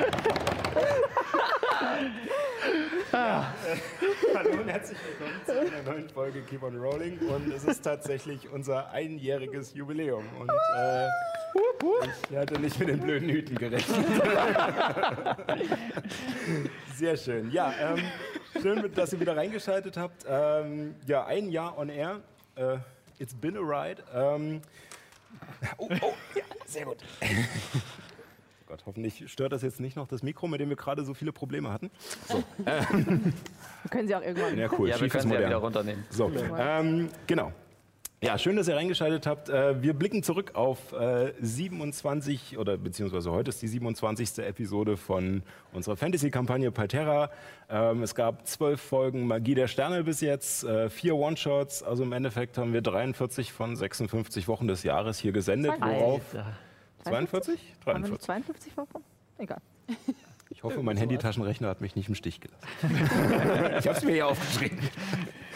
Hallo und herzlich willkommen zu einer neuen Folge Keep on Rolling. Und es ist tatsächlich unser einjähriges Jubiläum. Und äh, ich hatte nicht mit den blöden Hüten gerechnet. Sehr schön. Ja, ähm, schön, dass ihr wieder reingeschaltet habt. Ähm, ja, ein Jahr on air. Äh, it's been a ride. Ähm, oh, oh, ja, sehr gut. Gott, hoffentlich stört das jetzt nicht noch das Mikro, mit dem wir gerade so viele Probleme hatten. So. Wir können sie auch irgendwann. Ja, cool. Ja, wir können sie ja wieder runternehmen. So, ähm, genau. Ja, schön, dass ihr reingeschaltet habt. Äh, Wir blicken zurück auf äh, 27 oder beziehungsweise heute ist die 27. Episode von unserer Fantasy-Kampagne Palterra. Ähm, Es gab zwölf Folgen Magie der Sterne bis jetzt, äh, vier One-Shots. Also im Endeffekt haben wir 43 von 56 Wochen des Jahres hier gesendet. Worauf? 42? Haben wir 43. nicht 52 Wochen? Egal. Ich hoffe, mein Handytaschenrechner hat mich nicht im Stich gelassen. ich habe es mir hier aufgeschrieben.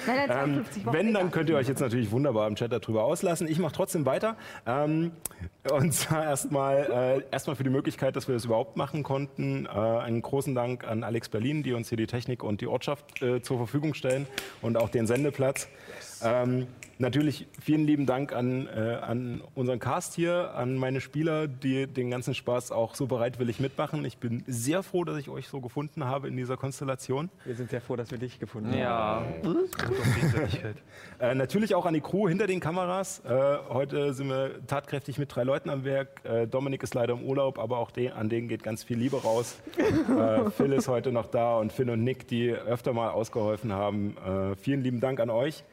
Nein, nein, Ähm, 52 Wochen. wenn, dann könnt ihr euch jetzt natürlich wunderbar im Chat darüber auslassen. Ich mache trotzdem weiter. Ähm, und zwar erstmal äh, erstmal für die Möglichkeit, dass wir das überhaupt machen konnten. Äh, einen großen Dank an Alex Berlin, die uns hier die Technik und die Ortschaft äh, zur Verfügung stellen und auch den Sendeplatz. Ähm, natürlich vielen lieben Dank an, äh, an unseren Cast hier, an meine Spieler, die den ganzen Spaß auch so bereitwillig mitmachen. Ich bin sehr froh, dass ich euch so gefunden habe in dieser Konstellation. Wir sind sehr froh, dass wir dich gefunden haben. Ja, Äh, natürlich auch an die Crew hinter den Kameras. Äh, heute sind wir tatkräftig mit drei Leuten am Werk. Äh, Dominik ist leider im Urlaub, aber auch den, an denen geht ganz viel Liebe raus. äh, Phil ist heute noch da und Finn und Nick, die öfter mal ausgeholfen haben. Äh, vielen lieben Dank an euch.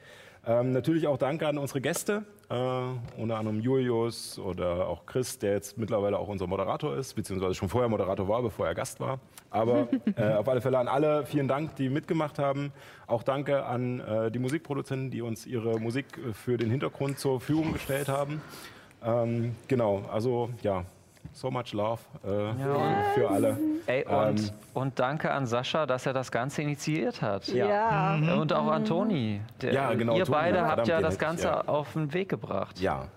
Ähm, natürlich auch Danke an unsere Gäste, äh, unter anderem Julius oder auch Chris, der jetzt mittlerweile auch unser Moderator ist, beziehungsweise schon vorher Moderator war, bevor er Gast war. Aber äh, auf alle Fälle an alle vielen Dank, die mitgemacht haben. Auch danke an äh, die Musikproduzenten, die uns ihre Musik äh, für den Hintergrund zur Verfügung gestellt haben. Ähm, genau, also ja, so much love äh, für alle. ey, und, Ähm. und danke an Sascha, dass er das Ganze initiiert hat. Ja. Und auch an Toni. Der, Ja, genau, Ihr Toni, beide verdammt, habt ja das Ganze ja. auf den Weg gebracht. Ja.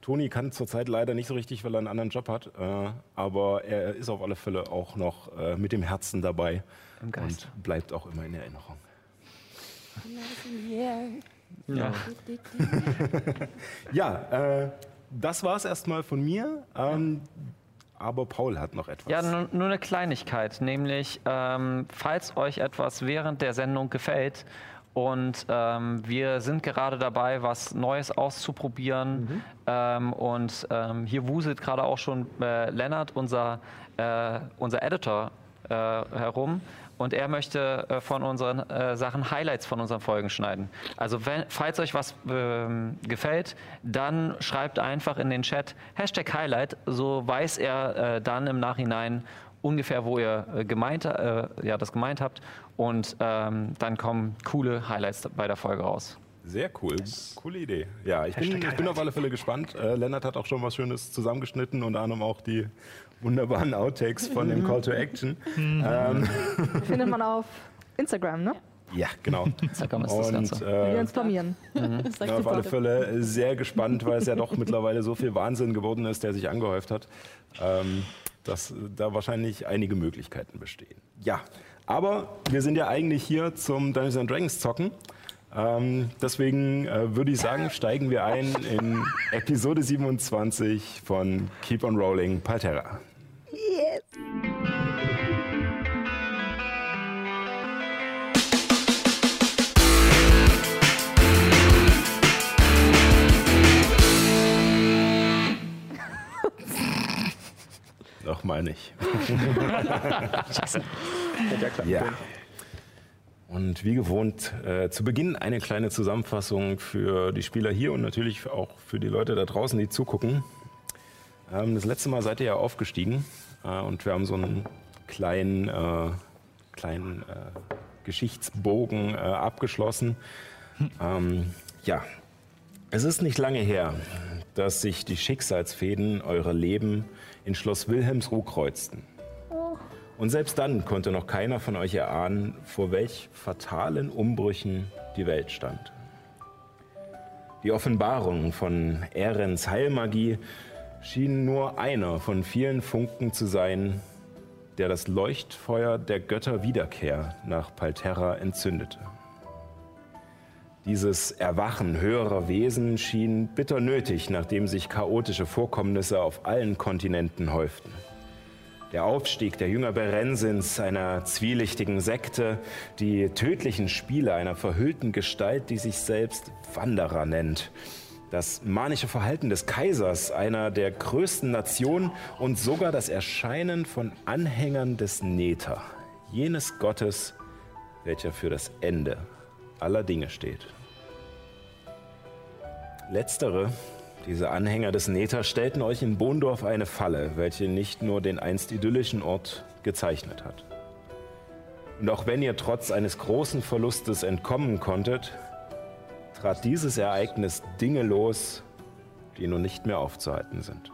Toni kann zurzeit leider nicht so richtig, weil er einen anderen Job hat, äh, aber er ist auf alle Fälle auch noch äh, mit dem Herzen dabei Im Geiste. und bleibt auch immer in Erinnerung. Ja. Ja, äh, das war es erstmal von mir. Ähm, aber Paul hat noch etwas. Ja, nur, nur eine Kleinigkeit, nämlich ähm, falls euch etwas während der Sendung gefällt und ähm, wir sind gerade dabei, was Neues auszuprobieren ähm, und ähm, hier wuselt gerade auch schon äh, Lennart, unser, äh, unser Editor, äh, herum und er möchte äh, von unseren äh, Sachen Highlights von unseren Folgen schneiden. Also wenn, falls euch was ähm, gefällt, dann schreibt einfach in den Chat Hashtag Highlight, so weiß er äh, dann im Nachhinein ungefähr, wo ihr äh, gemeint, äh, ja, das gemeint habt und ähm, dann kommen coole Highlights bei der Folge raus. Sehr cool. Coole Idee. Ja, ich bin, ich bin auf alle Fälle gespannt. Äh, Lennart hat auch schon was Schönes zusammengeschnitten, unter anderem auch die wunderbaren Outtakes von dem Call to Action. Ähm, Findet man auf Instagram, ne? ja, genau. Instagram ist das Und Ganze. Wir äh, uns blamieren. bin auf alle Fälle sehr gespannt, weil es ja doch mittlerweile so viel Wahnsinn geworden ist, der sich angehäuft hat, ähm, dass da wahrscheinlich einige Möglichkeiten bestehen. Ja, aber wir sind ja eigentlich hier zum Dungeons and Dragons zocken. Ähm, deswegen äh, würde ich sagen, steigen wir ein in Episode 27 von Keep on Rolling Palterra. Nochmal nicht. Ja. Und wie gewohnt, äh, zu Beginn eine kleine Zusammenfassung für die Spieler hier und natürlich auch für die Leute da draußen, die zugucken. Ähm, das letzte Mal seid ihr ja aufgestiegen Äh, und wir haben so einen kleinen, äh, kleinen äh, Geschichtsbogen äh, abgeschlossen. Ähm, ja, es ist nicht lange her, dass sich die Schicksalsfäden eurer Leben in Schloss Wilhelmsruh kreuzten. Und selbst dann konnte noch keiner von euch erahnen, vor welch fatalen Umbrüchen die Welt stand. Die Offenbarung von Ehrens Heilmagie schien nur einer von vielen Funken zu sein, der das Leuchtfeuer der Götter Wiederkehr nach Palterra entzündete. Dieses Erwachen höherer Wesen schien bitter nötig, nachdem sich chaotische Vorkommnisse auf allen Kontinenten häuften. Der Aufstieg der Jünger Berensins, einer zwielichtigen Sekte, die tödlichen Spiele einer verhüllten Gestalt, die sich selbst Wanderer nennt, das manische Verhalten des Kaisers, einer der größten Nationen und sogar das Erscheinen von Anhängern des Nether, jenes Gottes, welcher für das Ende aller Dinge steht. Letztere, diese Anhänger des Nether, stellten euch in Bohndorf eine Falle, welche nicht nur den einst idyllischen Ort gezeichnet hat. Und auch wenn ihr trotz eines großen Verlustes entkommen konntet, trat dieses Ereignis Dinge los, die nun nicht mehr aufzuhalten sind.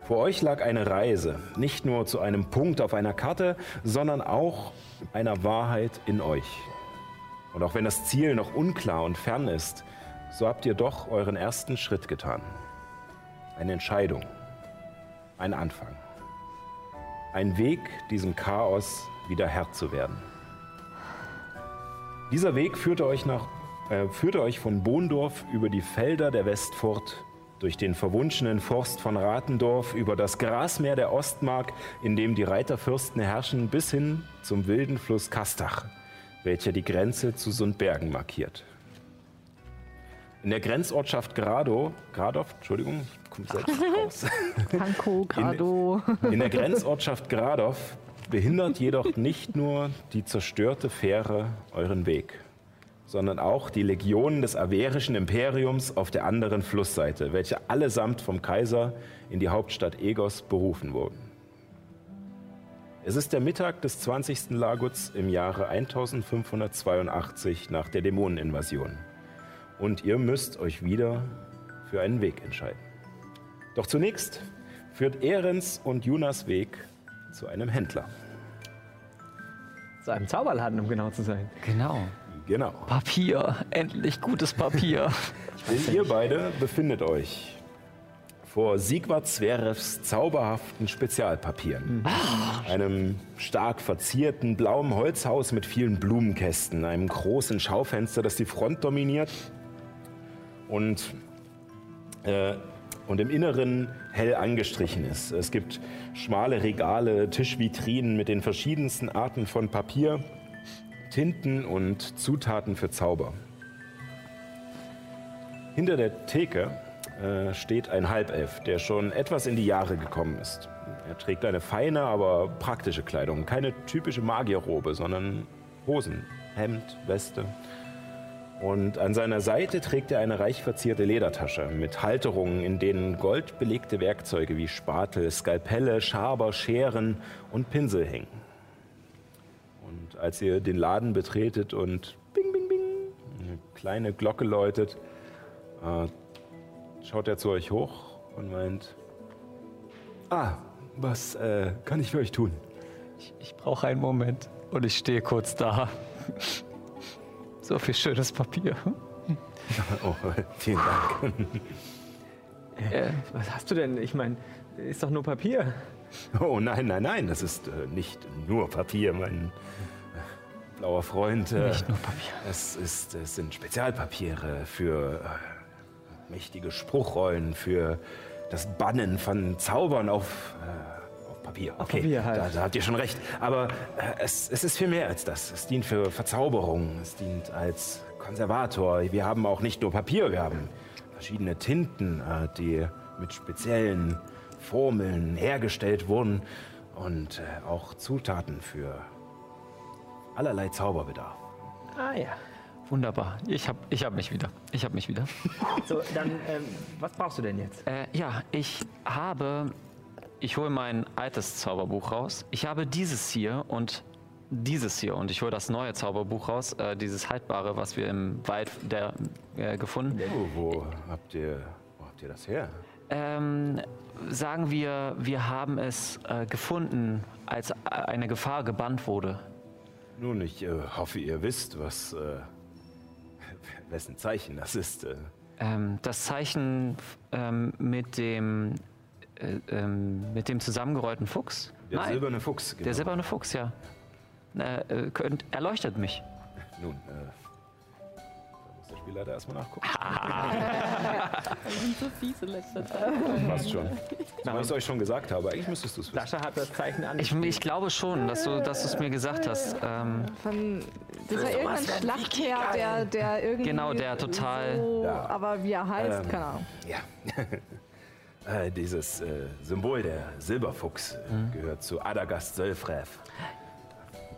Vor euch lag eine Reise, nicht nur zu einem Punkt auf einer Karte, sondern auch einer Wahrheit in euch. Und auch wenn das Ziel noch unklar und fern ist, so habt ihr doch euren ersten Schritt getan. Eine Entscheidung, ein Anfang. Ein Weg, diesem Chaos wieder Herr zu werden. Dieser Weg führte euch, nach, äh, führte euch von Bohndorf über die Felder der Westfurt, durch den verwunschenen Forst von Ratendorf, über das Grasmeer der Ostmark, in dem die Reiterfürsten herrschen, bis hin zum wilden Fluss Kastach, welcher die Grenze zu Sundbergen markiert. In der Grenzortschaft Grado, Gradow, Entschuldigung, ich komme selbst raus. Pankow, Grado. In der Grenzortschaft Gradow behindert jedoch nicht nur die zerstörte Fähre euren Weg, sondern auch die Legionen des averischen Imperiums auf der anderen Flussseite, welche allesamt vom Kaiser in die Hauptstadt Egos berufen wurden. Es ist der Mittag des 20. Laguts im Jahre 1582 nach der Dämoneninvasion und ihr müsst euch wieder für einen Weg entscheiden. Doch zunächst führt Ehrens und Junas Weg zu einem Händler. Zu einem Zauberladen, um genau zu sein. Genau. Genau. Papier. Endlich gutes Papier. Denn ihr beide befindet euch vor Sigvard Zverevs zauberhaften Spezialpapieren. Einem stark verzierten blauen Holzhaus mit vielen Blumenkästen, einem großen Schaufenster, das die Front dominiert und, äh, und im Inneren hell angestrichen ist. Es gibt schmale Regale, Tischvitrinen mit den verschiedensten Arten von Papier, Tinten und Zutaten für Zauber. Hinter der Theke äh, steht ein Halbelf, der schon etwas in die Jahre gekommen ist. Er trägt eine feine, aber praktische Kleidung. Keine typische Magierrobe, sondern Hosen, Hemd, Weste. Und an seiner Seite trägt er eine reich verzierte Ledertasche mit Halterungen, in denen goldbelegte Werkzeuge wie Spatel, Skalpelle, Schaber, Scheren und Pinsel hängen. Als ihr den Laden betretet und bing, bing, bing, eine kleine Glocke läutet, äh, schaut er zu euch hoch und meint, ah, was äh, kann ich für euch tun? Ich, ich brauche einen Moment und ich stehe kurz da. So viel schönes Papier. Oh, vielen Dank. Äh, was hast du denn? Ich meine, ist doch nur Papier. Oh nein, nein, nein, das ist äh, nicht nur Papier, mein äh, blauer Freund. Äh, Nicht nur Papier. Es, ist, es sind Spezialpapiere für äh, mächtige Spruchrollen, für das Bannen von Zaubern auf, äh, auf Papier. Okay, Papier halt. da, da habt ihr schon recht. Aber äh, es, es ist viel mehr als das. Es dient für Verzauberung, es dient als Konservator. Wir haben auch nicht nur Papier, wir haben verschiedene Tinten, äh, die mit speziellen Formeln hergestellt wurden und äh, auch Zutaten für allerlei Zauberbedarf. Ah ja. Wunderbar. Ich habe ich hab mich wieder. Ich habe mich wieder. So, dann, ähm, was brauchst du denn jetzt? Äh, ja, ich habe ich hole mein altes Zauberbuch raus. Ich habe dieses hier und dieses hier und ich hole das neue Zauberbuch raus, äh, dieses haltbare, was wir im Wald der, äh, gefunden. Oh, wo habt ihr, wo habt ihr das her? Ähm, sagen wir, wir haben es äh, gefunden, als eine Gefahr gebannt wurde. Nun, ich äh, hoffe, ihr wisst, was, äh, wessen Zeichen das ist. Äh. Ähm, das Zeichen ähm, mit dem äh, ähm, mit dem zusammengerollten Fuchs? Der silberne Fuchs, Der silberne Fuchs, ja. Äh, äh, könnt, erleuchtet mich. Nun, äh, muss der Spielleiter erstmal nachgucken. Wir sind so fiese letzter Zeit. Passt schon. Was ich euch schon gesagt habe, eigentlich müsstest du es wissen. Sascha hat das Zeichen an. Ich, ich glaube schon, dass du dass du es mir gesagt hast. Ähm, Von, das war irgendein Schlachtherr, der, der irgendwie. Genau, der total- So, Ja. Aber wie er heißt, Ähm, keine Ahnung. Ja. Äh, Dieses äh, Symbol, der Silberfuchs, äh, Mhm. gehört zu Adagast Sölfrev.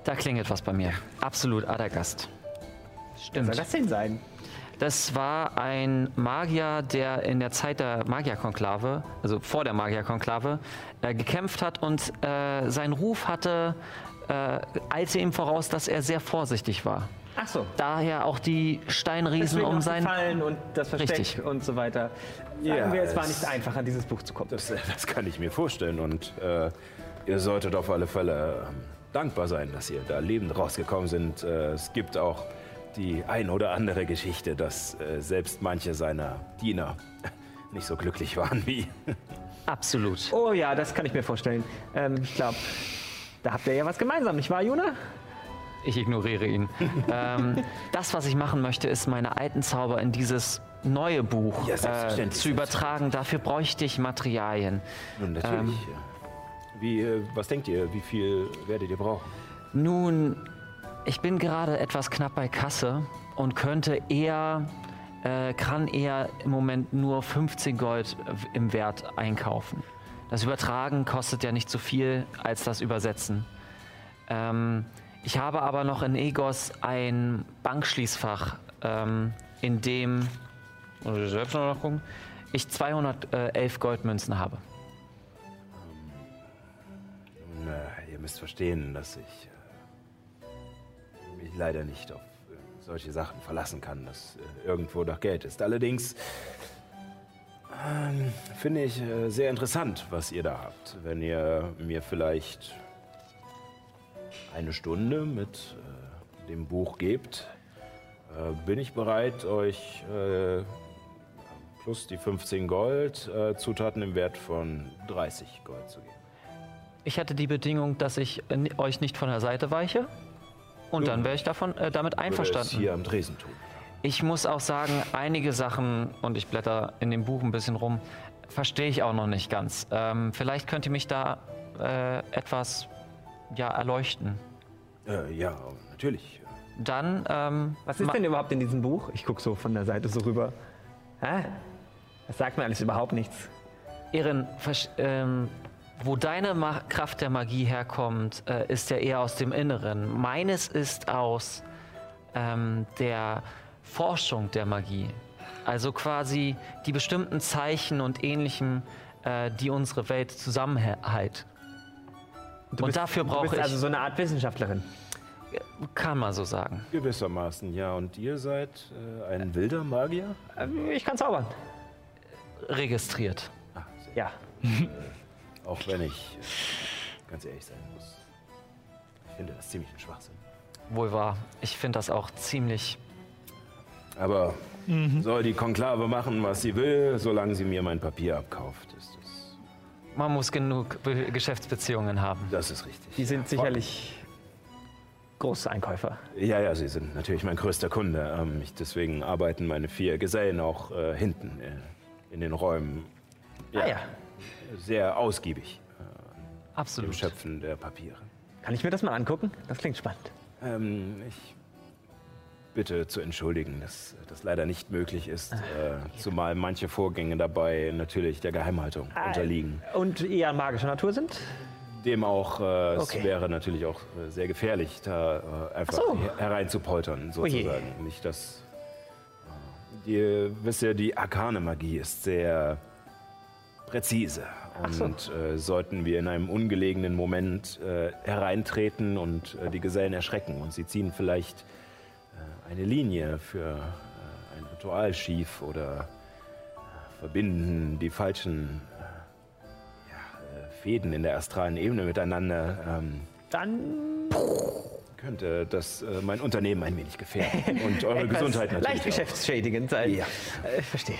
da klingelt was bei mir. Absolut Adagast. Was soll Stimmt. das denn sein? Das war ein Magier, der in der Zeit der Magierkonklave, also vor der Magierkonklave, äh, gekämpft hat und äh, sein Ruf hatte, äh, eilte ihm voraus, dass er sehr vorsichtig war. Ach so. Daher auch die Steinriesen Deswegen um sein. die Fallen und das Versteck Richtig. und so weiter. Sagen Ja, wir, es war nicht einfach, an dieses Buch zu kommen. Das, äh, das kann ich mir vorstellen. Und äh, ihr solltet auf alle Fälle ähm, dankbar sein, dass ihr da lebend rausgekommen sind. Äh, es gibt auch die ein oder andere Geschichte, dass äh, selbst manche seiner Diener nicht so glücklich waren wie. Absolut. Oh ja, das kann ich mir vorstellen. Ähm, ich glaube, da habt ihr ja was gemeinsam, nicht wahr, Juna? Ich ignoriere ihn. ähm, das, was ich machen möchte, ist meine alten Zauber in dieses neue Buch Ja, äh, zu übertragen. Dafür bräuchte ich Materialien. Nun, natürlich. wie, äh, was denkt ihr, wie viel werdet ihr brauchen? Nun, ich bin gerade etwas knapp bei Kasse und könnte eher, äh, kann eher im Moment nur 15 Gold im Wert einkaufen. Das Übertragen kostet ja nicht so viel als das Übersetzen. Ähm, ich habe aber noch in Egos ein Bankschließfach, ähm, in dem, muss ich selbst noch gucken, ich 211 Goldmünzen habe. Äh, ihr müsst verstehen, dass ich äh, mich leider nicht auf äh, solche Sachen verlassen kann, dass äh, irgendwo doch Geld ist. Allerdings ähm, finde ich äh, sehr interessant, was ihr da habt. Wenn ihr mir vielleicht eine Stunde mit äh, dem Buch gebt, äh, bin ich bereit, euch plus die 15 Gold Zutaten im Wert von 30 Gold zu geben. Ich hätte die Bedingung, dass ich euch nicht von der Seite weiche. Und dann wäre ich davon, äh, damit einverstanden. hier am Tresen tun. Ich muss auch sagen, einige Sachen, und ich blätter in dem Buch ein bisschen rum, verstehe ich auch noch nicht ganz. Ähm, vielleicht könnt ihr mich da äh, etwas ja, erleuchten. Äh, ja, natürlich. Dann, ähm, Was ist denn überhaupt in diesem Buch? Ich gucke so von der Seite so rüber. Hä? Das sagt mir alles überhaupt nichts. Versch- ähm, wo deine Ma Kraft der Magie herkommt, äh, ist ja eher aus dem Inneren. Meines ist aus ähm, der Forschung der Magie. Also quasi die bestimmten Zeichen und Ähnlichem, äh, die unsere Welt zusammenhält. Du Und bist, dafür du brauche bist ich, also so eine Art Wissenschaftlerin. kann man so sagen. Gewissermaßen, ja. Und ihr seid äh, ein wilder Magier? Ähm, Ich kann zaubern. Registriert. Sehr. Ja. Auch wenn ich äh, ganz ehrlich sein muss. Ich finde das ziemlich ein Schwachsinn. Wohl wahr. Ich finde das auch ziemlich. Aber soll die Konklave machen, was sie will, solange sie mir mein Papier abkauft, ist das. Man muss genug Be Geschäftsbeziehungen haben. Das ist richtig. Die sind sicherlich große Einkäufer. Ja, ja, sie sind natürlich mein größter Kunde. Ähm, ich, deswegen arbeiten meine vier Gesellen auch äh, hinten äh, in den Räumen. Ah ja. Sehr ausgiebig im Absolut. Schöpfen der Papiere. Kann ich mir das mal angucken? Das klingt spannend. Ähm, ich bitte zu entschuldigen, dass das leider nicht möglich ist, äh, zumal manche Vorgänge dabei natürlich der Geheimhaltung unterliegen. Und eher magischer Natur sind? Dem auch, äh, Okay. es wäre natürlich auch äh, sehr gefährlich, da äh, einfach Ach so. her- hereinzupoltern, sozusagen. Nicht, dass. Äh, die, wisst ihr, die arkane Magie ist sehr präzise. Und äh, sollten wir in einem ungelegenen Moment äh, hereintreten und äh, die Gesellen erschrecken und sie ziehen vielleicht äh, eine Linie für äh, ein Ritual schief oder äh, verbinden die falschen ja, Fäden in der astralen Ebene miteinander, ähm, Dann könnte das äh, mein Unternehmen ein wenig gefährden und eure Gesundheit natürlich. leicht auch. geschäftsschädigend sein. Ja. Äh, verstehe.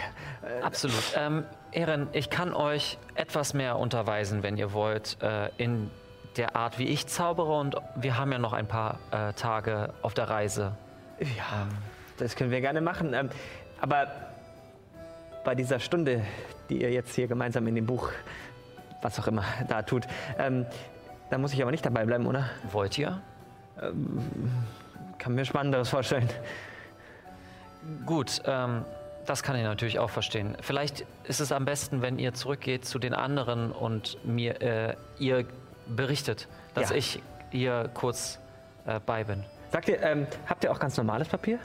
Absolut. Ähm, Ehren, ich kann euch etwas mehr unterweisen, wenn ihr wollt, äh, in der Art, wie ich zaubere. Und wir haben ja noch ein paar äh, Tage auf der Reise. Ja, das können wir gerne machen. Ähm, aber bei dieser Stunde, die ihr jetzt hier gemeinsam in dem Buch, was auch immer, da tut, ähm, da muss ich aber nicht dabei bleiben, oder? Wollt ihr? Kann mir Spannenderes vorstellen. Gut, ähm, das kann ich natürlich auch verstehen. Vielleicht ist es am besten, wenn ihr zurückgeht zu den anderen und mir äh, ihr berichtet, dass Ja. ich hier kurz äh, bei bin. Sagt ihr, ähm, habt ihr auch ganz normales Papier?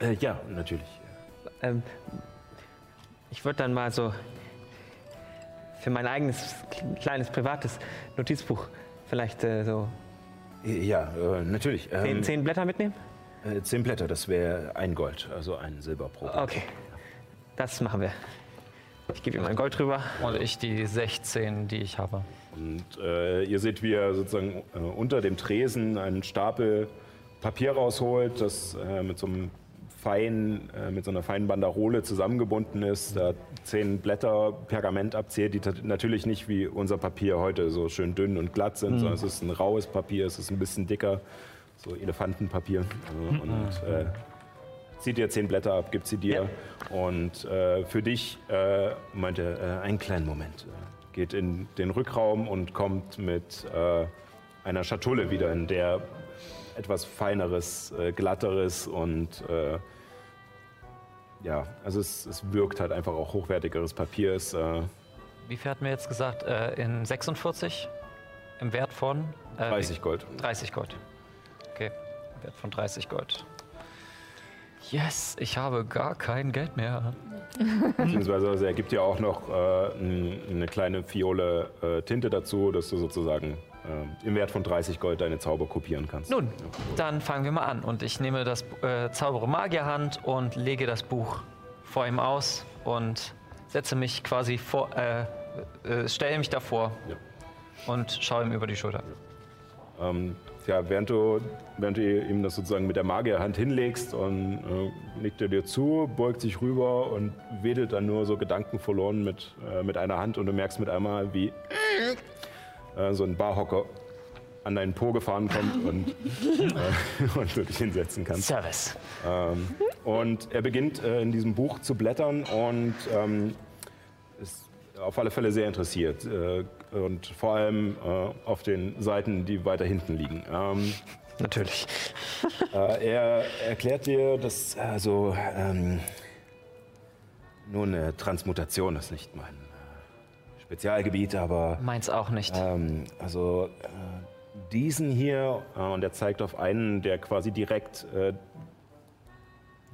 Äh, ja, natürlich. Ähm, ich würde dann mal so für mein eigenes kleines privates Notizbuch vielleicht äh, so Ja, äh, natürlich. zehn, Ähm, zehn Blätter mitnehmen? äh, zehn Blätter, das wäre ein Gold, also ein Silber pro Blatt. Okay, das machen wir. Ich gebe ihm mein Gold rüber. Und ich die 16, die ich habe. Und äh, ihr seht, wie er sozusagen äh, unter dem Tresen einen Stapel Papier rausholt, das äh, mit so einem feinen, äh, mit so einer feinen Banderole zusammengebunden ist, da zehn Blätter Pergament abzählt, die natürlich nicht wie unser Papier heute so schön dünn und glatt sind, sondern es ist ein raues Papier, es ist ein bisschen dicker, so Elefantenpapier. Äh, und äh, zieht dir zehn Blätter ab, gibt sie dir. Und äh, für dich äh, meint er, äh, einen kleinen Moment. Geht in den Rückraum und kommt mit äh, einer Schatulle wieder, in der etwas feineres, äh, glatteres und äh, ja, also es, es wirkt halt einfach auch hochwertigeres Papier. Ist, äh, Wie viel hatten wir jetzt gesagt? Äh, in 46? Im Wert von? Äh, 30 Gold. 30 Gold. Okay, Wert von 30 Gold. Yes, ich habe gar kein Geld mehr. Beziehungsweise also er gibt dir auch noch äh, eine kleine Fiole äh, Tinte dazu, dass du sozusagen äh, im Wert von 30 Gold deine Zauber kopieren kannst. Nun, dann fangen wir mal an. Und ich nehme das äh, Zaubere Magierhand und lege das Buch vor ihm aus und setze mich quasi vor, äh, äh, stelle mich davor Ja. und schaue ihm über die Schulter. Ähm, ja, während du, während du ihm das sozusagen mit der Magierhand hinlegst und äh, nickt er dir zu, beugt sich rüber und wedelt dann nur so gedankenverloren mit, äh, mit einer Hand und du merkst mit einmal, wie äh, so ein Barhocker an deinen Po gefahren kommt und, äh, und du dich hinsetzen kannst. Service. Ähm, und er beginnt äh, in diesem Buch zu blättern und ähm, ist auf alle Fälle sehr interessiert. Äh, und vor allem äh, auf den Seiten, die weiter hinten liegen. Ähm, Natürlich. äh, er erklärt dir, dass also ähm, nur eine Transmutation ist nicht mein Spezialgebiet, aber Meins auch nicht. ähm, also äh, diesen hier, äh, und er zeigt auf einen, der quasi direkt, äh,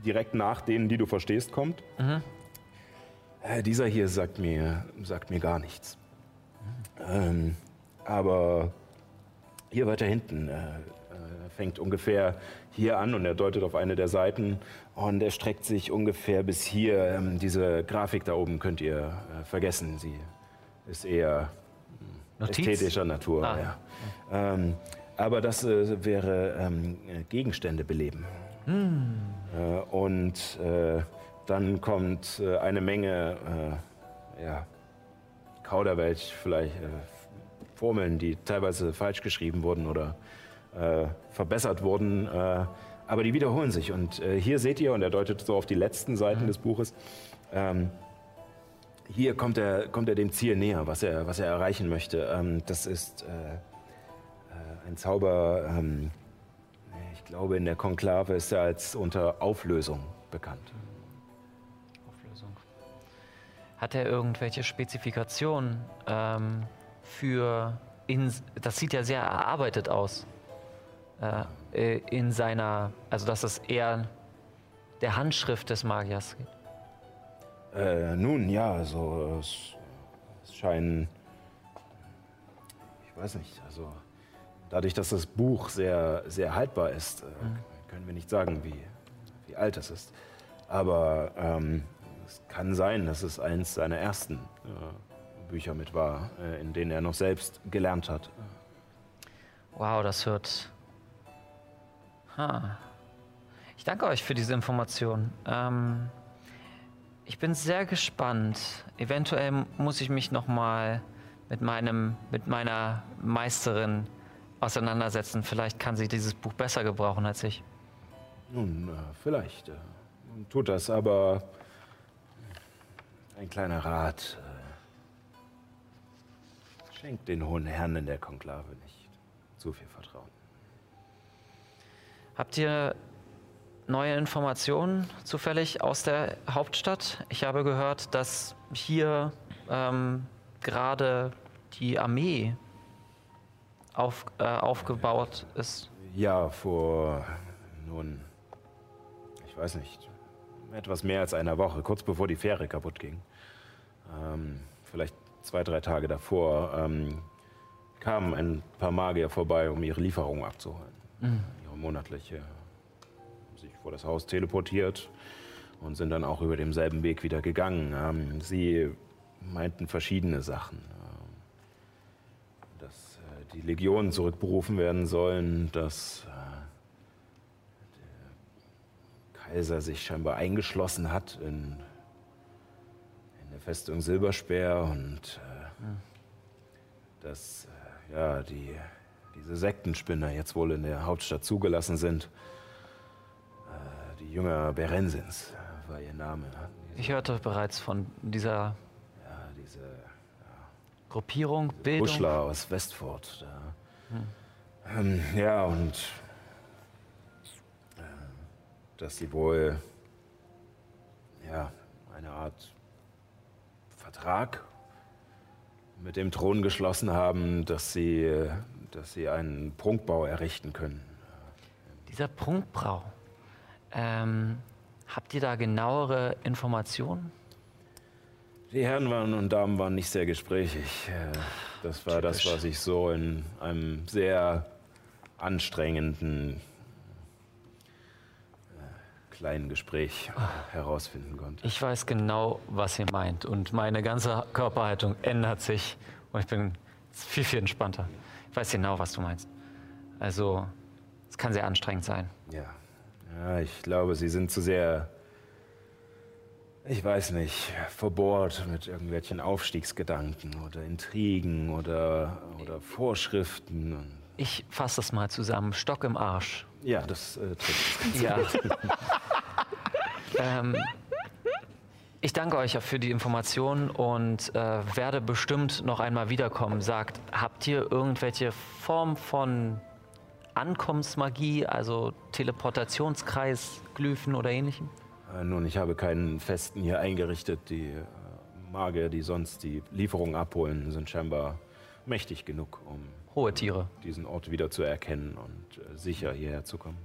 direkt nach denen, die du verstehst, kommt. Äh, dieser hier sagt mir, sagt mir gar nichts. Ähm, aber hier weiter hinten äh, äh, fängt ungefähr hier an und er deutet auf eine der Seiten und er streckt sich ungefähr bis hier. Ähm, diese Grafik da oben könnt ihr vergessen. Sie ist eher Notiz? ästhetischer Natur. Ah. Ja. Ähm, aber das äh, wäre ähm, äh, Gegenstände beleben. Äh, und äh, dann kommt äh, eine Menge äh, ja, Kauderwelsch, vielleicht äh, Formeln, die teilweise falsch geschrieben wurden oder verbessert wurden. Aber die wiederholen sich. Und hier seht ihr, und er deutet so auf die letzten Seiten des Buches, ähm, hier kommt er, kommt er dem Ziel näher, was er, was er erreichen möchte. Ähm, das ist äh, äh, ein Zauber, ähm, ich glaube, in der Konklave ist er als unter Auflösung bekannt. Auflösung. Hat er irgendwelche Spezifikationen ähm, für. In, das sieht ja sehr erarbeitet aus. Äh, äh, in seiner. Also, dass es eher der Handschrift des Magiers geht. Äh, nun, ja, also es, es scheinen ich weiß nicht, also dadurch, dass das Buch sehr, sehr haltbar ist, äh, mhm. können wir nicht sagen, wie, wie alt es ist. Aber ähm, es kann sein, dass es eins seiner ersten äh, Bücher mit war, äh, in denen er noch selbst gelernt hat. Wow, das hört. Ha. Ich danke euch für diese Information. Ähm, ich bin sehr gespannt. Eventuell muss ich mich noch mal mit meinem, mit meiner Meisterin auseinandersetzen. Vielleicht kann sie dieses Buch besser gebrauchen als ich. Nun, äh, vielleicht. Äh, tut das, aber ein kleiner Rat. Äh, schenkt den hohen Herren in der Konklave nicht zu viel Vertrauen. Habt ihr neue Informationen zufällig aus der Hauptstadt? Ich habe gehört, dass hier ähm, gerade die Armee auf, äh, aufgebaut ist. Ja, vor nun, ich weiß nicht, etwas mehr als einer Woche, kurz bevor die Fähre kaputt ging. Ähm, vielleicht zwei, drei Tage davor ähm, kamen ein paar Magier vorbei, um ihre Lieferung abzuholen. Mhm. Ihre monatliche. Vor das Haus teleportiert und sind dann auch über demselben Weg wieder gegangen. Ähm, sie meinten verschiedene Sachen. Ähm, dass äh, die Legionen zurückberufen werden sollen, dass Kaiser sich scheinbar eingeschlossen hat in, in der Festung Silberspeer und äh, dass äh, ja, die, diese Sektenspinner jetzt wohl in der Hauptstadt zugelassen sind. Äh, Jünger Berensins war ihr Name. Ich hörte bereits von dieser ja, diese, ja, Gruppierung, Bildung. Buschler aus Westford. Hm. Ähm, ja, und dass sie wohl ja, eine Art Vertrag mit dem Thron geschlossen haben, dass sie, dass sie einen Prunkbau errichten können. Dieser Prunkbau, ähm, habt ihr da genauere Informationen? Die Herren waren und Damen waren nicht sehr gesprächig. Äh, das war Typisch. das, was ich so in einem sehr anstrengenden kleinen Gespräch herausfinden konnte. Ich weiß genau, was ihr meint und meine ganze Körperhaltung ändert sich und ich bin viel, viel entspannter. Ich weiß genau, was du meinst. Also, es kann sehr anstrengend sein. Ja. Ja, ich glaube, sie sind zu sehr, ich weiß nicht, verbohrt mit irgendwelchen Aufstiegsgedanken oder Intrigen oder, oder Vorschriften. Ich fasse das mal zusammen. Stock im Arsch. Ja, das äh, trifft. Ja. ähm, ich danke euch für die Informationen und äh, werde bestimmt noch einmal wiederkommen. Sagt, habt ihr irgendwelche Form von Ankommensmagie, also Teleportationskreis, Glyphen oder ähnlichem? Äh, nun, ich habe keinen festen hier eingerichtet. Die äh, Magier, die sonst die Lieferung abholen, sind scheinbar mächtig genug, um hohe Tiere diesen Ort wieder zu erkennen und äh, sicher hierher zu kommen.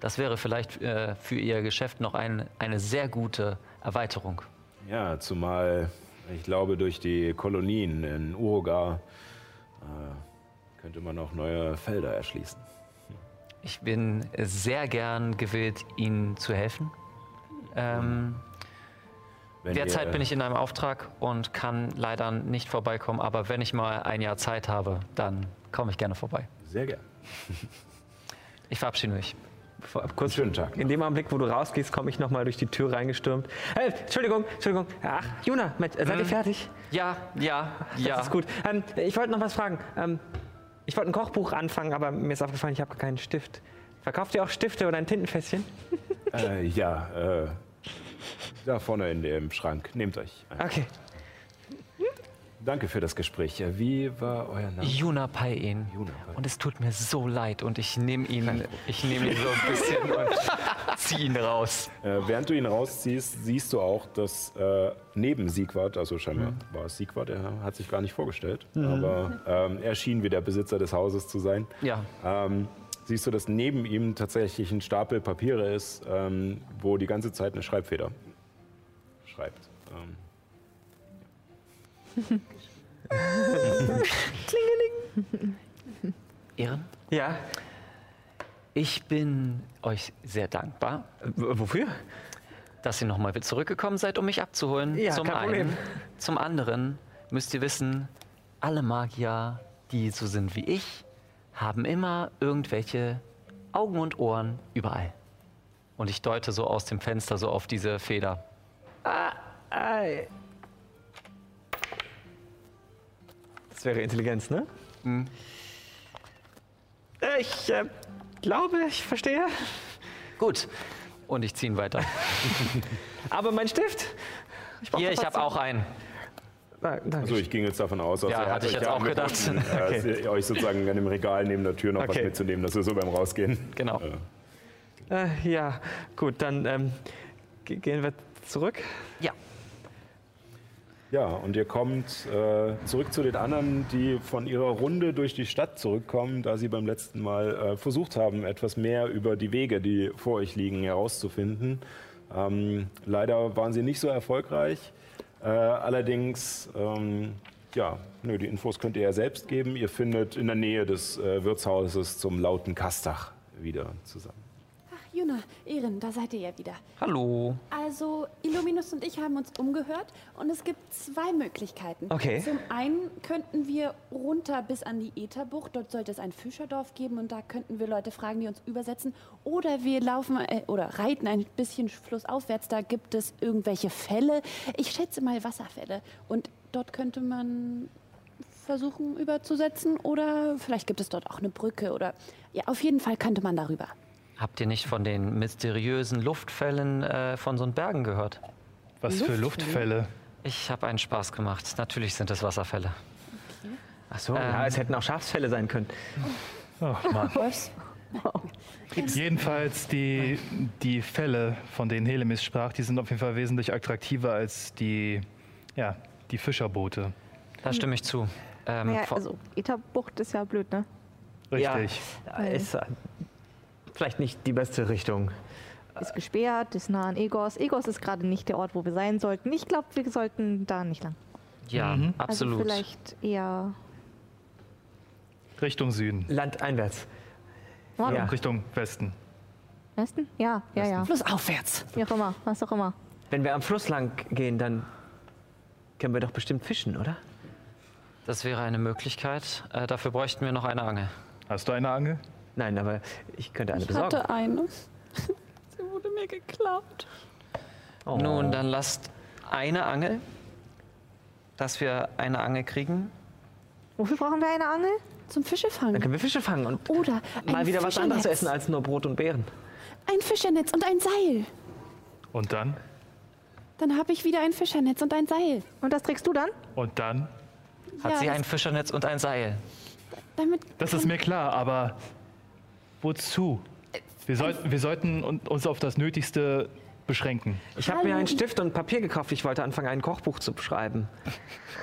Das wäre vielleicht äh, für Ihr Geschäft noch ein, eine sehr gute Erweiterung. Ja, zumal ich glaube, durch die Kolonien in Uruga äh, könnte man auch neue Felder erschließen. Ich bin sehr gern gewillt, Ihnen zu helfen. Ähm, wenn Derzeit bin ich in einem Auftrag und kann leider nicht vorbeikommen, aber wenn ich mal ein Jahr Zeit habe, dann komme ich gerne vorbei. Sehr gern. ich verabschiede mich. Kurz, Schönen Tag. In dem Augenblick, wo du rausgehst, komme ich nochmal durch die Tür reingestürmt. Hey, Entschuldigung, Entschuldigung. Ach, Juna, seid ihr hm. fertig? Ja, ja, ja. Das ist gut. Ähm, ich wollte noch was fragen. Ähm, ich wollte ein Kochbuch anfangen, aber mir ist aufgefallen, ich habe keinen Stift. Verkauft ihr auch Stifte oder ein Tintenfässchen? Äh, ja, äh, da vorne in dem Schrank. Nehmt euch. Einen. Okay. Danke für das Gespräch. Wie war euer Name? Juna Payen. Und es tut mir so leid und ich nehme ihn, ich nehme ihn so ein bisschen und ziehe ihn raus. Äh, während du ihn rausziehst, siehst du auch, dass äh, neben Siegwart, also scheinbar mhm. war es Siegwart, er hat sich gar nicht vorgestellt, mhm. aber ähm, er schien wie der Besitzer des Hauses zu sein. Ja. Ähm, siehst du, dass neben ihm tatsächlich ein Stapel Papiere ist, ähm, wo die ganze Zeit eine Schreibfeder schreibt. Ähm, Klingeling. Ehren, Ja, ich bin euch sehr dankbar, w- wofür? dass ihr nochmal zurückgekommen seid, um mich abzuholen. Ja, zum kein einen. Problem. Zum anderen müsst ihr wissen, alle Magier, die so sind wie ich, haben immer irgendwelche Augen und Ohren überall. Und ich deute so aus dem Fenster so auf diese Feder. Ei. Das wäre Intelligenz, ne? Äh, Ich äh, glaube, ich verstehe. Gut. Und ich ziehe ihn weiter. Aber mein Stift? brauch Hier, ich habe auch einen. Ah. Also ich ging jetzt davon aus, also Ja, er hat hatte ich euch jetzt auch gedacht. äh, Okay. euch sozusagen an dem Regal neben der Tür noch was Okay. mitzunehmen, dass wir so beim Rausgehen. Genau. Äh, ja, gut, dann ähm, ge- gehen wir zurück. Ja. Ja, und ihr kommt äh, zurück zu den anderen, die von ihrer Runde durch die Stadt zurückkommen, da sie beim letzten Mal äh, versucht haben, etwas mehr über die Wege, die vor euch liegen, herauszufinden. Ähm, leider waren sie nicht so erfolgreich. Äh, allerdings, ähm, ja, nö, die Infos könnt ihr ja selbst geben. Ihr findet in der Nähe des äh, Wirtshauses zum lauten Kastach wieder zusammen. Juna, Ehren, da seid ihr ja wieder. Hallo. Also, Illuminus und ich haben uns umgehört und es gibt zwei Möglichkeiten. Okay. Zum einen könnten wir runter bis an die Ätherbucht. Dort sollte es ein Fischerdorf geben und da könnten wir Leute fragen, die uns übersetzen. Oder wir laufen äh, oder reiten ein bisschen flussaufwärts. Da gibt es irgendwelche Fälle. Ich schätze mal Wasserfälle. Und dort könnte man versuchen überzusetzen. Oder vielleicht gibt es dort auch eine Brücke. Oder ja, auf jeden Fall könnte man darüber. Habt ihr nicht von den mysteriösen Luftfällen äh, von so Bergen gehört? Was für Luftfälle. Ich habe einen Spaß gemacht. Natürlich sind es Wasserfälle. Ach so, Ähm. ja, es hätten auch Schafsfälle sein können. Ach Mann. Jedenfalls die, die Fälle, von denen Helemis sprach, die sind auf jeden Fall wesentlich attraktiver als die, ja, die Fischerboote. Da stimme ich zu. Ähm, Naja, also Etherbucht ist ja blöd, ne? Richtig. Ja, ist äh, vielleicht nicht die beste Richtung. Ist gesperrt, ist nah an Egos. Egos ist gerade nicht der Ort, wo wir sein sollten. Ich glaube, wir sollten da nicht lang. ja, Mhm. absolut. Also vielleicht eher Richtung Süden. Landeinwärts. Norden, Ja. Richtung Westen. Westen? Ja, ja, ja. Flussaufwärts. Wie auch immer, was auch immer. Wenn wir am Fluss lang gehen, dann können wir doch bestimmt fischen, oder? Das wäre eine Möglichkeit. Äh, dafür bräuchten wir noch eine Angel. Hast du eine Angel? Nein, aber ich könnte eine Ich besorgen. hatte eine. Sie wurde mir geklaut. Oh. Nun, dann lasst eine Angel, dass wir eine Angel kriegen. Wofür brauchen wir eine Angel? Zum Fische Dann fangen. können wir Fische fangen und Oder mal wieder was anderes essen als nur Brot und Beeren. Ein Fischernetz und ein Seil. Und dann? Dann habe ich wieder ein Fischernetz und ein Seil. Und das trägst du dann? Und dann? Hat Ja, sie ein Fischernetz und ein Seil? Damit Das ist mir klar, aber wozu? Wir, sollten- wir sollten un- uns auf das Nötigste beschränken. Ich habe mir einen Stift und Papier gekauft. Ich wollte anfangen, ein Kochbuch zu schreiben.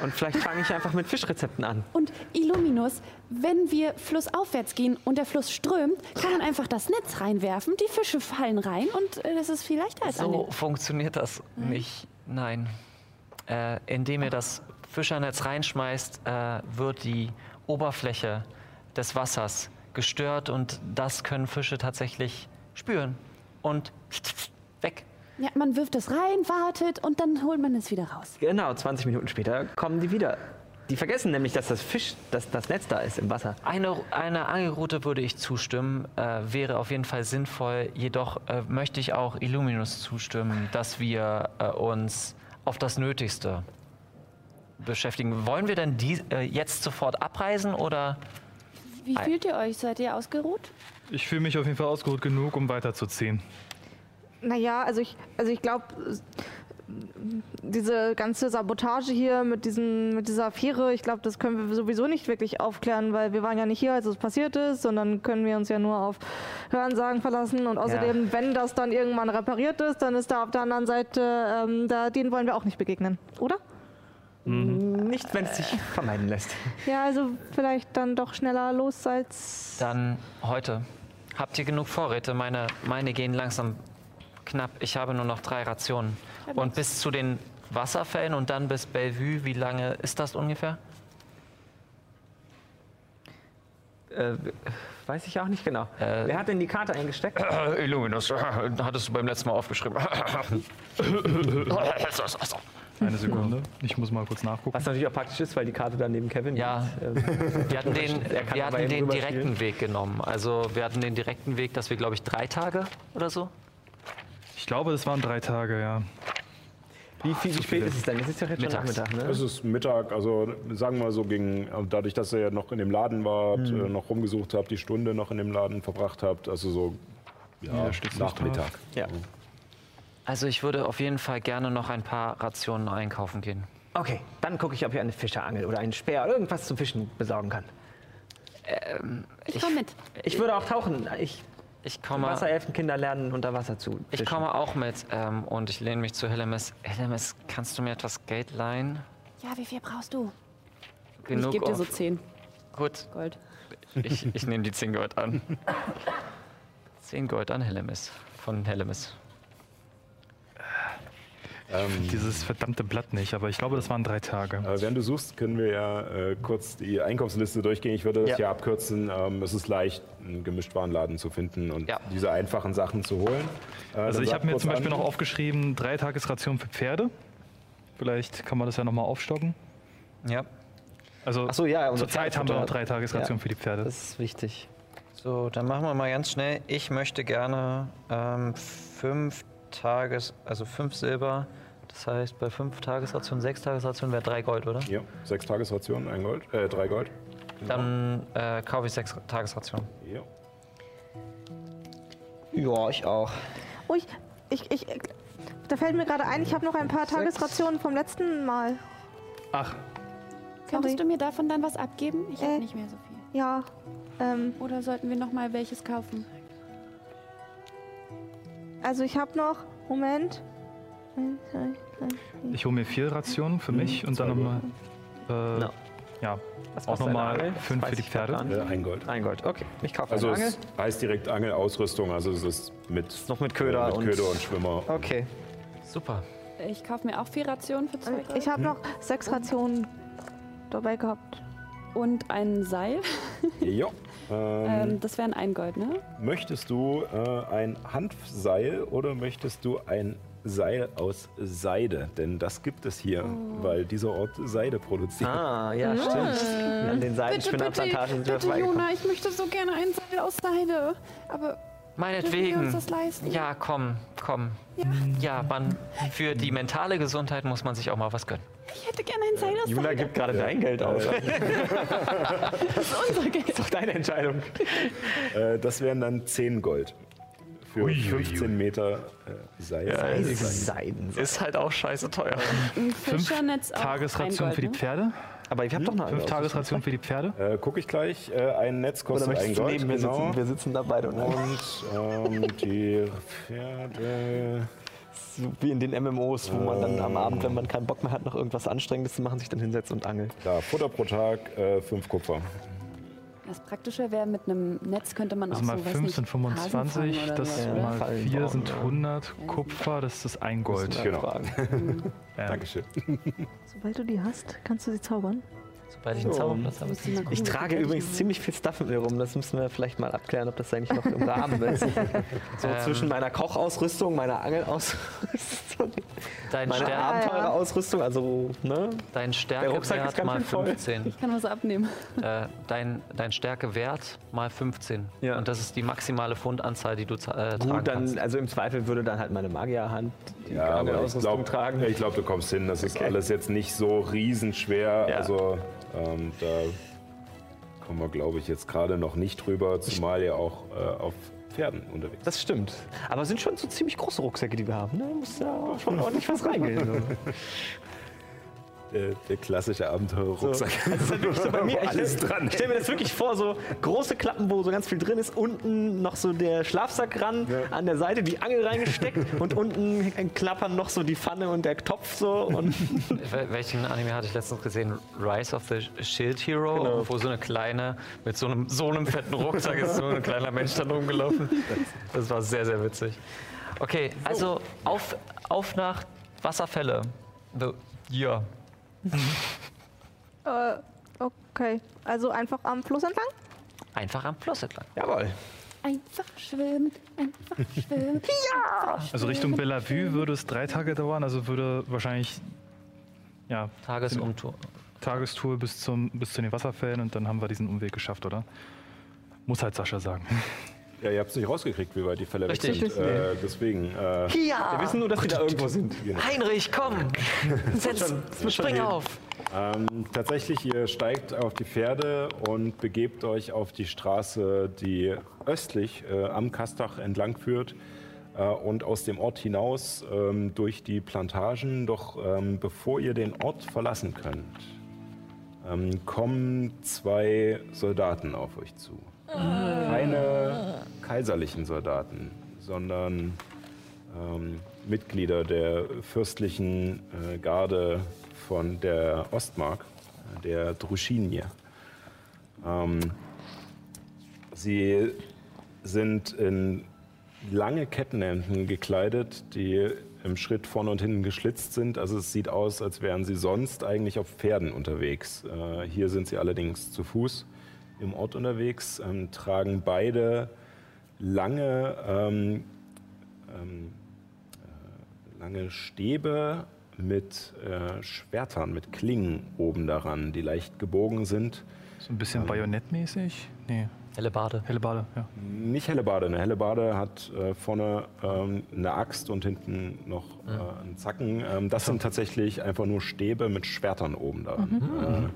Und vielleicht fange ich einfach mit Fischrezepten an. und Illuminus, wenn wir flussaufwärts gehen und der Fluss strömt, kann man einfach das Netz reinwerfen, die Fische fallen rein und äh, das ist viel leichter als So eine. funktioniert das Hm? nicht. Nein. Äh, indem ihr das Fischernetz reinschmeißt, äh, wird die Oberfläche des Wassers gestört und das können Fische tatsächlich spüren. Und weg. Ja, man wirft es rein, wartet und dann holt man es wieder raus. Genau, 20 Minuten später kommen die wieder. Die vergessen nämlich, dass das Fisch, dass das Netz da ist im Wasser. Eine, eine Angelroute würde ich zustimmen, äh, wäre auf jeden Fall sinnvoll. Jedoch äh, möchte ich auch Illuminus zustimmen, dass wir äh, uns auf das Nötigste beschäftigen. Wollen wir denn die, äh, jetzt sofort abreisen oder? Wie fühlt ihr euch? Seid ihr ausgeruht? Ich fühle mich auf jeden Fall ausgeruht genug, um weiterzuziehen. Naja, also ich, also ich glaube, diese ganze Sabotage hier mit, diesen, mit dieser Affäre, ich glaube, das können wir sowieso nicht wirklich aufklären, weil wir waren ja nicht hier, als es passiert ist, sondern können wir uns ja nur auf Hörensagen verlassen. Und außerdem, wenn das dann irgendwann repariert ist, dann ist da auf der anderen Seite, ähm, da, denen wollen wir auch nicht begegnen, oder? Mhm. Nicht, wenn es sich äh. vermeiden lässt. Ja, also vielleicht dann doch schneller los als. Dann heute. Habt ihr genug Vorräte? Meine, meine gehen langsam knapp. Ich habe nur noch drei Rationen. Und bis zu den Wasserfällen und dann bis Bellevue, wie lange ist das ungefähr? Äh, weiß ich auch nicht genau. Äh, Wer hat denn die Karte eingesteckt? Äh, Illuminus, hattest du beim letzten Mal aufgeschrieben. Eine Sekunde. Ich muss mal kurz nachgucken. Was natürlich auch praktisch ist, weil die Karte dann neben Kevin Ja. liegt. Ähm, Wir hatten den, wir hatten den direkten Weg genommen. Also wir hatten den direkten Weg, dass wir, glaube ich, drei Tage oder so. Ich glaube, das waren drei Tage, ja. wie, viel, wie spät ist es denn? Es ist doch jetzt schon Mittags. Nachmittag, ne? Es ist Mittag, also sagen wir mal so ging, dadurch, dass ihr ja noch in dem Laden wart, Hm. äh, noch rumgesucht habt, die Stunde noch in dem Laden verbracht habt, also so ja, Ja, Nachmittag. Ja. Also ich würde auf jeden Fall gerne noch ein paar Rationen einkaufen gehen. Okay, dann gucke ich, ob ich eine Fischerangel oder einen Speer oder irgendwas zum Fischen besorgen kann. Ich komm mit. Ich würde auch tauchen. Ich, Ich komme, Wasserelfenkinder lernen, unter Wasser zu ich fischen. komme auch mit ähm, und ich lehne mich zu Hellemis. Hellemis, kannst du mir etwas Geld leihen? Ja, wie viel brauchst du? Genug ich gebe dir so 10 Gut, Gold. ich, ich nehme die 10 Gold an. 10 Gold an Hellemis. Von Hellemis. Dieses verdammte Blatt nicht, aber ich glaube, das waren drei Tage. Äh, während du suchst, können wir ja äh, kurz die Einkaufsliste durchgehen. Ich würde das Ja. hier abkürzen. Ähm, es ist leicht, einen Gemischtwarenladen zu finden und Ja. diese einfachen Sachen zu holen. Äh, Also ich habe mir zum Beispiel an. noch aufgeschrieben, drei Tagesrationen für Pferde. Vielleicht kann man das ja nochmal aufstocken. Ja. Also Ach so, ja, unser zurzeit haben wir noch drei Tagesrationen Ja. für die Pferde. Das ist wichtig. So, dann machen wir mal ganz schnell. Ich möchte gerne ähm, fünf Tages, also fünf Silber. Das heißt, bei fünf Tagesrationen, sechs Tagesrationen wäre drei Gold, oder? Ja, sechs Tagesrationen, ein Gold, äh, drei Gold. Dann äh, kaufe ich sechs Tagesrationen. Ja. Ja, ich auch. Oh, ich, ich, ich, da fällt mir gerade ein, ich habe noch ein paar Tagesrationen vom letzten Mal. Ach, Könntest du mir davon dann was abgeben? Ich Äh. habe nicht mehr so viel. Ja, ähm, Oder sollten wir noch mal welches kaufen? Also ich habe noch, Moment. Eins, zwei, drei, vier. ich hole mir vier Rationen für mich und dann nochmal. Äh, No. Ja, Was auch nochmal fünf für die Pferde. Äh, ein Gold. Ein Gold, okay. Ich kaufe Also eine Angel. es heißt direkt Angelausrüstung, also es ist mit, Noch mit Köder mit und- Köder und Schwimmer. Okay. Super. Ich kaufe mir auch vier Rationen für zwei. Ich habe noch sechs Rationen dabei gehabt. Und ein Seil. Ja. Ähm, Ähm, das wären ein Gold, ne? Möchtest du äh, ein Hanfseil oder möchtest du ein Seil aus Seide? Denn das gibt es hier, weil dieser Ort Seide produziert. Ah, ja, stimmt. An den Seidenspinnerplantagen sind wir bitte. Jona, ich möchte so gerne ein Seil aus Seide. Aber Meinetwegen. uns das leisten? Ja, komm, komm. Ja, man, für die mentale Gesundheit muss man sich auch mal was gönnen. Ich hätte gerne ein Seil aus Juna gibt gerade dein Geld aus. Das ist unser Geld. Das ist doch deine Entscheidung. Äh, das wären dann 10 Gold. Für Ui, ui, 15 Meter äh, Seil. Seiden. Ist halt auch scheiße teuer. Ein Fünf Fischernetz auch Tagesrationen ein für die Gold, ne? Pferde. Aber ich habe doch noch eine. Fünf Tagesrationen für die Pferde. Äh, Gucke ich gleich. Äh, ein Netz Oder kostet ein Gold. neben mir genau. sitzen? Wir sitzen da beide. Und Und ähm, die Pferde. So wie in den MMOs, wo man dann am Abend, wenn man keinen Bock mehr hat, noch irgendwas Anstrengendes zu machen, sich dann hinsetzt und angelt. Da, Futter pro Tag, äh, 5 Kupfer. Das Praktische wäre, mit einem Netz könnte man Also auch mal so, weiß 5 nicht, sind Hasen 25, fangen oder das Ja. mal Fallen 4 bauen, sind ja. 100 Kupfer, das ist ein Gold. Genau. Fragen. Ja. Dankeschön. Sobald du die hast, kannst du sie zaubern. Sobald ich einen Zauberplatz habe. Ich trage übrigens ziemlich viel Stuff mit mir rum. Das müssen wir vielleicht mal abklären, ob das eigentlich noch im Rahmen ist. So Ähm. zwischen meiner Kochausrüstung, meiner Angelausrüstung, Dein, meiner Stärk, Abenteurerausrüstung, also ne? dein ist Stärkewert mal schön voll. 15. Ich kann was abnehmen. Äh, dein, dein Stärkewert mal 15. Ja. Und das ist die maximale Fundanzahl, die du äh, tragen Gut, dann, kannst. also im Zweifel würde dann halt meine Magierhand die Ja, Angelausrüstung glaube, tragen. ich glaub, du kommst hin. Das ist Okay. alles jetzt nicht so riesenschwer. Ja. Also ähm, da kommen wir, glaube ich, jetzt gerade noch nicht drüber, zumal ihr auch äh, auf Pferden unterwegs Das stimmt. Aber es sind schon so ziemlich große Rucksäcke, die wir haben. Ne? Muss ja schon ordentlich was reingehen. Der, der klassische Abenteuerrucksack. Das ist halt wirklich so bei mir. Ich Alles stell- dran. Ich stelle mir das wirklich vor, so große Klappen, wo so ganz viel drin ist, unten noch so der Schlafsack ran, an der Seite die Angel reingesteckt und unten klappern noch so die Pfanne und der Topf so. Und Wel- Welchen Anime hatte ich letztens gesehen? Rise of the Shield Hero, Genau. wo so eine kleine, mit so einem, so einem fetten Rucksack ist so ein kleiner Mensch dann rumgelaufen. Das war sehr, sehr witzig. Okay, also auf, auf nach Wasserfälle. The, ja. Äh, okay. Also einfach am Fluss entlang? Einfach am Fluss entlang. Jawohl. Einfach schwimmen, einfach schwimmen. ja! Also Richtung Bellevue würde es drei Tage dauern, also würde wahrscheinlich ja, Tagesumtour. Tagestour bis, zum, bis zu den Wasserfällen und dann haben wir diesen Umweg geschafft, oder? Muss halt Sascha sagen. Ja, ihr habt es nicht rausgekriegt, wie weit die Fälle weg Richtig. sind. Äh, deswegen. Äh, Wir wissen nur, dass sie da irgendwo sind. Heinrich, komm! Setz, spring auf! Ähm, tatsächlich, ihr steigt auf die Pferde und begebt euch auf die Straße, die östlich äh, am Kastach entlang führt äh, und aus dem Ort hinaus ähm, durch die Plantagen. Doch ähm, bevor ihr den Ort verlassen könnt, ähm, kommen zwei Soldaten auf euch zu. Keine kaiserlichen Soldaten, sondern ähm, Mitglieder der fürstlichen äh, Garde von der Ostmark, der Druschinie. Ähm, sie sind in lange Kettenhemden gekleidet, die im Schritt vorne und hinten geschlitzt sind. Also es sieht aus, als wären sie sonst eigentlich auf Pferden unterwegs. Äh, hier sind sie allerdings zu Fuß im Ort unterwegs, ähm, tragen beide lange ähm, ähm, äh, lange Stäbe mit äh, Schwertern, mit Klingen oben daran, die leicht gebogen sind. So ein bisschen bajonettmäßig? Nee, Helle Bade. helle Bade, ja. Nicht Hellebade. Eine Hellebade hat äh, vorne ähm, eine Axt und hinten noch äh, einen Zacken. Ähm, das sind tatsächlich einfach nur Stäbe mit Schwertern oben daran.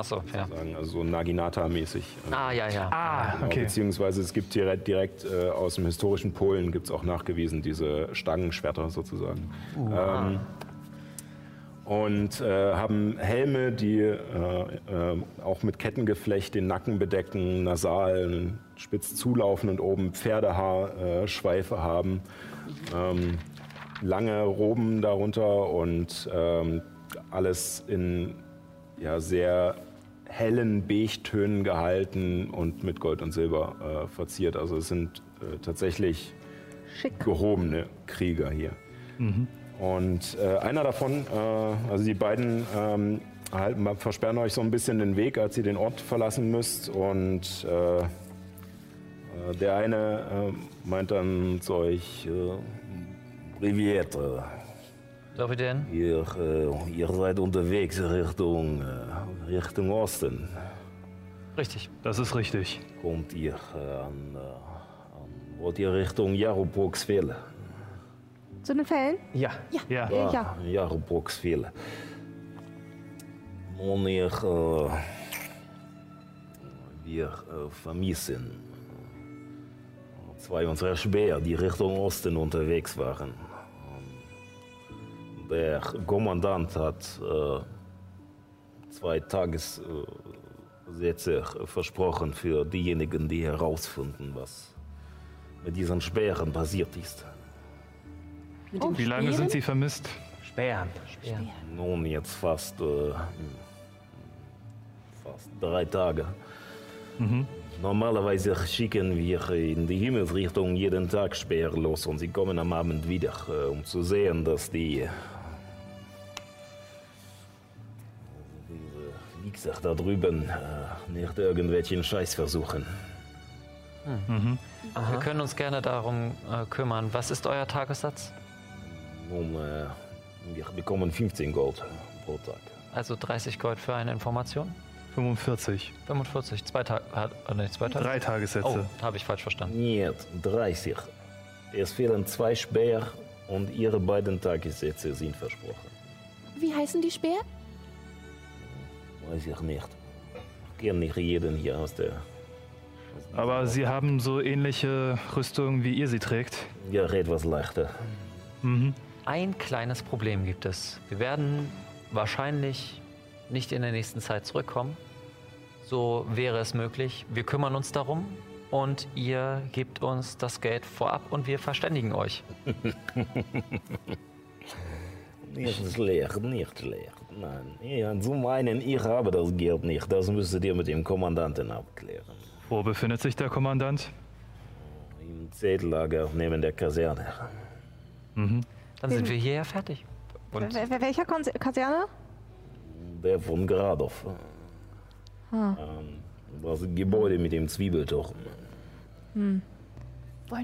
Achso, ja. Sagen, also so Naginata-mäßig. Ah, ja, ja. Ah, Genau, okay. Beziehungsweise es gibt direkt, direkt äh, aus dem historischen Polen gibt es auch nachgewiesen diese Stangenschwerter sozusagen. Ähm, und äh, haben Helme, die äh, äh, auch mit Kettengeflecht den Nacken bedecken, nasal, spitz zulaufen und oben Pferdehaarschweife äh, Schweife haben. Ähm, lange Roben darunter und ähm, alles in ja, sehr hellen Beigtönen gehalten und mit Gold und Silber äh, verziert. Also es sind äh, tatsächlich Schick. gehobene Krieger hier. Und äh, einer davon, äh, also die beiden ähm, halten, versperren euch so ein bisschen den Weg, als ihr den Ort verlassen müsst. Und äh, äh, der eine äh, meint dann zu euch, äh, Riviere, Darf ich denn? ihr, äh, ihr seid unterwegs Richtung, äh, Richtung Osten. Richtig. Das ist richtig. Kommt ihr äh, an, äh, an, wollt ihr Richtung Jaroboxville? Zu den Fällen? Ja. Ja. Ja. ja. Jaroboxville. Und ihr, äh, wir äh, vermissen zwei unserer Speer, die Richtung Osten unterwegs waren. Der Kommandant hat äh, zwei Tagessätze versprochen für diejenigen, die herausfinden, was mit diesen Speeren passiert ist. Mit den Wie lange Speeren? sind Sie vermisst? Sperren. Nun, jetzt fast, äh, fast drei Tage. Normalerweise schicken wir in die Himmelsrichtung jeden Tag Speer los und sie kommen am Abend wieder, äh, um zu sehen, dass die. Wichser da drüben äh, nicht irgendwelchen Scheiß versuchen. Wir können uns gerne darum äh, kümmern. Was ist euer Tagessatz? Nun, äh, wir bekommen 15 Gold pro Tag. Also 30 Gold für eine Information? 45. 45, zwei Tage. Äh, nee, zwei Tage? Drei Oh, Tagessätze. habe ich falsch verstanden. Niet, 30. Es fehlen zwei Speer und ihre beiden Tagessätze sind versprochen. Wie heißen die Speer? Weiß ich nicht. Ich kenne nicht jeden hier aus der. Aber Sie haben so ähnliche Rüstungen, wie ihr sie trägt. Ja, etwas leichter. Ein kleines Problem gibt es. Wir werden wahrscheinlich nicht in der nächsten Zeit zurückkommen. So wäre es möglich. Wir kümmern uns darum und ihr gebt uns das Geld vorab und wir verständigen euch. Nicht schlecht, nicht schlecht. Nein, ja, zum einen, ich habe das Geld nicht. Das müsstet ihr mit dem Kommandanten abklären. Wo befindet sich der Kommandant? Im Zeltlager neben der Kaserne. Dann sind wir hier ja fertig. Und Wel- wel- Welcher Kaserne? Der von Gradov. Ah. Ähm, Das Gebäude mit dem Zwiebelturm. Wollen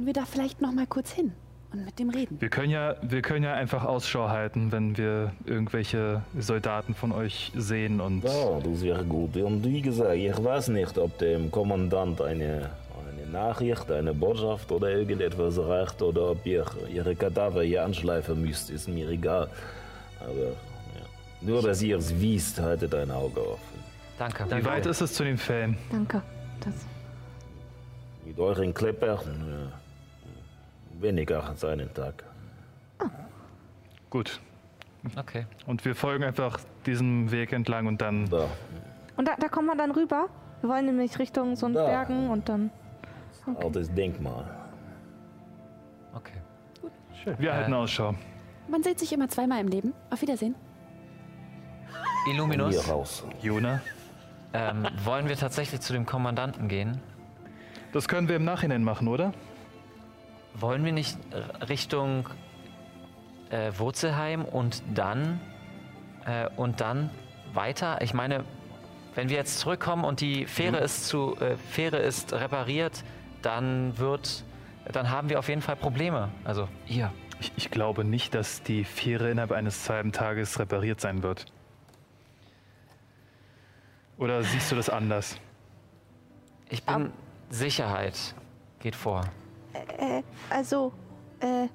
wir da vielleicht noch mal kurz hin und mit dem reden? Wir können ja, wir können ja einfach Ausschau halten, wenn wir irgendwelche Soldaten von euch sehen und Ja, das wäre gut. Und wie gesagt, ich weiß nicht, ob dem Kommandant eine, eine Nachricht, eine Botschaft oder irgendetwas reicht oder ob ihr ihre Kadaver hier anschleifen müsst, ist mir egal. Aber ja. nur, dass ihr es wisst, haltet ein Auge offen. Danke. wie weit ist es zu den Fällen? Danke. Das, Mit euren Klippern ja, weniger als einen Tag. Gut. Okay. Und wir folgen einfach diesem Weg entlang und dann. Da. und da, da kommen wir dann rüber. Wir wollen nämlich Richtung so einen Da. Bergen und dann. Altes Denkmal. Okay. Wir halten Ausschau. Man sieht sich immer zweimal im Leben. Auf Wiedersehen. Illuminus, Hier raus. Jona? ähm, wollen wir tatsächlich zu dem Kommandanten gehen? Das können wir im Nachhinein machen, oder? Wollen wir nicht Richtung äh, Wurzelheim und dann äh, und dann weiter? Ich meine, wenn wir jetzt zurückkommen und die Fähre ist zu äh, Fähre ist repariert, dann wird dann haben wir auf jeden Fall Probleme. Also ihr. Ich, ich glaube nicht, dass die Fähre innerhalb eines halben Tages repariert sein wird. Oder siehst du das anders? Ich bin Sicherheit geht vor. Äh, also, äh,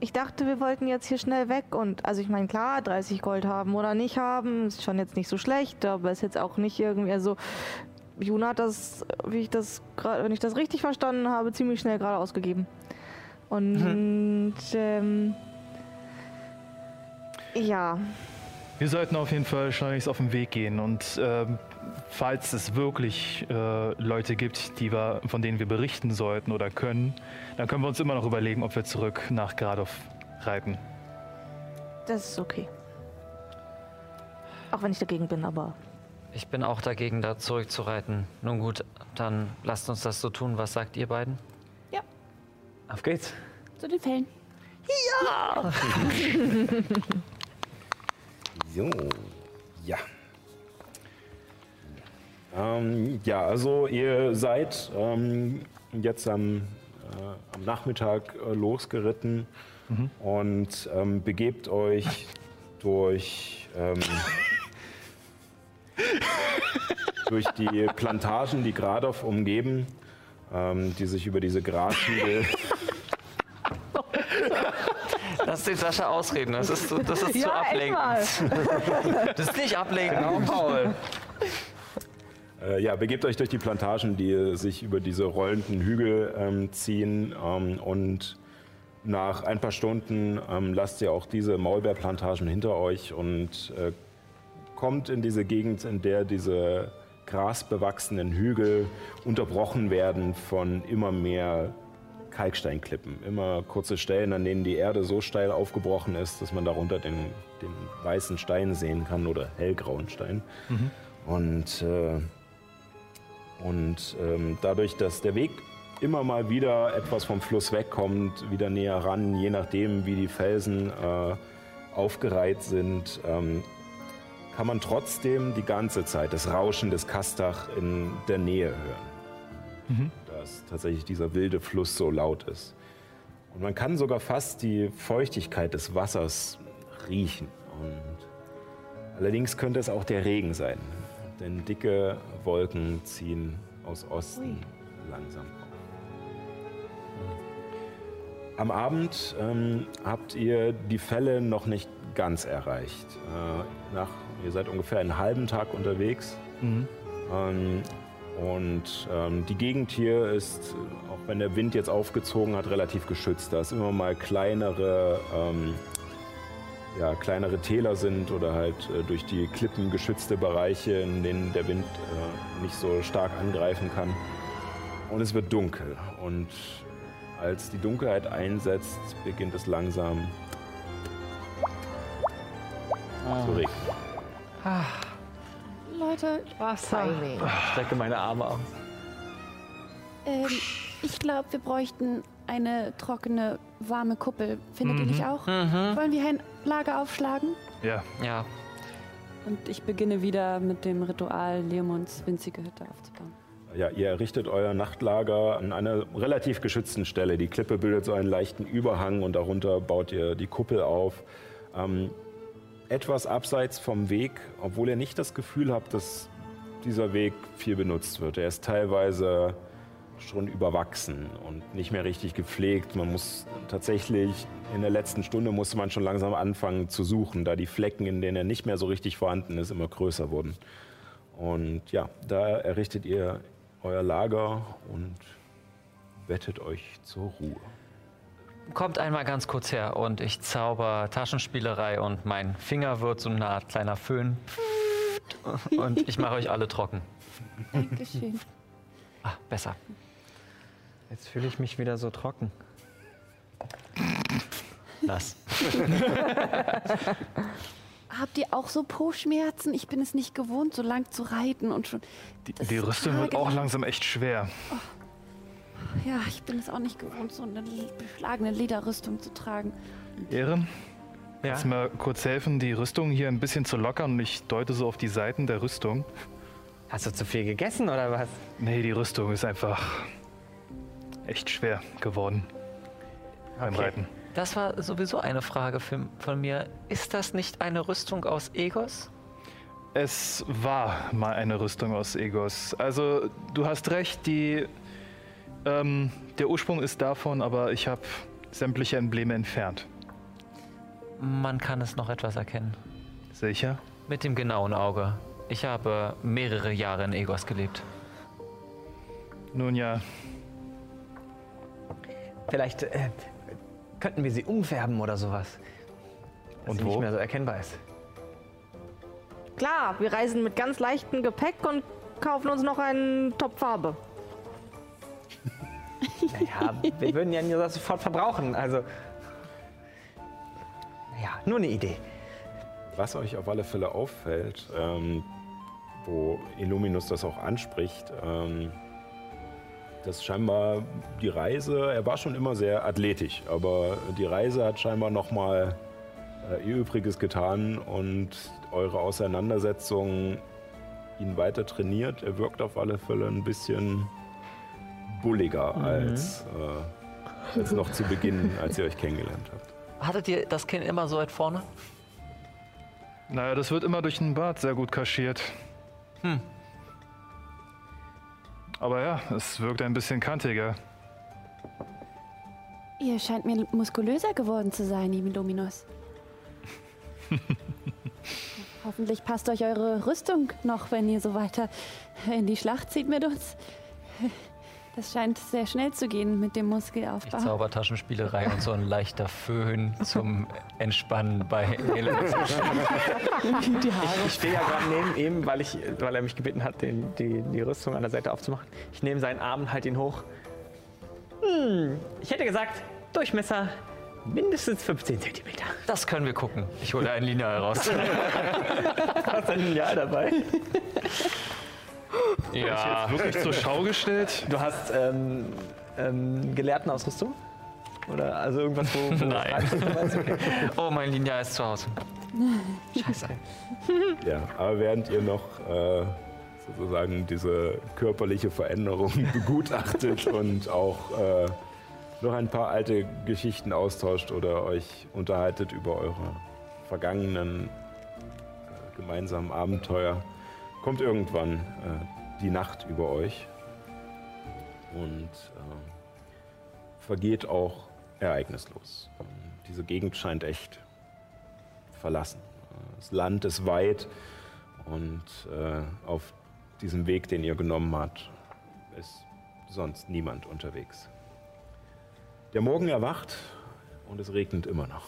ich dachte, wir wollten jetzt hier schnell weg und, also ich meine, klar, 30 Gold haben oder nicht haben, ist schon jetzt nicht so schlecht, aber ist jetzt auch nicht irgendwie, also, Juna hat das, wie ich das wenn ich das richtig verstanden habe, ziemlich schnell gerade ausgegeben. Und, ähm, ja, Wir sollten auf jeden Fall schleunigst auf den Weg gehen und ähm, falls es wirklich äh, Leute gibt, die wir, von denen wir berichten sollten oder können, dann können wir uns immer noch überlegen, ob wir zurück nach Gradov reiten. das ist okay. Auch wenn ich dagegen bin, aber Ich bin auch dagegen, da zurückzureiten. Nun gut, dann lasst uns das so tun. Was sagt ihr beiden? Auf geht's. Zu den Fällen. So, ja. Ähm, ja, also ihr seid ähm, jetzt am, äh, am Nachmittag äh, losgeritten und ähm, begebt euch durch, ähm, durch die Plantagen, die Gradov umgeben, ähm, die sich über diese Grashügel Lass den Sascha ausreden. Das ist, zu- das ist zu ablenkend. Das ist nicht ablenkend. Paul. Äh, ja, begebt euch durch die Plantagen, die sich über diese rollenden Hügel ähm, ziehen. Ähm, und nach ein paar Stunden ähm, lasst ihr auch diese Maulbeerplantagen hinter euch und äh, kommt in diese Gegend, in der diese grasbewachsenen Hügel unterbrochen werden von immer mehr Kalksteinklippen. Immer kurze Stellen, an denen die Erde so steil aufgebrochen ist, dass man darunter den, den weißen Stein sehen kann oder hellgrauen Stein. Und, äh, und ähm, dadurch, dass der Weg immer mal wieder etwas vom Fluss wegkommt, wieder näher ran, je nachdem, wie die Felsen äh, aufgereiht sind, ähm, kann man trotzdem die ganze Zeit das Rauschen des Kastach in der Nähe hören. Dass tatsächlich dieser wilde Fluss so laut ist. Und man kann sogar fast die Feuchtigkeit des Wassers riechen. Und allerdings könnte es auch der Regen sein. Denn dicke Wolken ziehen aus Osten langsam auf. Am Abend ähm, habt ihr die Fälle noch nicht ganz erreicht. Äh, nach, ihr seid ungefähr einen halben Tag unterwegs. Ähm, und ähm, die Gegend hier ist, auch wenn der Wind jetzt aufgezogen hat, relativ geschützt. Da es immer mal kleinere, ähm, ja, kleinere Täler sind oder halt äh, durch die Klippen geschützte Bereiche, in denen der Wind äh, nicht so stark angreifen kann. Und es wird dunkel. Und als die Dunkelheit einsetzt, beginnt es langsam zu regnen. Leute, Ich strecke meine Arme aus. ähm, ich glaube, wir bräuchten eine trockene, warme Kuppel. Findet ihr nicht auch? Wollen wir ein Lager aufschlagen? Ja, Ja. Und ich beginne wieder mit dem Ritual, Leomonds winzige Hütte aufzubauen. Ja, ihr errichtet euer Nachtlager an einer relativ geschützten Stelle. Die Klippe bildet so einen leichten Überhang und darunter baut ihr die Kuppel auf. Ähm, etwas abseits vom Weg, obwohl ihr nicht das Gefühl habt, dass dieser Weg viel benutzt wird. Er ist teilweise schon überwachsen und nicht mehr richtig gepflegt. Man muss tatsächlich, in der letzten Stunde musste man schon langsam anfangen zu suchen, da die Flecken, in denen er nicht mehr so richtig vorhanden ist, immer größer wurden. Und ja, da errichtet ihr euer Lager und bettet euch zur Ruhe. Kommt einmal ganz kurz her und ich zauber Taschenspielerei und mein Finger wird so eine Art kleiner Föhn. Und ich mache euch alle trocken. Dankeschön. Ah, besser. Jetzt fühle ich mich wieder so trocken. Lass. Habt ihr auch so Po-Schmerzen? Ich bin es nicht gewohnt, so lang zu reiten und schon. Die, die Rüstung wird auch langsam echt schwer. Ja, ich bin es auch nicht gewohnt, so eine beschlagene Lederrüstung zu tragen. Ehren, Ja. kannst du mir kurz helfen, die Rüstung hier ein bisschen zu lockern? Und ich deute so auf die Seiten der Rüstung. Hast du zu viel gegessen oder was? Nee, die Rüstung ist einfach echt schwer geworden beim Okay. Reiten. Das war sowieso eine Frage für, von mir. Ist das nicht eine Rüstung aus Egos? Es war mal eine Rüstung aus Egos. Also, du hast recht, die, ähm, der Ursprung ist davon, aber ich habe sämtliche Embleme entfernt. Man kann es noch etwas erkennen. Sicher? Mit dem genauen Auge. Ich habe mehrere Jahre in Egos gelebt. Nun ja, Vielleicht äh, könnten wir sie umfärben oder sowas. Dass Und sie wo? nicht mehr so erkennbar ist. Klar, wir reisen mit ganz leichtem Gepäck und kaufen uns noch einen Topf Farbe. Naja, wir würden ja nur das sofort verbrauchen. Also. Ja, nur eine Idee. Was euch auf alle Fälle auffällt, ähm, wo Illuminus das auch anspricht, ähm, dass scheinbar die Reise, er war schon immer sehr athletisch, aber die Reise hat scheinbar nochmal äh, ihr Übriges getan und eure Auseinandersetzung ihn weiter trainiert. Er wirkt auf alle Fälle ein bisschen bulliger als, äh, als noch zu Beginn, als ihr euch kennengelernt habt. Hattet ihr das Kind immer so weit vorne? naja, das wird immer durch den Bart sehr gut kaschiert. Hm. Aber ja, es wirkt ein bisschen kantiger. Ihr scheint mir muskulöser geworden zu sein, Illuminus. Hoffentlich passt euch eure Rüstung noch, wenn ihr so weiter in die Schlacht zieht mit uns. Das scheint sehr schnell zu gehen mit dem Ich Muskelaufbau. zauber Taschenspielerei und so ein leichter Föhn zum Entspannen bei Elend. Ich stehe ja gerade neben ihm, weil, ich, weil er mich gebeten hat, den, die, die Rüstung an der Seite aufzumachen. Ich nehme seinen Arm und halte ihn hoch. Hm, ich hätte gesagt, Durchmesser mindestens 15 Zentimeter. Das können wir gucken. Ich hole ein Lineal raus. Hast du ein Lineal dabei? ja. Wirklich zur Schau gestellt? Du hast ähm, ähm, Gelehrtenausrüstung? Oder also irgendwas, wo... wo Nein. Oh, mein Lineal ist zu Hause. Scheiße. Ja, aber während ihr noch äh, sozusagen diese körperliche Veränderung begutachtet und auch äh, noch ein paar alte Geschichten austauscht oder euch unterhaltet über eure vergangenen äh, gemeinsamen Abenteuer, kommt irgendwann äh, die Nacht über euch und äh, vergeht auch ereignislos. Ähm, diese Gegend scheint echt verlassen. Das Land ist weit und äh, auf diesem Weg, den ihr genommen habt, ist sonst niemand unterwegs. Der Morgen erwacht und es regnet immer noch.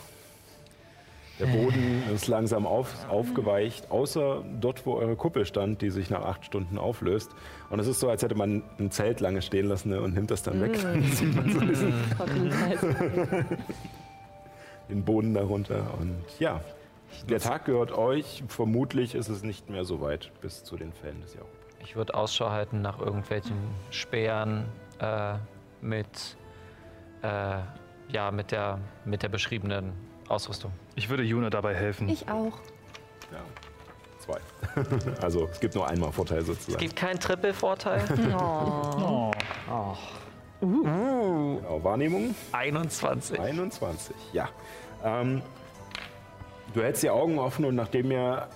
Der Boden ist langsam auf, aufgeweicht, außer dort, wo eure Kuppel stand, die sich nach acht Stunden auflöst. Und es ist so, als hätte man ein Zelt lange stehen lassen ne, und nimmt das dann weg. Dann sieht man so diesen, Kreis. den Boden darunter. Und ja, der Tag gehört euch. Vermutlich ist es nicht mehr so weit bis zu den Fällen des Jahrhunderts. Ich würde Ausschau halten nach irgendwelchen Speeren äh, mit, äh, ja, mit, der, mit der beschriebenen Ausrüstung. Ich würde Juna dabei helfen. Ich auch. Ja. zwei. also es gibt nur einmal Vorteil Es sozusagen. gibt keinen Triple-Vorteil. Oh. Genau, Wahrnehmung 21. 21, ja. Ähm, du hältst die Augen offen und nachdem ihr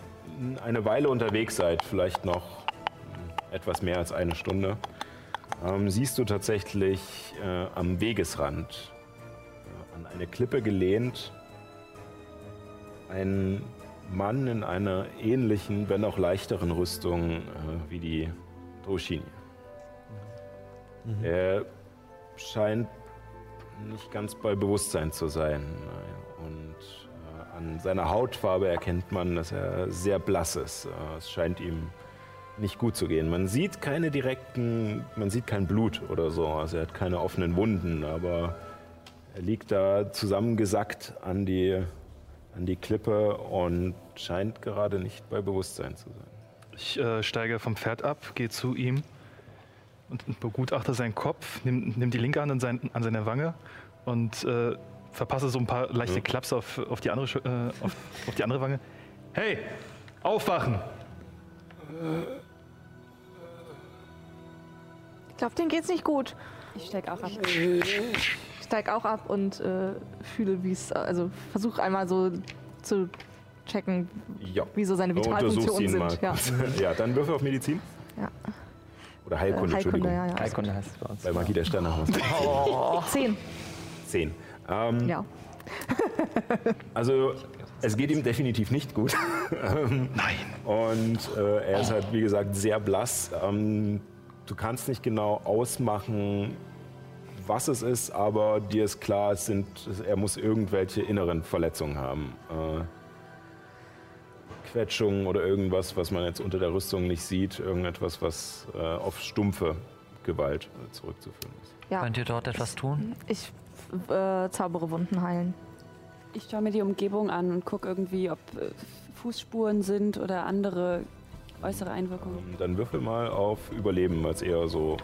eine Weile unterwegs seid, vielleicht noch etwas mehr als eine Stunde, ähm, siehst du tatsächlich äh, am Wegesrand äh, an eine Klippe gelehnt einen Mann in einer ähnlichen, wenn auch leichteren Rüstung äh, wie die Doshini. Er scheint nicht ganz bei Bewusstsein zu sein. Und äh, an seiner Hautfarbe erkennt man, dass er sehr blass ist. Äh, es scheint ihm nicht gut zu gehen. Man sieht keine direkten, man sieht kein Blut oder so. Also er hat keine offenen Wunden, aber er liegt da zusammengesackt an die, an die Klippe und scheint gerade nicht bei Bewusstsein zu sein. Ich äh, steige vom Pferd ab, gehe zu ihm und begutachte seinen Kopf, nimm, nimm die linke Hand an, sein, an seine Wange und äh, verpasse so ein paar leichte Klaps auf, auf, die andere, äh, auf, auf die andere Wange. Hey, aufwachen! Ich glaube, denen geht's nicht gut. Ich steig auch ab. Ich steig auch ab und äh, fühle, wie es, also versuche einmal so zu checken, Ja. wie so seine Vitalfunktionen sind. Ja. ja, dann würfel auf Medizin. Ja. Oder Äh, Heilkunde, Entschuldigung. ja, ja. Heilkunde heißt es bei uns. Bei Magie der Sterne haben wir Oh. Zehn, Zehn. Ähm, ja. Also es geht ihm definitiv nicht gut. Nein. Und äh, er ist halt, wie gesagt, sehr blass. Ähm, du kannst nicht genau ausmachen, was es ist, aber dir ist klar, es sind, er muss irgendwelche inneren Verletzungen haben. Äh, Quetschungen oder irgendwas, was man jetzt unter der Rüstung nicht sieht. Irgendetwas, was äh, auf stumpfe Gewalt zurückzuführen ist. ja. Könnt ihr dort etwas tun? Ich äh, zaubere Wunden heilen. Ich schaue mir die Umgebung an und gucke irgendwie, ob äh, Fußspuren sind oder andere äußere Einwirkungen. Ähm, Dann würfel mal auf Überleben, weil es eher so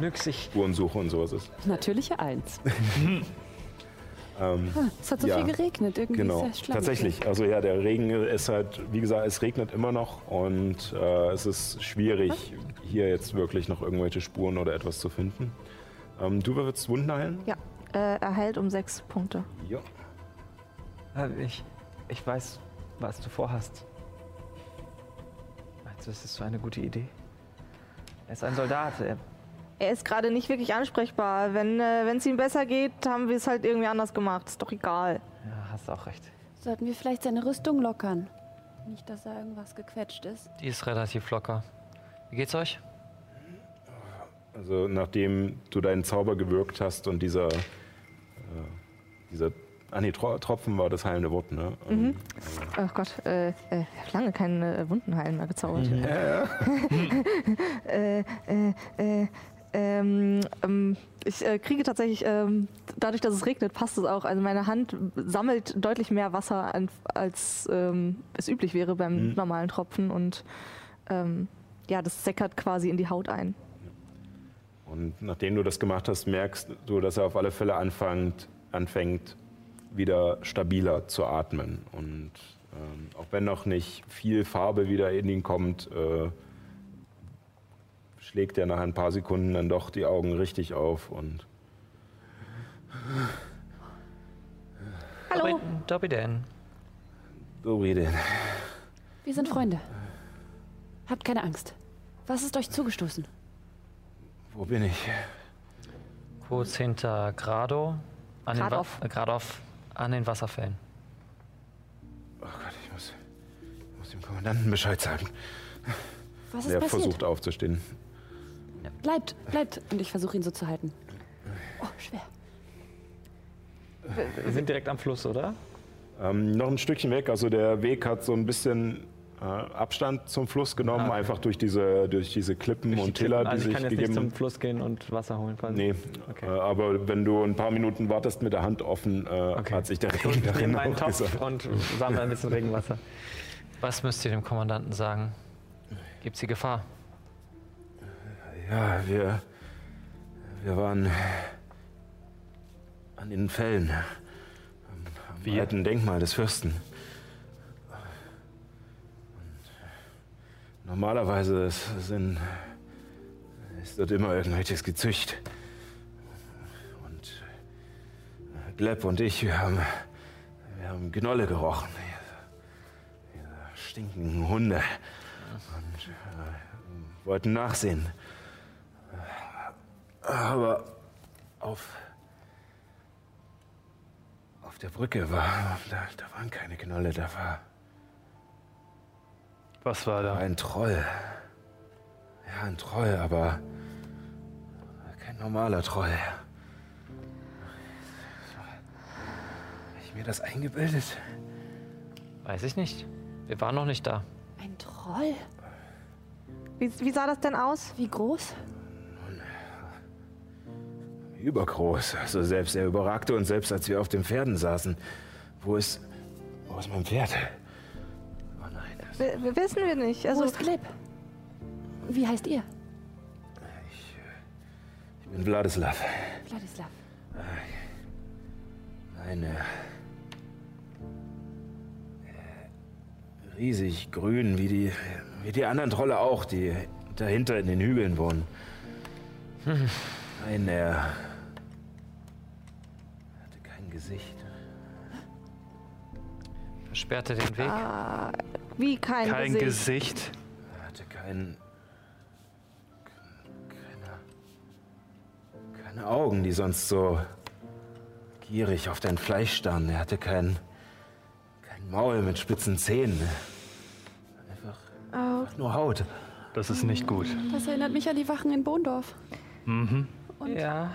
Nüchsig. Spurensuche und sowas ist. Natürliche Eins. Ähm, Ah, es hat so Ja, viel geregnet. Irgendwie Genau, ist tatsächlich. Also ja, der Regen ist halt, wie gesagt, es regnet immer noch und äh, es ist schwierig, hier jetzt wirklich noch irgendwelche Spuren oder etwas zu finden. Ähm, du würdest Wunden heilen? Ja. Äh, er heilt um sechs Punkte. Ja. Äh, Ich, ich weiß, was du vorhast. Meinst du, das ist so eine gute Idee? Er ist ein Soldat. Er, Er ist gerade nicht wirklich ansprechbar. Wenn äh, es ihm besser geht, haben wir es halt irgendwie anders gemacht. Ist doch egal. ja, hast auch recht. Sollten wir vielleicht seine Rüstung lockern? Nicht, dass da irgendwas gequetscht ist. Die ist relativ locker. Wie geht's euch? Also nachdem du deinen Zauber gewirkt hast und dieser, äh, dieser Ah nee, Tro Tropfen war das heilende Wort, ne? Ähm, Ach Gott, äh, äh, ich habe lange keine äh, Wundenheilen mehr gezaubert. äh, äh, äh, ähm, ähm, ich äh, kriege tatsächlich, ähm, dadurch, dass es regnet, passt es auch. Also meine Hand sammelt deutlich mehr Wasser, an, als ähm, es üblich wäre beim Mhm. normalen Tropfen. Und ähm, ja, das säckert quasi in die Haut ein. Und nachdem du das gemacht hast, merkst du, dass er auf alle Fälle anfängt, anfängt wieder stabiler zu atmen. Und ähm, auch wenn noch nicht viel Farbe wieder in ihn kommt, äh, schlägt er nach ein paar Sekunden dann doch die Augen richtig auf und Hallo! Dobby Dan. so rede. Wir sind Freunde. Habt keine Angst. Was ist euch zugestoßen? Wo bin ich? Kurz hinter Grado. An den Wa- Gradov. äh, Gradov an den Wasserfällen. Oh Gott, ich muss, ich muss dem Kommandanten Bescheid sagen. Was ist Er passiert? versucht aufzustehen. Bleibt, bleibt. Und ich versuche ihn so zu halten. Oh, schwer. Wir sind direkt am Fluss, oder? Ähm, noch ein Stückchen weg, also der Weg hat so ein bisschen äh, Abstand zum Fluss genommen, Ah, okay. einfach durch diese, durch diese Klippen Durch die und Tiller, die also ich sich kann jetzt nicht gegeben zum Fluss gehen und Wasser holen quasi. Nee, Okay. äh, aber wenn du ein paar Minuten wartest mit der Hand offen, äh, hat sich der Regen Ich nehme darin meinen auch Topf gesagt. und sammle ein bisschen Regenwasser. Was müsst ihr dem Kommandanten sagen? Gibt's die Gefahr? Ja, wir, wir waren an den Fällen. Am Wir? alten Denkmal des Fürsten. Normalerweise ist, sind, ist dort immer irgendwelches Gezücht. Und äh, Gleb und ich, wir haben, wir haben Gnolle gerochen. Diese, diese stinkenden Hunde. Und äh, wollten nachsehen. Aber auf, auf der Brücke war, da, da waren keine Gnolle, da war Was war da? ein Troll. Ja, ein Troll, aber kein normaler Troll. Habe ich mir das eingebildet? Weiß ich nicht. Wir waren noch nicht da. Ein Troll? Wie, wie sah das denn aus? Wie groß? Übergroß. Also selbst er überragte uns selbst, als wir auf den Pferden saßen. Wo ist. Wo ist mein Pferd? Oh nein. das- W wissen wir nicht. Wo Also, ist Gleb? Wie heißt ihr? Ich bin Wladislav. Vladislav. Ein. Äh, riesig grün, wie die, wie die anderen Trolle auch, die dahinter in den Hügeln wohnen. Ein. Er. Gesicht. Versperrte den Weg. ah, wie kein, Kein Gesicht. Gesicht. Er hatte kein. Keine, keine Augen, die sonst so gierig auf dein Fleisch starren. Er hatte kein. kein Maul mit spitzen Zähnen. Einfach, Oh, einfach nur Haut. Das ist nicht gut. Das erinnert mich an die Wachen in Bohndorf. Mhm. Ja.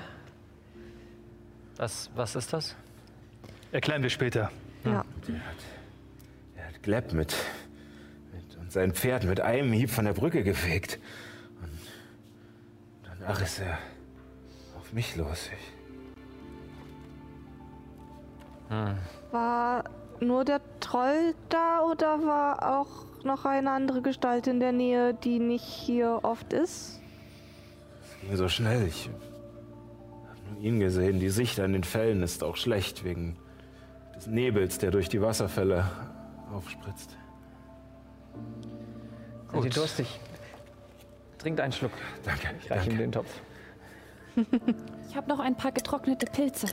Was, was ist das? Erklären wir später. ja. Der hat. Er hat Gleb mit. mit und sein Pferd mit einem Hieb von der Brücke gefegt. Und danach ist er auf mich los. Ich, War nur der Troll da oder war auch noch eine andere Gestalt in der Nähe, die nicht hier oft ist? ging so schnell. Ich habe nur ihn gesehen. Die Sicht an den Fällen ist auch schlecht wegen des Nebels, der durch die Wasserfälle aufspritzt. Seid ihr durstig? Trinkt einen Schluck. Danke. Ich reiche ihm den Topf. Ich habe noch ein paar getrocknete Pilze.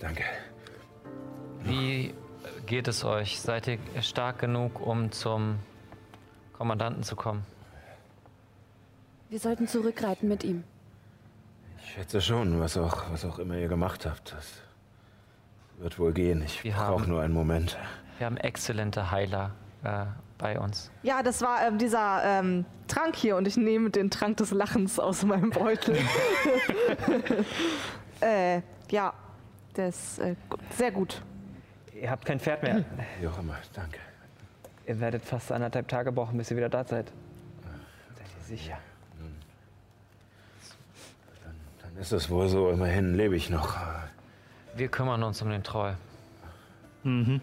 Danke. Wie geht es euch? Seid ihr stark genug, um zum Kommandanten zu kommen? Wir sollten zurückreiten mit ihm. Ich schätze schon, was auch, was auch immer ihr gemacht habt. Das wird wohl gehen. Ich Wir brauche nur einen Moment. Wir haben exzellente Heiler äh, bei uns. Ja, das war ähm, dieser ähm, Trank hier und ich nehme den Trank des Lachens aus meinem Beutel. äh, ja, das ist äh, sehr gut. Ihr habt kein Pferd mehr. Wie auch immer. Danke. Ihr werdet fast anderthalb Tage brauchen, bis ihr wieder da seid. Seid ihr sicher? Dann ist es wohl so. Immerhin lebe ich noch. Wir kümmern uns um den Troll. Mhm.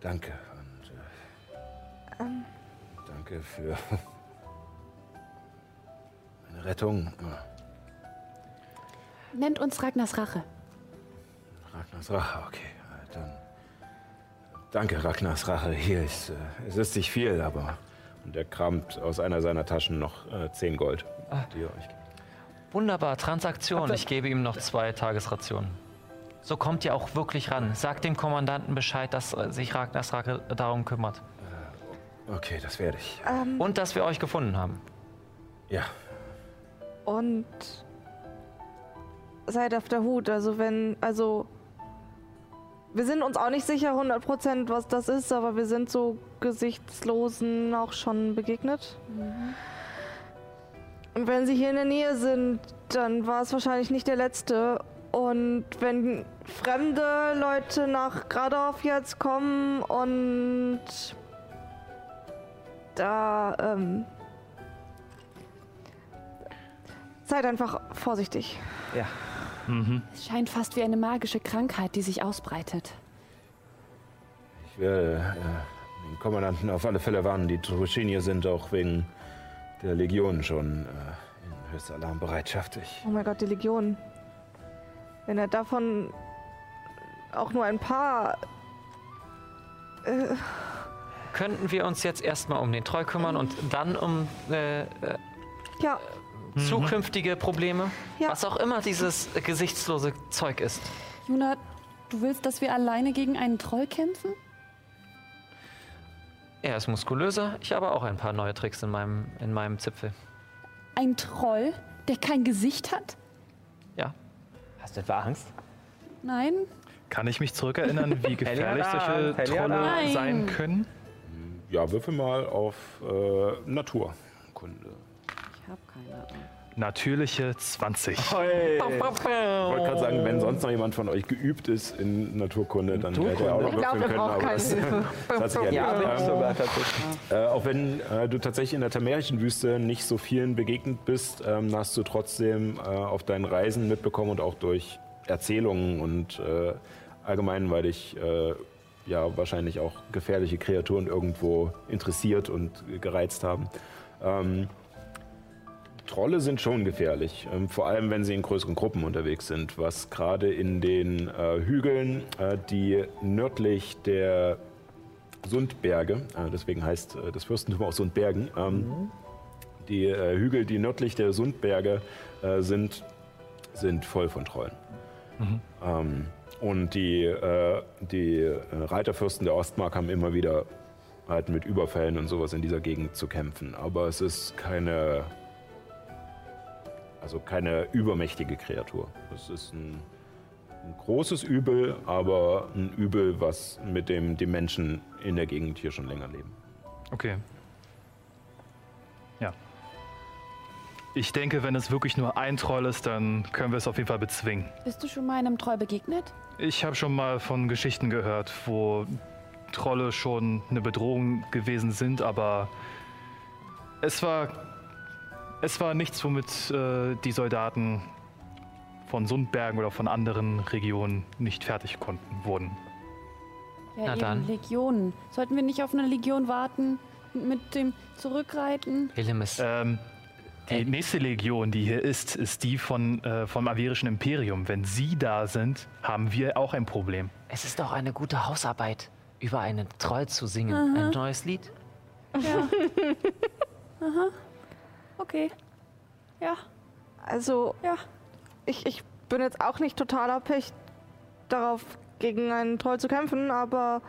Danke. Und, äh, danke für meine Rettung. Nennt uns Ragnars Rache. Ragnars Rache, okay. Äh, Dann. Danke, Ragnars Rache. Hier ist. Äh, es ist nicht viel, aber. Und er kramt aus einer seiner Taschen noch äh, 10 Gold, die er euch gibt. Wunderbar, Transaktion. Ich gebe ihm noch zwei Tagesrationen. So kommt ihr auch wirklich ran. Sagt dem Kommandanten Bescheid, dass äh, sich Ragnars Rache darum kümmert. Okay, das werde ich. Und dass wir euch gefunden haben. Ja, Und seid auf der Hut. Also wenn, also wir sind uns auch nicht sicher 100% was das ist, aber wir sind so Gesichtslosen auch schon begegnet. Und wenn sie hier in der Nähe sind, dann war es wahrscheinlich nicht der letzte. Und wenn fremde Leute nach Gradorf jetzt kommen und da ähm, seid einfach vorsichtig. Ja. Es scheint fast wie eine magische Krankheit, die sich ausbreitet. ich werde äh, den Kommandanten auf alle Fälle warnen. Die Truschinier sind auch wegen der Legion schon äh, in höchster Alarmbereitschaft. Ich, Oh mein Gott, die Legion. Wenn er davon auch nur ein paar. Äh, könnten wir uns jetzt erstmal um den Troll kümmern und dann um äh, äh, Ja, zukünftige Probleme? Ja. Was auch immer dieses gesichtslose Zeug ist. Juna, du willst, dass wir alleine gegen einen Troll kämpfen? Er ist muskulöser, ich habe auch ein paar neue Tricks in meinem, in meinem Zipfel. Ein Troll, der kein Gesicht hat? Ja. Hast du etwa Angst? Nein? Kann ich mich zurückerinnern, wie gefährlich solche. Trolle Nein. sein können? Ja, würfel mal auf äh, Naturkunde. Ich habe keine Ahnung. Natürliche 20. Ich wollte gerade sagen, wenn sonst noch jemand von euch geübt ist in Naturkunde, dann hätte er auch noch würfeln können. aber das- das hat sich Ja, sogar tatsächlich. Äh, auch wenn äh, du tatsächlich in der tamerischen Wüste nicht so vielen begegnet bist, ähm, hast du trotzdem äh, auf deinen Reisen mitbekommen und auch durch Erzählungen und äh, allgemein, weil dich äh, ja wahrscheinlich auch gefährliche Kreaturen irgendwo interessiert und gereizt haben. Ähm, Trolle sind schon gefährlich, ähm, vor allem wenn sie in größeren Gruppen unterwegs sind, was gerade in den äh, Hügeln, äh, die nördlich der Sundberge, äh, deswegen heißt äh, das Fürstentum auch Sundbergen. Ähm, Die äh, Hügel, die nördlich der Sundberge äh, sind, sind voll von Trollen. Ähm, und die, die Reiterfürsten der Ostmark haben immer wieder halt mit Überfällen und sowas in dieser Gegend zu kämpfen. Aber es ist keine, also keine übermächtige Kreatur. Es ist ein, ein großes Übel, aber ein Übel, was mit dem die Menschen in der Gegend hier schon länger leben. Okay. Ja. Ich denke, wenn es wirklich nur ein Troll ist, dann können wir es auf jeden Fall bezwingen. Bist du schon mal einem Troll begegnet? Ich habe schon mal von Geschichten gehört, wo Trolle schon eine Bedrohung gewesen sind, aber es war, es war nichts, womit äh, die Soldaten von Sundbergen oder von anderen Regionen nicht fertig konnten wurden. Ja, Na eben dann. Legionen. Sollten wir nicht auf eine Legion warten und mit dem Zurückreiten? Helemis, Ähm, die nächste Legion, die hier ist, ist die von, äh, vom Averischen Imperium. Wenn sie da sind, haben wir auch ein Problem. es ist doch eine gute Hausarbeit, über einen Troll zu singen. Ein neues Lied. Ja. Aha. Okay. Ja, also ja. ich, ich bin jetzt auch nicht total abhängig darauf, gegen einen Troll zu kämpfen, aber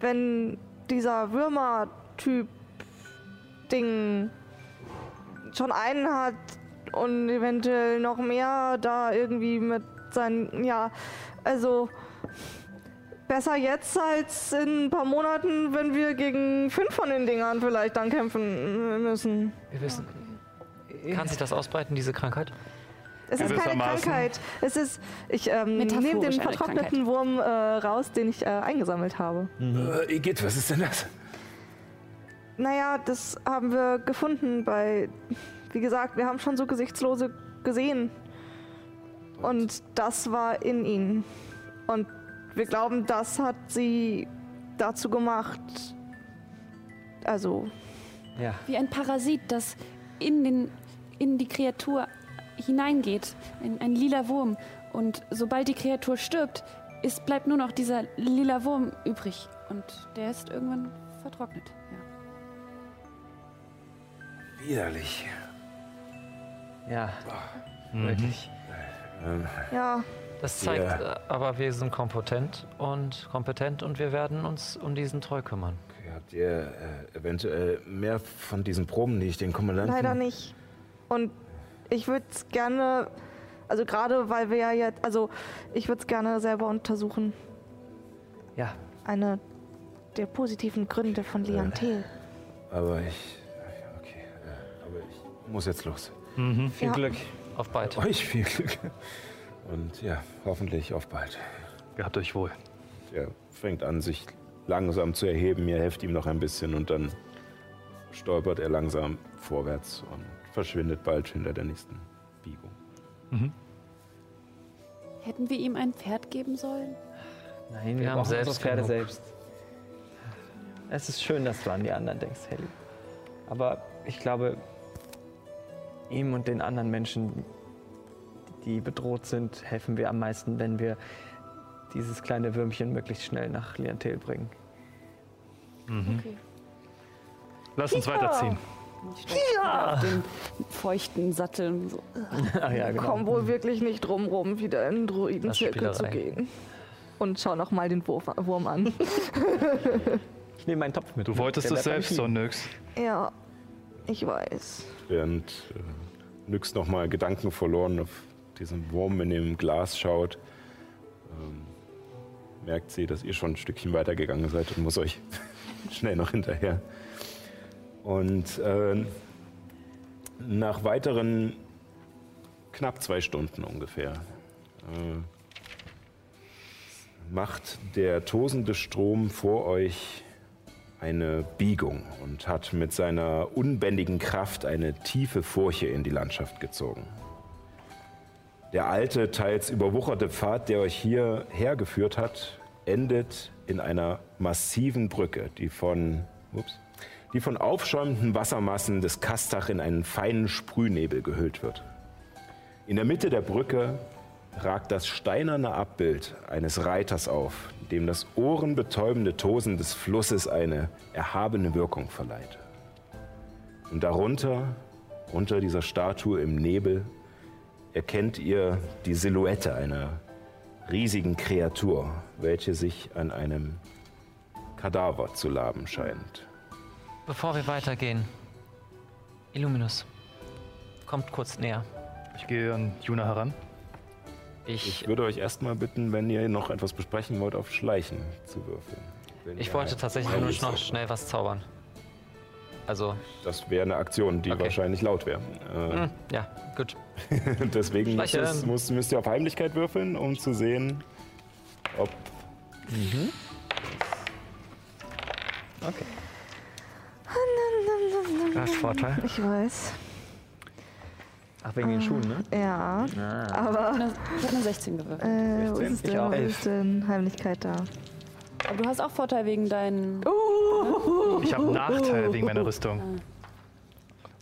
wenn dieser Würmer-Typ Ding schon einen hat und eventuell noch mehr da irgendwie mit seinen, ja, also besser jetzt als in ein paar Monaten, wenn wir gegen fünf von den Dingern vielleicht dann kämpfen müssen. Wir wissen. Kann sich das ausbreiten, diese Krankheit? Es ist keine. Krankheit. Es ist, ich ähm, nehme den vertrockneten Wurm äh, raus, den ich äh, eingesammelt habe. Äh, Igitt, was ist denn das? Naja, das haben wir gefunden bei, wie gesagt, wir haben schon so Gesichtslose gesehen. Und das war in ihnen. Und wir glauben, das hat sie dazu gemacht. Also, Ja. Wie ein Parasit, das in, den, in die Kreatur hineingeht. Ein, ein lila Wurm. Und sobald die Kreatur stirbt, ist, bleibt nur noch dieser lila Wurm übrig. Und der ist irgendwann vertrocknet. Ja. Widerlich. Ja. Mhm. Wirklich. Ja, Das zeigt Ja. äh, aber, wir sind kompetent und kompetent und wir werden uns um diesen Troll kümmern. okay, habt ihr äh, eventuell mehr von diesen Proben, die ich den Kommandanten... leider nicht. Und ich würde es gerne, also gerade weil wir ja jetzt, also ich würde es gerne selber untersuchen. Ja. Eine der positiven Gründe von Liantel. Aber ich... Okay, äh, aber ich muss jetzt los. Viel Ja. Glück. Auf bald. Euch viel Glück. Und ja, hoffentlich auf bald. Gehabt euch wohl. Er fängt an, sich langsam zu erheben. Ihr helft ihm noch ein bisschen und dann stolpert er langsam vorwärts und verschwindet bald hinter der nächsten Biegung. Hätten wir ihm ein Pferd geben sollen? Nein, wir, Wir haben selbst unsere Pferde genug. selbst. Es ist schön, dass du an die anderen denkst, Helly. Aber ich glaube, ihm und den anderen Menschen, die bedroht sind, helfen wir am meisten, wenn wir dieses kleine Würmchen möglichst schnell nach Liantel bringen. Okay. Lass uns weiterziehen. Ich steig wieder auf den feuchten Sattel. und So. Ach ja, genau. Komm wohl wirklich nicht drum rum, wieder in den Druidenzirkel zu gehen. Und schau noch mal den Wurf, Wurm an. Ich nehme meinen Topf mit. Du wolltest es selbst, Knie. Sonnix. ja, ich weiß. Während äh, Nyx nochmal Gedanken verloren auf diesen Wurm in dem Glas schaut, ähm, merkt sie, dass ihr schon ein Stückchen weitergegangen seid und muss euch schnell noch hinterher. Und äh, nach weiteren knapp zwei Stunden ungefähr äh, macht der tosende Strom vor euch eine Biegung und hat mit seiner unbändigen Kraft eine tiefe Furche in die Landschaft gezogen. Der alte, teils überwucherte Pfad, der euch hier hergeführt hat, endet in einer massiven Brücke, die von, ups, die von aufschäumenden Wassermassen des Kastach in einen feinen Sprühnebel gehüllt wird. In der Mitte der Brücke ragt das steinerne Abbild eines Reiters auf, dem das ohrenbetäubende Tosen des Flusses eine erhabene Wirkung verleiht. Und darunter, unter dieser Statue im Nebel, erkennt ihr die Silhouette einer riesigen Kreatur, welche sich an einem Kadaver zu laben scheint. Bevor wir weitergehen, Illuminus, kommt kurz näher. Ich gehe an Juna heran. Ich, Ich würde euch erstmal bitten, wenn ihr noch etwas besprechen wollt, auf Schleichen zu würfeln. Wenn ich wollte halt tatsächlich nur noch schnell was zaubern. Also, Das wäre eine Aktion, die Okay. wahrscheinlich laut wäre. Äh, hm, ja, gut. Deswegen müsst, Schleichen. es, muss, müsst ihr auf Heimlichkeit würfeln, um zu sehen, ob Okay. Du hast Vorteil. Ich weiß. Ach, wegen den Schuhen, ne? Ja, Ah. aber Ich habe eine 16 gewürfelt. äh, wo ist es Ich denn? auch. Wo ist denn Heimlichkeit da? Aber du hast auch Vorteil wegen deinen. Ich habe Nachteil wegen meiner Rüstung.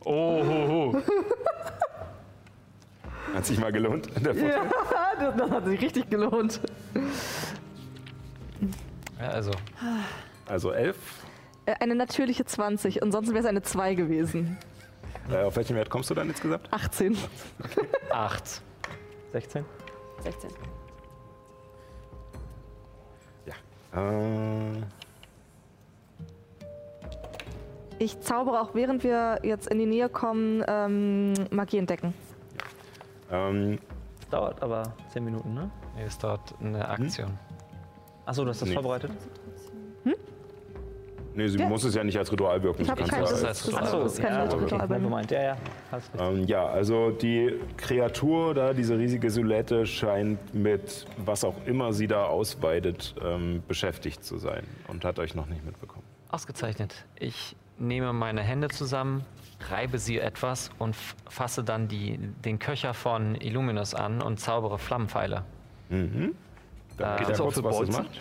Oh, ho, ho. hat sich mal gelohnt. Der Vorteil. das, das hat sich richtig gelohnt. Ja, also, Also 11. Äh, Eine natürliche 20, ansonsten wäre es eine 2 gewesen. Äh, auf welchen Wert kommst du dann insgesamt? 18. 8. 16? 16. Äh, Ich zaubere auch während wir jetzt in die Nähe kommen, ähm, Magie entdecken. Ähm, Das dauert aber 10 Minuten, ne? Nee, es dauert eine Aktion. Achso, du hast das Nee. vorbereitet? nee, sie Ja. muss es ja nicht als Ritual wirken. Ich habe kein ja als- heißt, Achso, das ist kein ja, Ritual okay. gemeint. Ja, ja. Ähm, ja, also die Kreatur da, diese riesige Silhouette, scheint mit was auch immer sie da ausweidet, ähm, beschäftigt zu sein und hat euch noch nicht mitbekommen. Ausgezeichnet. Ich nehme meine Hände zusammen, reibe sie etwas und fasse dann die, den Köcher von Illuminus an und zaubere Flammenpfeile. Mhm. Dann Äh, geht das ja auch kurz, für was es Bolzen? macht.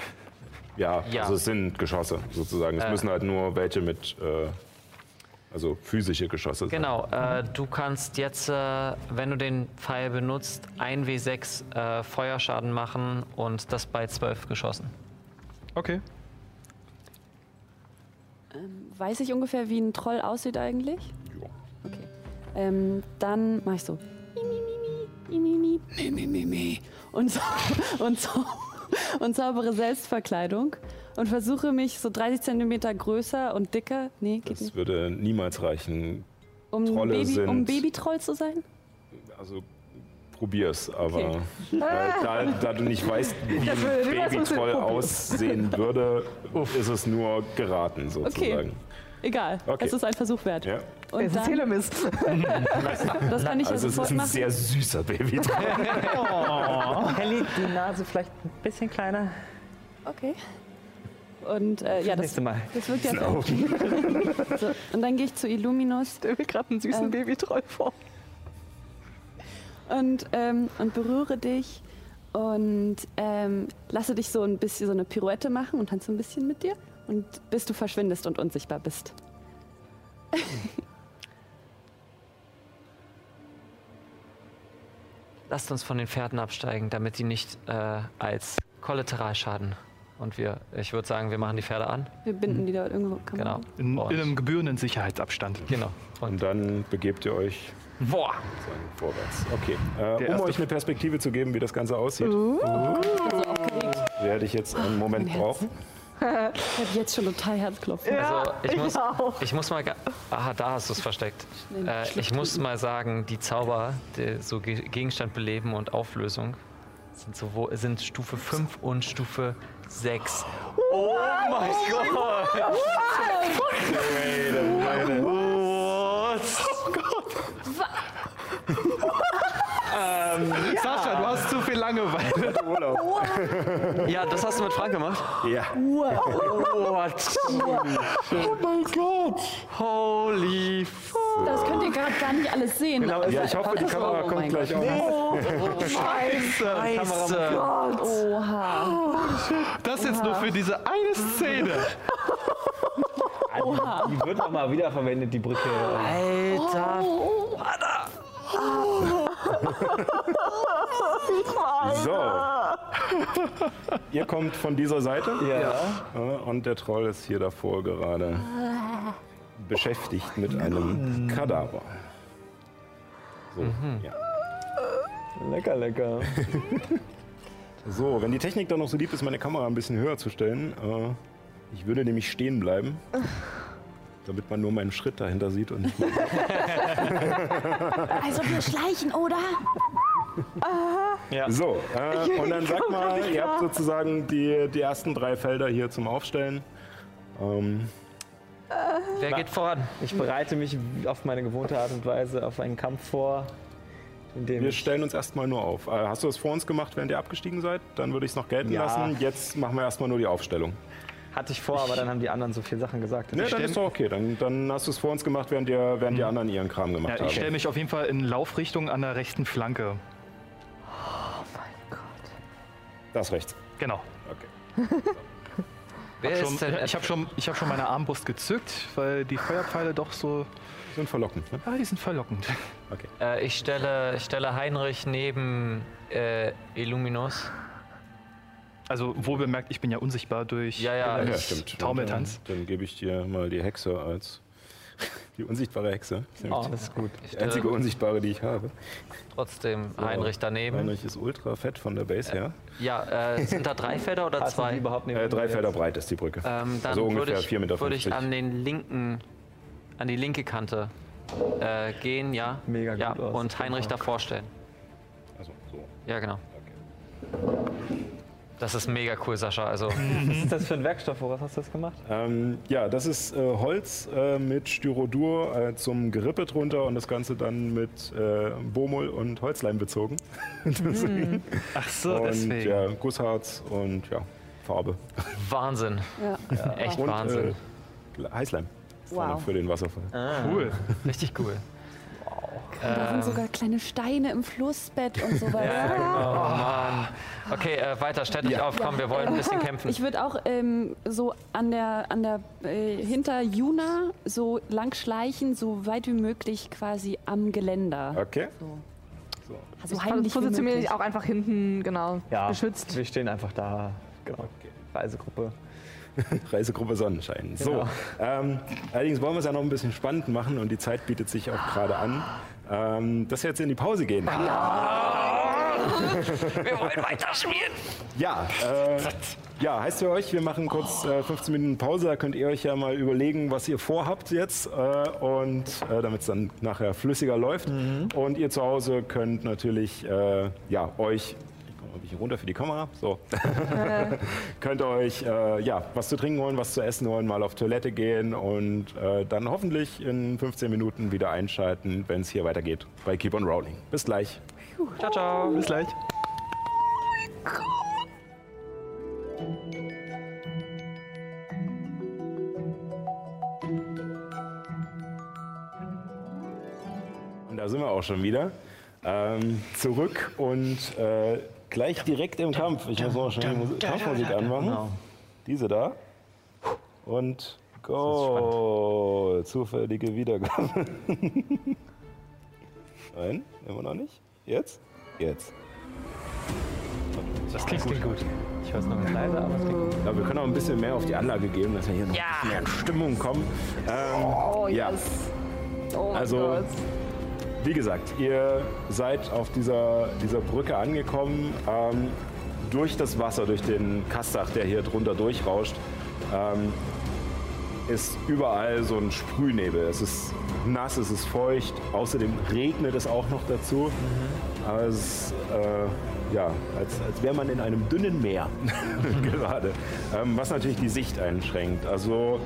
Ja, Ja. also es sind Geschosse sozusagen. Es Äh. müssen halt nur welche mit, äh, also physische Geschosse sein. Genau, äh, du kannst jetzt, äh, wenn du den Pfeil benutzt, 1w6 äh, Feuerschaden machen und das bei 12 geschossen. Okay. Ähm, weiß ich ungefähr, wie ein Troll aussieht eigentlich? Ähm, dann mache ich so. Und, so, und, so, und zaubere Selbstverkleidung und versuche mich so 30 cm größer und dicker. Nee, geht das nicht. würde niemals reichen. Um, Trolle Baby, sind, um Babytroll zu sein? Also probier's, aber okay. Äh, da, da, du nicht weißt, wie ein Babytroll aussehen würde, ist es nur geraten sozusagen. Okay. Egal, okay. es ist ein Versuch wert. Ja. Und Es ist dann, Telemis. das kann ich ja Also es ist sofort ein machen. sehr süßer Babytroll. Helly, die Nase vielleicht ein bisschen kleiner. Okay. Und äh, ja, das, Nächste Mal. das wirkt ja so, Und dann gehe ich zu Illuminus Stell mir gerade einen süßen Ähm. Babytroll vor. und, ähm, und berühre dich und ähm, lasse dich so ein bisschen so eine Pirouette machen und tanze ein bisschen mit dir und bis du verschwindest und unsichtbar bist. Lasst uns von den Pferden absteigen, damit die nicht äh, als Kollateralschaden Und wir, ich würde sagen, wir machen die Pferde an. Wir binden die da irgendwo. Kann Genau. In, in einem gebührenden Sicherheitsabstand. Genau. Und Und dann begebt ihr euch boah, vorwärts. Okay. Äh, um euch eine Perspektive zu geben, wie das Ganze aussieht, werde ich jetzt einen Moment brauchen. Ich habe jetzt schon total Herzklopfen. also ich muss, auch. ich muss mal, aha, da hast du es versteckt. Äh, ich muss mal sagen, die Zauber, die, so Ge Gegenstand beleben und Auflösung, sind, sowohl, sind Stufe 5 und Stufe 6. Oh mein Gott! Sascha, du hast zu viel Langeweile. Ja, das hast du mit Frank gemacht? Ja. What? Oh mein Gott! Holy f Das könnt ihr gerade gar nicht alles sehen. Genau, ja, ich hoffe, die Kamera Oh kommt gleich Gott. auf. Scheiße! Oha. Das jetzt nur für diese eine Szene. Die wird noch mal wiederverwendet, die Brücke. Alter! So. Ihr kommt von dieser Seite. Ja. Und der Troll ist hier davor gerade beschäftigt mit einem Kadaver. So, ja. Lecker, lecker. so, wenn die Technik dann noch so lieb ist, meine Kamera ein bisschen höher zu stellen. Äh, ich würde nämlich stehen bleiben, damit man nur meinen Schritt dahinter sieht und nicht Also wir schleichen, oder? So, äh, und dann sag mal, ihr habt sozusagen die, die ersten drei Felder hier zum Aufstellen. Ähm, Wer geht voran? Ich bereite mich auf meine gewohnte Art und Weise auf einen Kampf vor, in dem wir stellen uns erstmal nur auf. Äh, hast du das vor uns gemacht, während ihr abgestiegen seid? Dann würde ich es noch gelten Ja. lassen. Jetzt machen wir erstmal nur die Aufstellung. Hatte ich vor, aber dann haben die anderen so viele Sachen gesagt. Ne, dann ist doch okay. Dann, dann hast du es vor uns gemacht, während, ihr, während die anderen ihren Kram gemacht Ja, ich stelle haben. mich auf jeden Fall in Laufrichtung an der rechten Flanke. Das rechts. Genau. Okay. Wer Schon, ist denn? ich habe schon, ich hab schon meine Armbrust gezückt, weil die Feuerpfeile doch so. Sind verlockend. Ne? Ah, die sind verlockend. Äh, ich, stelle, ich stelle Heinrich neben äh, Illuminus. Also wohl bemerkt, ich bin ja unsichtbar durch Ja, ja, äh, Ja, stimmt. Taumeltanz. Dann, dann gebe ich dir mal die Hexe als die unsichtbare Hexe. Oh, das ist gut. Die einzige unsichtbare, die ich habe. trotzdem Heinrich daneben. Heinrich ist ultra fett von der Base her. Ja, äh, sind da drei Felder oder Passen zwei? überhaupt Äh, drei Felder jetzt? breit ist die Brücke. Ähm, dann Also ungefähr würde ich, 4,50 Meter. würde ich an den linken, an die linke Kante äh, gehen, ja. Mega ja, gut aus. Und Heinrich davor stellen. Also, so. Ja, genau. Das ist mega cool, Sascha. Also, Was ist das für ein Werkstoff? Woraus hast du das gemacht? Ähm, ja, das ist äh, Holz äh, mit Styrodur äh, zum Gerippe drunter und das Ganze dann mit äh, Bomul und Holzleim bezogen. Deswegen. Ach so, und deswegen. ja, Gussharz und ja, Farbe. Wahnsinn. Ja. Echt Und Wahnsinn. äh, Heißleim. Vorne Wow. Für den Wasserfall. Cool. Richtig cool. Da sind sogar kleine Steine im Flussbett und so weiter. Oh Mann. Okay, äh, weiter, stellt euch auf, komm, wir wollen ein bisschen kämpfen. Ich würde auch ähm, so an der, an der äh, hinter Juna so lang schleichen, so weit wie möglich quasi am Geländer. Okay. So. So. Also Ich heimlich positioniere mich auch einfach hinten, genau, Ja, beschützt. Wir stehen einfach da. Genau. Okay. Reisegruppe. Reisegruppe Sonnenschein. So, Genau. ähm, allerdings wollen wir es ja noch ein bisschen spannend machen und die Zeit bietet sich auch gerade an, ähm, dass wir jetzt in die Pause gehen. Wir wollen weiterspielen. Ja, äh, ja, heißt für euch, wir machen kurz äh, 15 Minuten Pause. Da könnt ihr euch ja mal überlegen, was ihr vorhabt jetzt äh, und äh, damit es dann nachher flüssiger läuft. Und ihr zu Hause könnt natürlich äh, ja, euch bisschen runter für die Kamera. So. könnt ihr euch äh, ja, was zu trinken holen, was zu essen holen, mal auf Toilette gehen und äh, dann hoffentlich in 15 Minuten wieder einschalten, wenn es hier weitergeht bei Keep on Rolling. Bis gleich. Ciao, ciao. Bis gleich. Und da sind wir auch schon wieder. Ähm, zurück und äh, gleich direkt im Kampf. Ich muss noch schnell die Musik, Kampfmusik anmachen. Genau. Diese da. Und go. Zufällige Wiedergabe. Nein, immer noch nicht. Jetzt? Jetzt. Das klingt gut. gut. Ich weiß noch nicht leise, aber es klingt gut. Ja, wir können auch ein bisschen mehr auf die Anlage geben, dass wir hier noch mehr in Stimmung kommen. Ähm, Oh, ja. yes. Oh mein Also- Gott. Wie gesagt, ihr seid auf dieser, dieser Brücke angekommen. Ähm, durch das Wasser, durch den Kastach, der hier drunter durchrauscht, ähm, ist überall so ein Sprühnebel. Es ist nass, es ist feucht. Außerdem regnet es auch noch dazu. Aber es ist, äh, ja, als, als wäre man in einem dünnen Meer gerade. Ähm, was natürlich die Sicht einschränkt. Also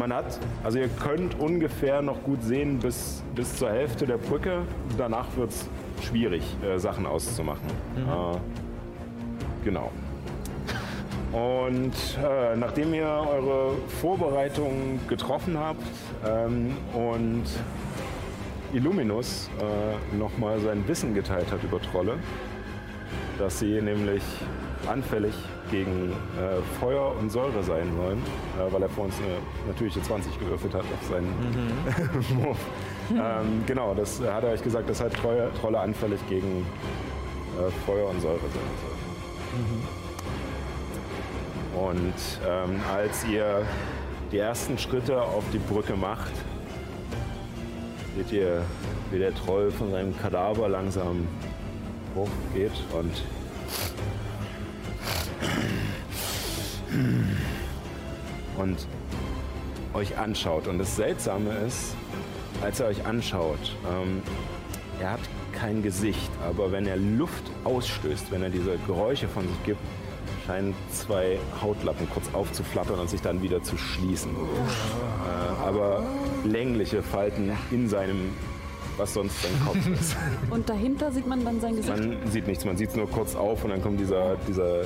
man hat, also ihr könnt ungefähr noch gut sehen bis, bis zur Hälfte der Brücke. Danach wird es schwierig, äh, Sachen auszumachen. Äh, genau. Und äh, nachdem ihr eure Vorbereitungen getroffen habt ähm, und Illuminus äh, nochmal sein Wissen geteilt hat über Trolle, dass sie nämlich anfällig gegen äh, Feuer und Säure sein sollen, äh, weil er vor uns eine natürliche 20 gewürfelt hat auf seinen Wurf. ähm, genau, das hat er euch gesagt, dass halt Trolle, Trolle anfällig gegen äh, Feuer und Säure sein sollen. Und ähm, als ihr die ersten Schritte auf die Brücke macht, seht ihr, wie der Troll von seinem Kadaver langsam hochgeht und und euch anschaut. Und das Seltsame ist, als er euch anschaut, ähm, er hat kein Gesicht, aber wenn er Luft ausstößt, wenn er diese Geräusche von sich gibt, scheinen zwei Hautlappen kurz aufzuflattern und sich dann wieder zu schließen. Äh, aber längliche Falten in seinem, was sonst sein Kopf ist. Und dahinter sieht man dann sein Gesicht. Man sieht nichts, man sieht es nur kurz auf und dann kommt dieser, dieser,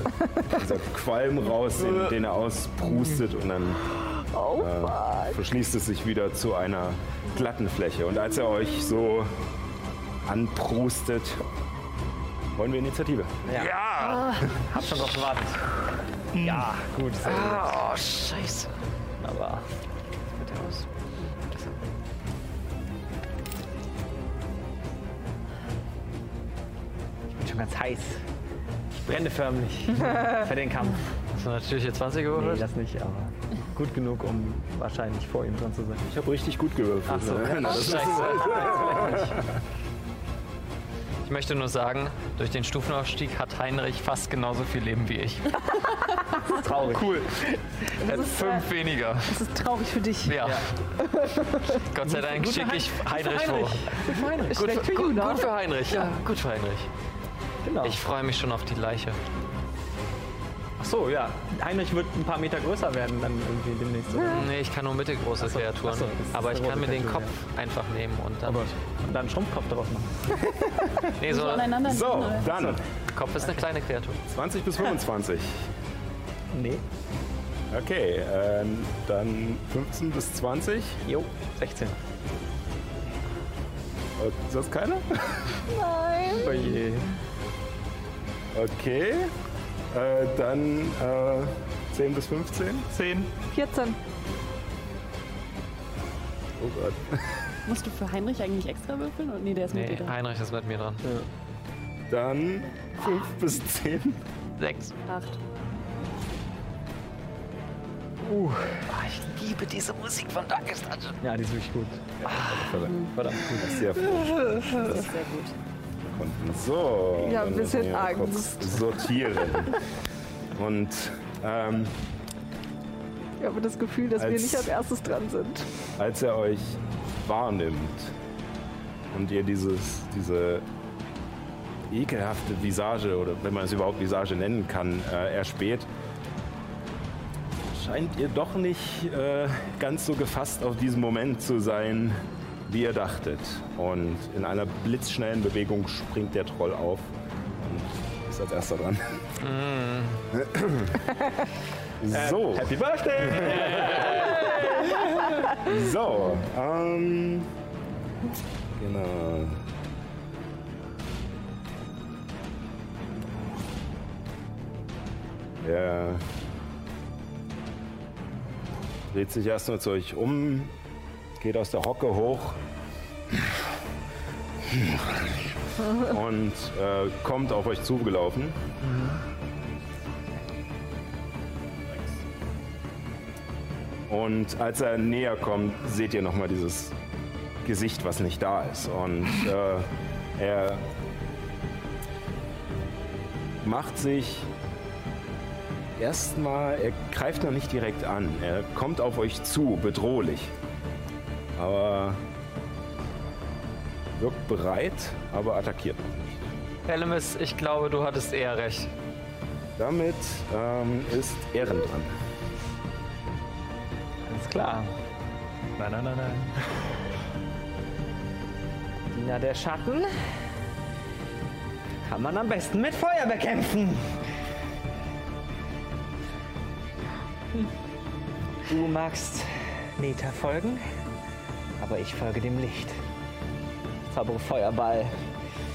dieser Qualm raus, den, den er ausprustet und dann äh, verschließt es sich wieder zu einer glatten Fläche. Und als er euch so anprustet, wollen wir Initiative. Hab schon drauf gewartet. Ja, gut. Sehr gut. Oh, scheiße. Aber. Schon ganz heiß. Ich brenne förmlich für den Kampf. Hast du natürliche 20 Nee, gewürfelt? das nicht, aber gut genug, um wahrscheinlich vor ihm dran zu sein. Ich habe richtig gut gewürfelt. Ach so. ne? Das ist- Scheiße. Ich möchte nur sagen, durch den Stufenaufstieg hat Heinrich fast genauso viel Leben wie ich. Traurig. Cool. Er hat ist, fünf weniger. Das ist traurig für dich. Ja. Gott sei Dank schicke ich Heinrich vor. Ist Gut, für, für gut, ihn, gut ne? für Heinrich, ja. Gut für Heinrich. Genau. Ich freue mich schon auf die Leiche. Ach so, ja. Heinrich wird ein paar Meter größer werden dann irgendwie demnächst. oder? Nee, ich kann nur mittelgroße Kreaturen. so, das ist aber ich kann mir den Kopf einfach nehmen und dann. Und dann einen Schrumpfkopf daraus machen. Nee, so So, dann Kopf ist eine kleine Kreatur. 20 bis 25. Nee. Okay, ähm, dann 15 bis 20. Jo, 16. Äh, Ist das keiner? Oh je. Okay, äh, dann äh, 10 bis 15. 10. 14. Oh Gott. Musst du für Heinrich eigentlich extra würfeln? Und nee, der ist mit Nee, dir da. Heinrich ist mit mir dran. Dann 5 bis 10. Sechs. Acht. Ah, ich liebe diese Musik von Darkest Dungeon. Ja, die ist wirklich gut. Verdammt gut. Sehr frisch. Das ist sehr gut. Und so. Ja, ein bisschen wir Angst. Sortieren. Und ähm, Ich habe das Gefühl, dass wir Als- nicht als erstes dran sind. als er euch wahrnimmt und ihr dieses, diese ekelhafte Visage, oder wenn man es überhaupt Visage nennen kann, äh, erspäht, scheint ihr doch nicht äh, ganz so gefasst auf diesen Moment zu sein, wie ihr dachtet. Und in einer blitzschnellen Bewegung springt der Troll auf und ist als erster dran. so. Happy Birthday! So, ähm. Genau. Er dreht sich erstmal zu euch um, geht aus der Hocke hoch. und äh, kommt auf euch zugelaufen. Und als er näher kommt, seht ihr nochmal dieses Gesicht, was nicht da ist. Und äh, er macht sich erstmal, er greift noch nicht direkt an. Er kommt auf euch zu, bedrohlich. Aber wirkt bereit, aber attackiert noch nicht. Elemis, ich glaube, du hattest eher recht. Damit ähm, ist Ehren dran. Alles klar. Nein, nein, nein, nein. Diener der Schatten kann man am besten mit Feuer bekämpfen. Du magst Neta folgen, aber ich folge dem Licht. Zaubere Feuerball.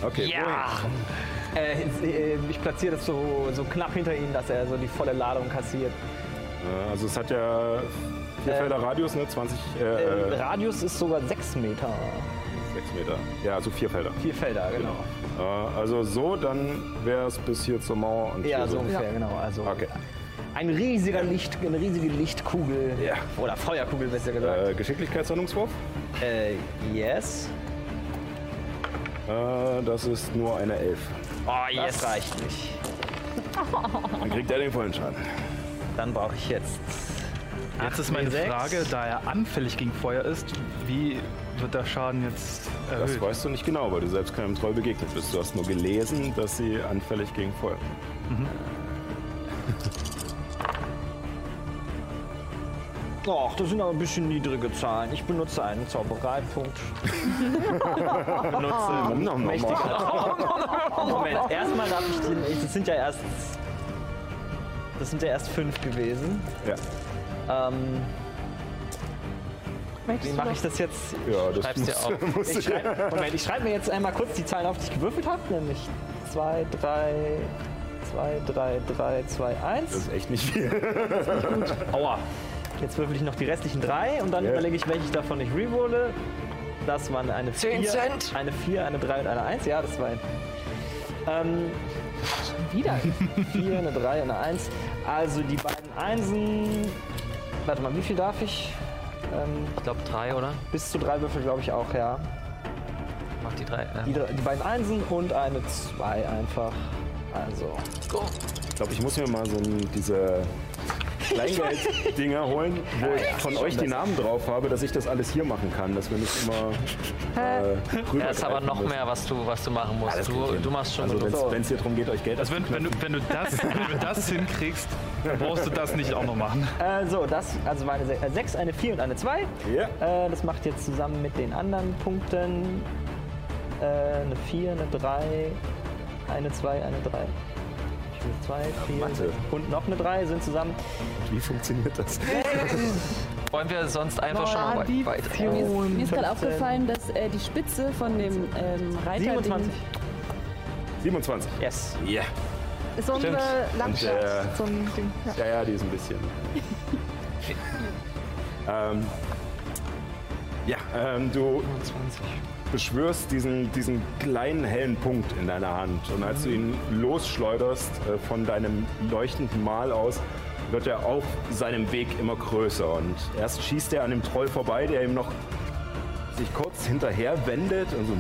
Okay, Ja! Äh, äh, ich platziere das so, so knapp hinter ihm, dass er so die volle Ladung kassiert. also es hat ja vier Äh, Felder Radius, ne? 20, äh, Äh, äh, Radius ist sogar 6 Meter. 6 Meter. Ja, also vier Felder. Vier Felder, genau. Äh, also so, dann wäre es bis hier zur Mauer und Ja, hier so ungefähr, genau. Also Okay. Ein riesiger Licht, eine riesige Lichtkugel. Ja. Oder Feuerkugel, besser gesagt. Äh, Geschicklichkeitshandlungswurf. Äh, yes. Äh, das ist nur eine 11. Oh, yes. Das reicht nicht. Dann kriegt er den vollen Schaden. Dann brauche ich jetzt. Jetzt ist meine 8W6. Frage, da er anfällig gegen Feuer ist, wie wird der Schaden jetzt Das erhöht? weißt du nicht genau, weil du selbst keinem Troll begegnet bist. Du hast nur gelesen, dass sie anfällig gegen Feuer sind. Och, das sind aber ein bisschen niedrige Zahlen. Ich benutze einen Zaubereipunkt. benutze nom. mächtiger. Moment, erstmal darf ich den. ich- Das sind ja erst. Das sind ja erst fünf gewesen. Ja. Ähm, wie mache ich das jetzt? Ja, das Schreib's dir muss, auf. muss Ich schreib, Moment, ich schreibe mir jetzt einmal kurz die Zahlen auf, die ich gewürfelt habe. Nämlich 2, 3, 2, 3, 3, 2, Das 1. ist echt nicht viel. Aua. Jetzt würfel ich noch die restlichen drei und dann Ja. überlege ich, welche ich davon ich rerolle. Das waren eine 4, Cent. eine 4, eine 3 und eine 1. Ja, das war ein. Ähm, Wieder. 4, eine 3, eine 1. Also die beiden Einsen. Warte mal, wie viel darf ich? Ähm, Ich glaube drei, oder? bis zu drei Würfel, glaube ich auch, ja. Mach die drei. Die, Ähm, drei- die beiden Einsen und eine 2 einfach. Also. go. Ich glaube, ich muss mir mal so ein, diese Kleingeld-Dinger holen, wo ich von euch die Namen drauf habe, dass ich das alles hier machen kann, dass wir nicht immer äh, rüber Da ist aber noch mehr, was du, was du machen musst. Du, du machst schon Also wenn es hier darum geht, euch Geld Also wenn, wenn, du, wenn, du das, wenn du das hinkriegst, dann brauchst du das nicht auch noch machen. Äh, so, das, also meine 6, eine 4 und eine 2. Ja. Äh, das macht jetzt zusammen mit den anderen Punkten äh, eine 4, eine 3, eine 2, eine 3. Will 2, 4 Mathe. und noch eine 3 sind zusammen. Wie funktioniert das? Wollen wir sonst einfach schon mal wei- weiter? Mir ist, mir ist gerade 15. aufgefallen, dass äh, die Spitze von dem ähm, Reiter... 27. 27. Yes. Ja. Ist so Stimmt. eine Landschaft. Äh, so ein Ding. Ja. Ja, ja, die ist ein bisschen. ähm, ja, ähm, du beschwörst diesen, diesen kleinen hellen Punkt in deiner Hand. Und als du ihn losschleuderst äh, von deinem leuchtenden Mal aus, wird er auf seinem Weg immer größer. Und erst schießt er an dem Troll vorbei, der ihm noch sich kurz hinterher wendet und so.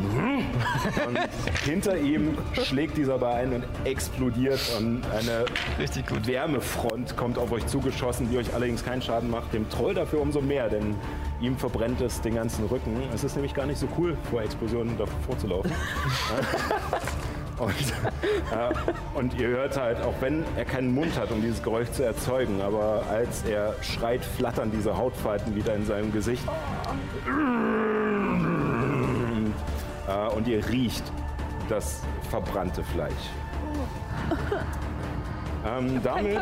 Und hinter ihm schlägt dieser bei ein und explodiert und eine Richtig gut. Wärmefront kommt auf euch zugeschossen, die euch allerdings keinen Schaden macht. Dem Troll dafür umso mehr, denn ihm verbrennt es den ganzen Rücken. Es ist nämlich gar nicht so cool, vor Explosionen davor zu laufen. Und, äh, und ihr hört halt, auch wenn er keinen Mund hat, um dieses Geräusch zu erzeugen, aber als er schreit, flattern diese Hautfalten wieder in seinem Gesicht. Äh, und ihr riecht das verbrannte Fleisch. Ähm, damit äh,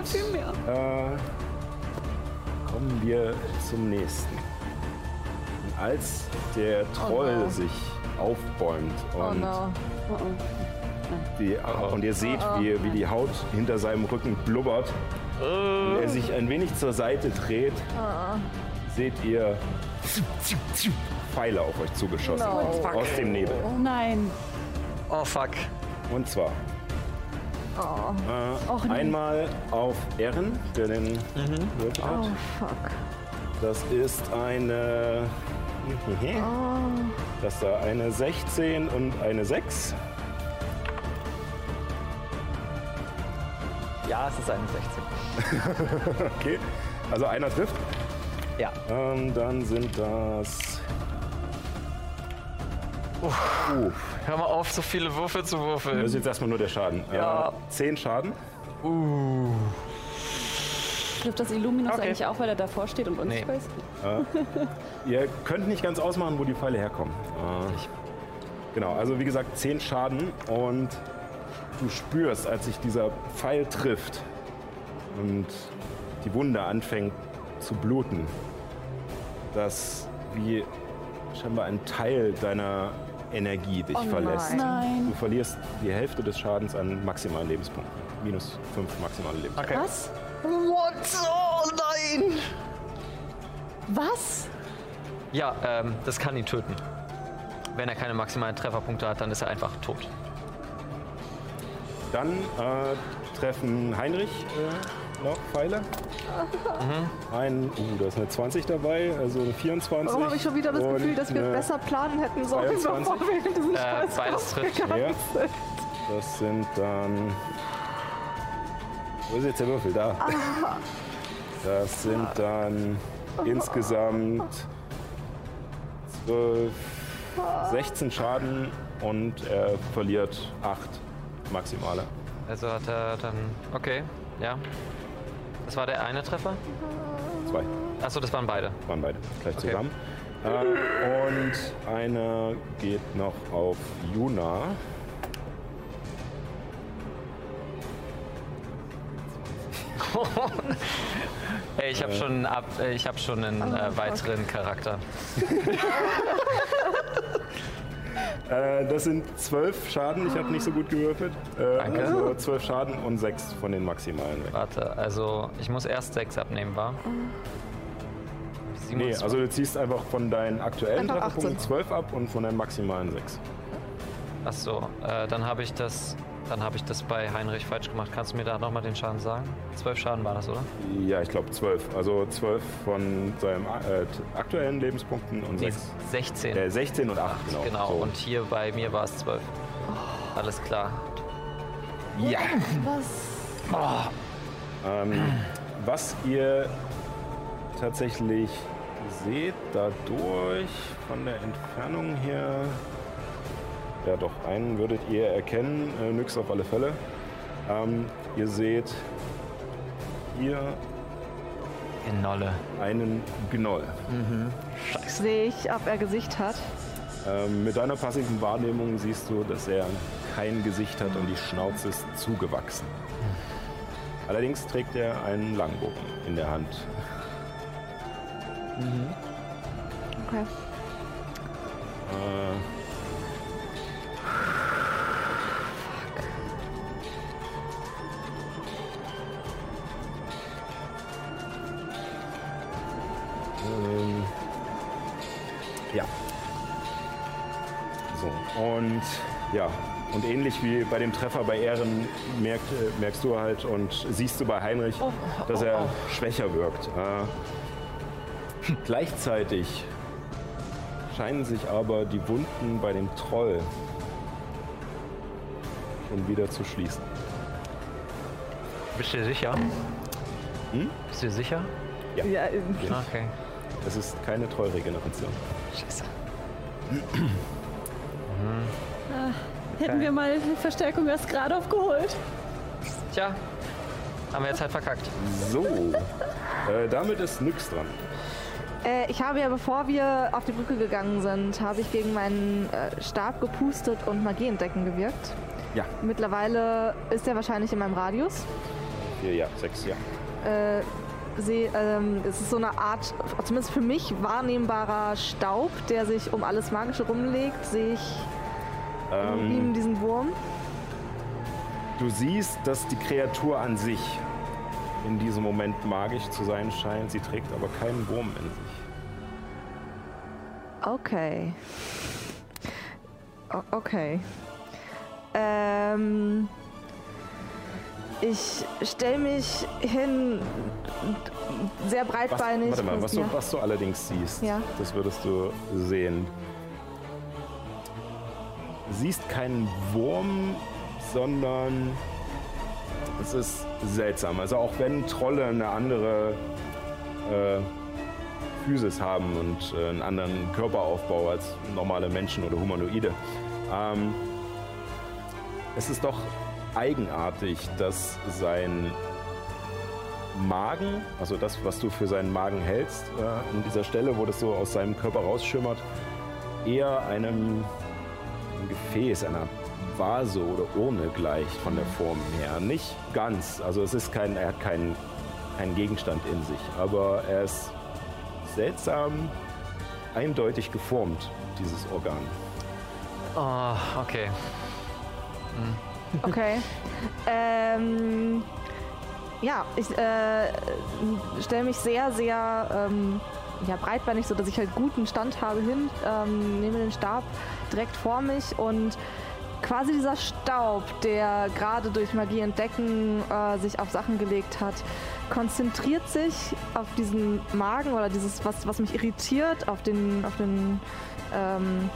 kommen wir zum nächsten. Und als der Troll no. sich aufbäumt Oh und, no. Die, und ihr seht, wie, wie die Haut hinter seinem Rücken blubbert und er sich ein wenig zur Seite dreht, seht ihr Pfeile auf euch zugeschossen. No. Aus dem Nebel. Oh nein. Oh fuck. Und zwar Oh, äh, einmal auf Ehren, der den Mhm. Würfel oh hat. fuck. Das ist eine. Oh. Das ist da eine 16 und eine 6. Ja, es ist eine 16. Okay. Also einer trifft. Ja. Ähm, dann sind das. Uh, Hör mal auf, so viele Würfel zu das ist würfeln. jetzt erstmal nur der Schaden. Ja. Äh, 10 Schaden. Trifft das Illuminus Okay. eigentlich auch, weil er davor steht und uns Nee. weiß? Ihr könnt nicht ganz ausmachen, wo die Pfeile herkommen. Äh, genau, also wie gesagt, 10 Schaden und du spürst, als sich dieser Pfeil trifft und die Wunde anfängt zu bluten, dass wie scheinbar ein Teil deiner Energie dich Oh verlässt. nein. Nein. Du verlierst die Hälfte des Schadens an maximalen Lebenspunkten. Minus 5 maximale Lebenspunkte. Okay. Was? What? Oh nein! Was? Ja, ähm, das kann ihn töten. Wenn er keine maximalen Trefferpunkte hat, dann ist er einfach tot. Dann äh, treffen Heinrich äh, noch Pfeile. Ein, uh, da ist eine 20 dabei, also eine 24. Warum habe ich schon wieder das Gefühl, dass wir besser planen hätten sollen, 22? bevor wir in diesen Äh, Scheiß beides trifft. Ja, das sind dann. Wo ist jetzt der Würfel? Da. Das sind dann insgesamt 12, 16 Schaden und er verliert 8 maximale. Also hat er dann. Okay, ja. Das war der eine Treffer? Zwei. Achso, das waren beide. waren beide gleich Okay. zusammen. Äh, und eine geht noch auf Juna. Ey, ich habe schon ab, äh, ich habe schon einen äh, weiteren Charakter. Äh, das sind zwölf Schaden. Ich habe nicht so gut gewürfelt. Äh, Danke. Also zwölf Schaden und sechs von den maximalen weg. Warte, also ich muss erst sechs abnehmen, war? Nee, also du ziehst einfach von deinen aktuellen Einfach Trefferpunkten 18. 12 ab und von deinen maximalen 6. Achso, äh, dann habe ich das, dann habe ich das bei Heinrich falsch gemacht. Kannst du mir da nochmal den Schaden sagen? Zwölf Schaden war das, oder? Ja, ich glaube 12. Also 12 von seinen äh, aktuellen Lebenspunkten und Nee, 6. 16. Äh, 16 und 8, genau. genau. So. Und hier bei mir war es zwölf. Alles klar. ja. Was? Ähm, was ihr tatsächlich seht dadurch von der Entfernung her, ja doch, einen würdet ihr erkennen, äh, nix auf alle Fälle. Ähm, ihr seht hier In Nolle. einen Gnoll. Sehe ich, ob er Gesicht hat. Ähm, mit deiner passiven Wahrnehmung siehst du, dass er kein Gesicht hat und die Schnauze ist zugewachsen. Allerdings trägt er einen Langbogen in der Hand. Okay. Äh, Ähm, ja. So, und ja, und ähnlich wie bei dem Treffer bei Ehren merkt, äh, merkst du halt und siehst du bei Heinrich, dass er schwächer wirkt. Äh, gleichzeitig scheinen sich aber die Wunden bei dem Troll schon wieder zu schließen. Bist du dir sicher? Hm? Bist du dir sicher? Ja, äh, Okay. Es ist keine Trollregeneration. Scheiße. Hätten wir mal Verstärkung erst gerade aufgeholt. Tja, haben wir jetzt halt verkackt. So, äh, damit ist Nyx dran. Äh, ich habe ja, bevor wir auf die Brücke gegangen sind, habe ich gegen meinen äh, Stab gepustet und Magie entdecken gewirkt. Ja, Mittlerweile ist er wahrscheinlich in meinem Radius. vier, ja, sechs, ja. Äh, seh, ähm, es ist so eine Art, zumindest für mich, wahrnehmbarer Staub, der sich um alles Magische rumlegt. Sehe ich Ähm, ihm diesen Wurm. du siehst, dass die Kreatur an sich in diesem Moment magisch zu sein scheint. Sie trägt aber keinen Wurm in sich. Okay. O okay. Ähm, ich stelle mich hin, sehr Was, breitbeinig. warte mal, was du, was du allerdings siehst, Ja. das würdest du sehen. Siehst keinen Wurm, sondern es ist seltsam. Also auch wenn Trolle eine andere äh, Physis haben und äh, einen anderen Körperaufbau als normale Menschen oder Humanoide, ähm, es ist doch eigenartig, dass sein Magen, also das, was du für seinen Magen hältst, äh, an dieser Stelle, wo das so aus seinem Körper rausschimmert, eher einem, einem Gefäß, einer Vase oder Urne gleicht von der Form her. Nicht ganz, also es ist kein, er hat keinen keinen Gegenstand in sich, aber er ist seltsam eindeutig geformt, dieses Organ. Oh, okay. Okay. ähm, ja, ich äh, stelle mich sehr, sehr ähm, ja, breitbeinig, so dass ich halt guten Stand habe hin, ähm, nehme den Stab direkt vor mich und quasi dieser Staub, der gerade durch Magie entdecken äh, sich auf Sachen gelegt hat, konzentriert sich auf diesen Magen oder dieses, was, was mich irritiert, auf den, auf den ähm,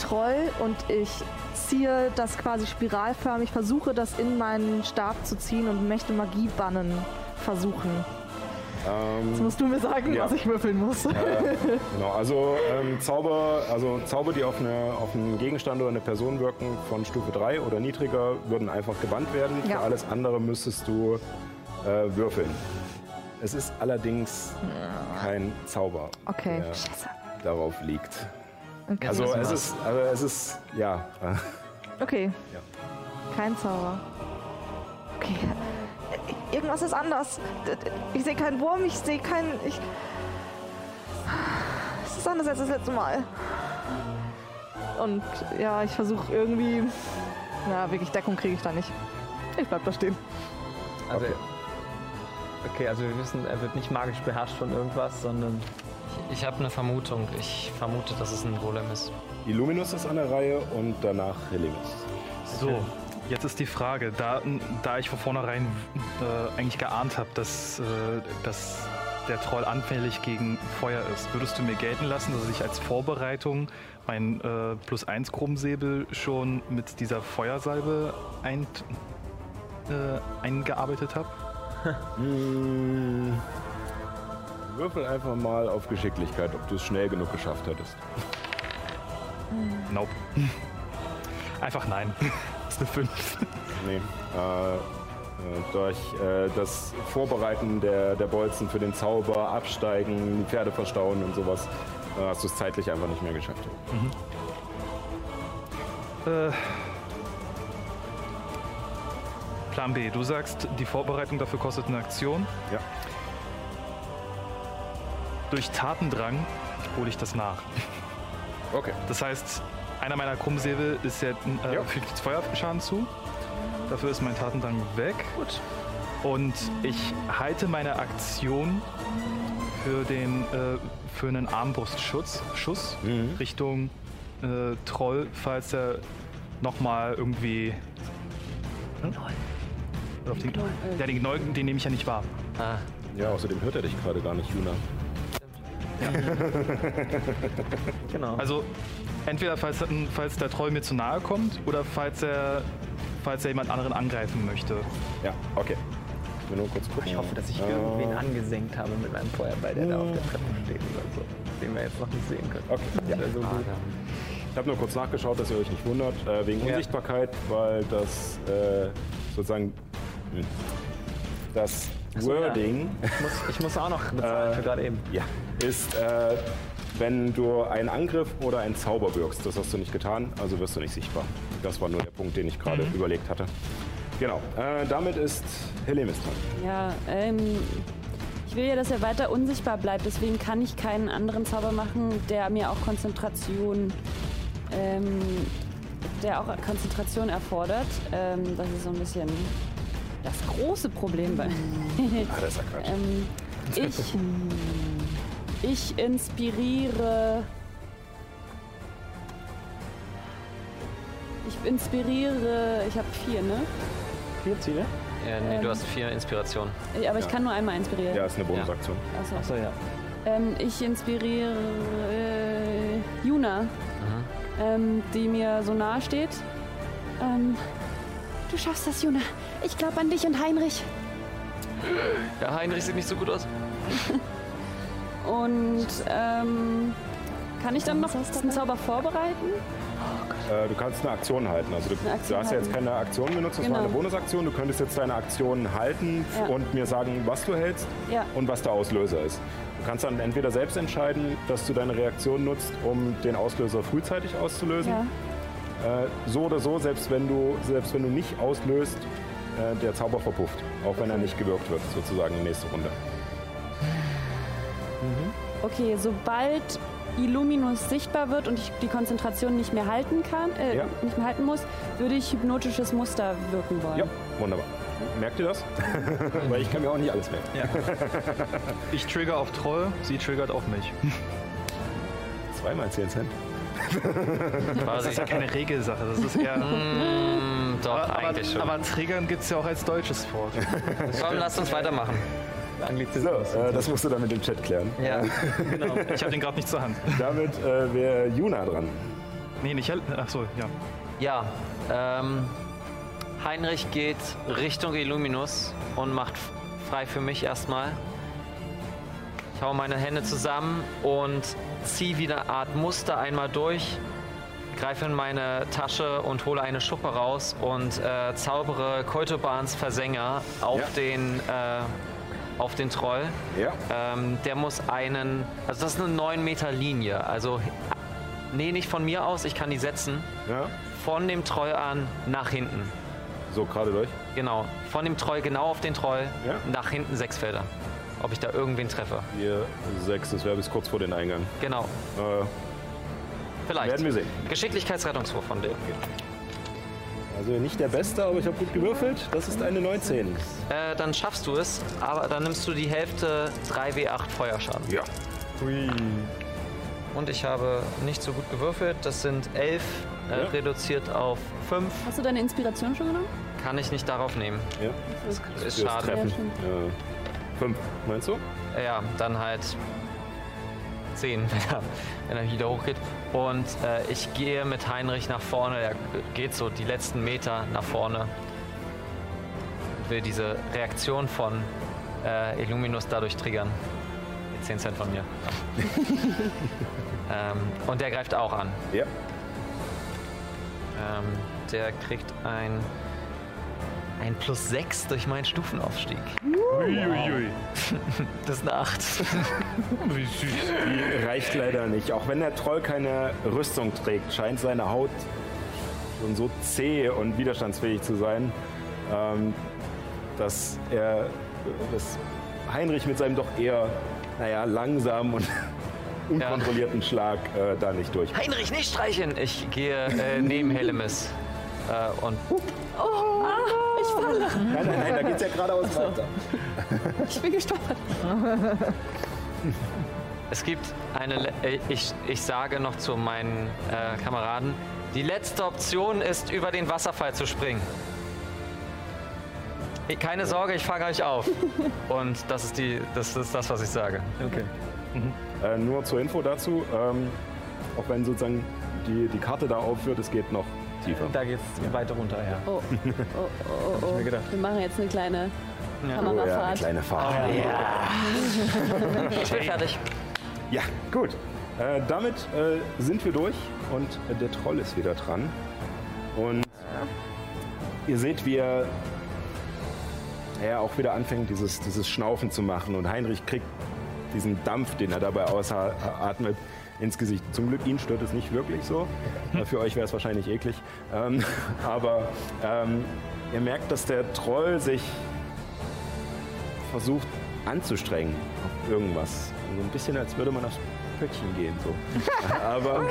Troll und ich ziehe das quasi spiralförmig, versuche das in meinen Stab zu ziehen und möchte Magie bannen versuchen. Ähm, Jetzt musst du mir sagen, Ja. was ich würfeln muss. Genau, also ähm, Zauber, also Zauber, die auf, eine, auf einen Gegenstand oder eine Person wirken von Stufe 3 oder niedriger, würden einfach gebannt werden. Ja. Für alles andere müsstest du äh, würfeln. Es ist allerdings kein Zauber, Okay, der scheiße. darauf liegt. Okay. Also es ist, also es ist, ja, okay. Ja. Kein Zauber. Okay. Irgendwas ist anders. Ich sehe keinen Wurm, ich sehe keinen. Ich. Es ist anders als das letzte Mal. Und ja, ich versuche irgendwie. Ja, wirklich Deckung kriege ich da nicht. Ich bleib da stehen. Also, okay. also wir wissen, er wird nicht magisch beherrscht von irgendwas, sondern Ich habe eine Vermutung. Ich vermute, dass es ein Golem ist. Illuminus ist an der Reihe und danach Helimus. So, jetzt ist die Frage, da, da ich von vornherein äh, eigentlich geahnt habe, dass, äh, dass der Troll anfällig gegen Feuer ist, würdest du mir gelten lassen, dass ich als Vorbereitung mein äh, plus 1 Krummsäbel schon mit dieser Feuersalbe ein, äh, eingearbeitet habe? Hm, würfel einfach mal auf Geschicklichkeit, ob du es schnell genug geschafft hättest. Nope. Einfach nein. Das ist eine 5. Nee. Äh, äh, durch äh, das Vorbereiten der, der Bolzen für den Zauber, Absteigen, die Pferde verstauen und sowas, äh, hast du es zeitlich einfach nicht mehr geschafft. Äh, Plan B, du sagst, die Vorbereitung dafür kostet eine Aktion. Ja. Durch Tatendrang hole ich das nach. Okay. Das heißt, einer meiner Krummsäbel ist ja, äh, Ja. fügt jetzt Feuerschaden zu. Dafür ist mein Tatendrang weg. Gut. Und ich halte meine Aktion für den äh, für einen Armbrustschutz Schuss Mhm. Richtung äh, Troll, falls er nochmal irgendwie. Hm? Oder Auf den, ja, den Gnoll, den nehme ich ja nicht wahr. Ah, Ja, außerdem hört er dich gerade gar nicht, Juna. genau. Also entweder falls, falls der Troll mir zu nahe kommt oder falls er, falls er jemand anderen angreifen möchte. Ja, okay. Ich will nur kurz gucken. ich hoffe, dass ich Äh, irgendwen angesenkt habe mit meinem Feuerball, der da auf der Treppe steht oder so. Den wir jetzt noch nicht sehen können. Okay. Das wäre so gut. Ich habe nur kurz nachgeschaut, dass ihr euch nicht wundert, äh, wegen Ja. Unsichtbarkeit, weil das äh, sozusagen hm, das so, ja. Wording Ich muss, ich muss auch noch bezahlen Äh, für gerade eben. ja. ist, äh, wenn du einen Angriff oder einen Zauber wirkst. Das hast du nicht getan, also wirst du nicht sichtbar. Das war nur der Punkt, den ich gerade überlegt hatte. Genau. Äh, damit ist Helemis dran. Ja, ähm, ich will ja, dass er weiter unsichtbar bleibt. Deswegen kann ich keinen anderen Zauber machen, der mir auch Konzentration, ähm, der auch Konzentration erfordert. Ähm, das ist so ein bisschen das große Problem bei. ah, das ist ja Quatsch. ähm, ich, hm, ich inspiriere. Ich inspiriere. Ich habe vier, ne? Vier Ziele? Äh, nee, ähm, du hast vier Inspirationen. Aber ich ja. kann nur einmal inspirieren. Ja, ist eine Bonusaktion. Ja. Achso. Achso, ja. Ähm, ich inspiriere äh, Juna, mhm. ähm, die mir so nahe steht. Ähm, du schaffst das, Juna. Ich glaube an dich und Heinrich. Ja, Heinrich sieht nicht so gut aus. Und ähm, kann ich dann noch einen Zauber vorbereiten? Äh, du kannst eine Aktion halten. Also du, Eine Aktion du hast ja jetzt halten. keine Aktion genutzt, das Genau. war eine Bonusaktion. Du könntest jetzt deine Aktion halten Ja. und mir sagen, was du hältst Ja. und was der Auslöser ist. Du kannst dann entweder selbst entscheiden, dass du deine Reaktion nutzt, um den Auslöser frühzeitig auszulösen. Ja. Äh, so oder so, selbst wenn du, selbst wenn du nicht auslöst, äh, der Zauber verpufft. Auch wenn er nicht gewirkt wird, sozusagen in nächste Runde. Okay, sobald Illuminus sichtbar wird und ich die Konzentration nicht mehr halten kann, äh, Ja. nicht mehr halten muss, würde ich hypnotisches Muster wirken wollen. Ja, wunderbar. Merkt ihr das? Weil ich kann mir auch nicht alles merken. Ich trigger auf Troll, sie triggert auf mich. Zweimal 10 Cent. Das ist ja keine Regelsache, das ist eher... Mm, doch, aber, eigentlich schon. aber, aber Triggern gibt es ja auch als deutsches Wort. Komm, lasst uns weitermachen. So, äh, das musst du dann mit dem Chat klären. Ja. genau. Ich habe den gerade nicht zur Hand. Damit äh, wäre Juna dran. Nee, nicht... Hel- Ach so, ja. Ja, ähm, Heinrich geht Richtung Illuminus und macht frei für mich erstmal. Ich hau meine Hände zusammen und ziehe wieder eine Art Muster einmal durch, greife in meine Tasche und hole eine Schuppe raus und äh, zaubere Koitobans Versänger auf, Ja. den, äh, auf den Troll. Ja. Ähm, der muss einen, also das ist eine 9 Meter Linie, also nee, nicht von mir aus, ich kann die setzen ja. von dem Troll an nach hinten. So gerade durch. Genau. Von dem Troll genau auf den Troll, nach hinten sechs Felder. Ob ich da irgendwen treffe. Vier, sechs, das wäre bis kurz vor den Eingang. Genau. Äh, Vielleicht. werden wir sehen. Geschicklichkeitsrettungswurf von dem. Also nicht der Beste, aber ich habe gut gewürfelt. Das ist eine 19. Äh, dann schaffst du es, aber dann nimmst du die Hälfte 3w8 Feuerschaden. Ja. Und ich habe nicht so gut gewürfelt. Das sind 11 äh, Ja. reduziert auf 5. Hast du deine Inspiration schon genommen? Kann ich nicht darauf nehmen. ja. Ist Fürs schade. Treffen. Ja, fünf, meinst du? Ja, dann halt 10, wenn er, wenn er wieder hochgeht. Und äh, ich gehe mit Heinrich nach vorne. Er geht so die letzten Meter nach vorne. Will diese Reaktion von äh, Illuminus dadurch triggern. Die 10 Cent von mir. ähm, und der greift auch an. Ja. Ähm, der kriegt ein, ein plus 6 durch meinen Stufenaufstieg. Uiuiui. Das ist eine 8. Wie süß. Die reicht leider nicht. Auch wenn der Troll keine Rüstung trägt, scheint seine Haut schon so zäh und widerstandsfähig zu sein, ähm, dass er, dass Heinrich mit seinem doch eher, naja, langsamen und unkontrollierten Schlag äh, da nicht durch. Heinrich, nicht streichen! Ich gehe äh, neben Helemis. Äh, und Nein, nein, nein, da geht's ja geradeaus weiter. Ich bin gestolpert. es gibt eine. le- äh, Ich, ich sage noch zu meinen äh, Kameraden: Die letzte Option ist, über den Wasserfall zu springen. Keine Sorge, ich fange euch auf. Und das ist, die, das ist das, was ich sage. Okay. Äh, nur zur Info dazu, ähm, auch wenn sozusagen die, die Karte da aufführt, es geht noch tiefer. Da geht's weiter runter, ja. Oh, oh, oh, oh, oh. mir gedacht. Wir machen jetzt eine kleine Oh ja, eine Kamerafahrt. kleine Fahrt. Ich bin fertig. Ja, gut. Äh, damit äh, sind wir durch und äh, der Troll ist wieder dran. Und ihr seht, wie er ja, auch wieder anfängt, dieses, dieses Schnaufen zu machen. Und Heinrich kriegt diesen Dampf, den er dabei ausatmet, ins Gesicht. Zum Glück ihn stört es nicht wirklich so. Äh, Für euch wäre es wahrscheinlich eklig. Ähm, aber ähm, ihr merkt, dass der Troll sich versucht anzustrengen auf irgendwas. So ein bisschen, als würde man aufs Pöttchen gehen. So. Aber,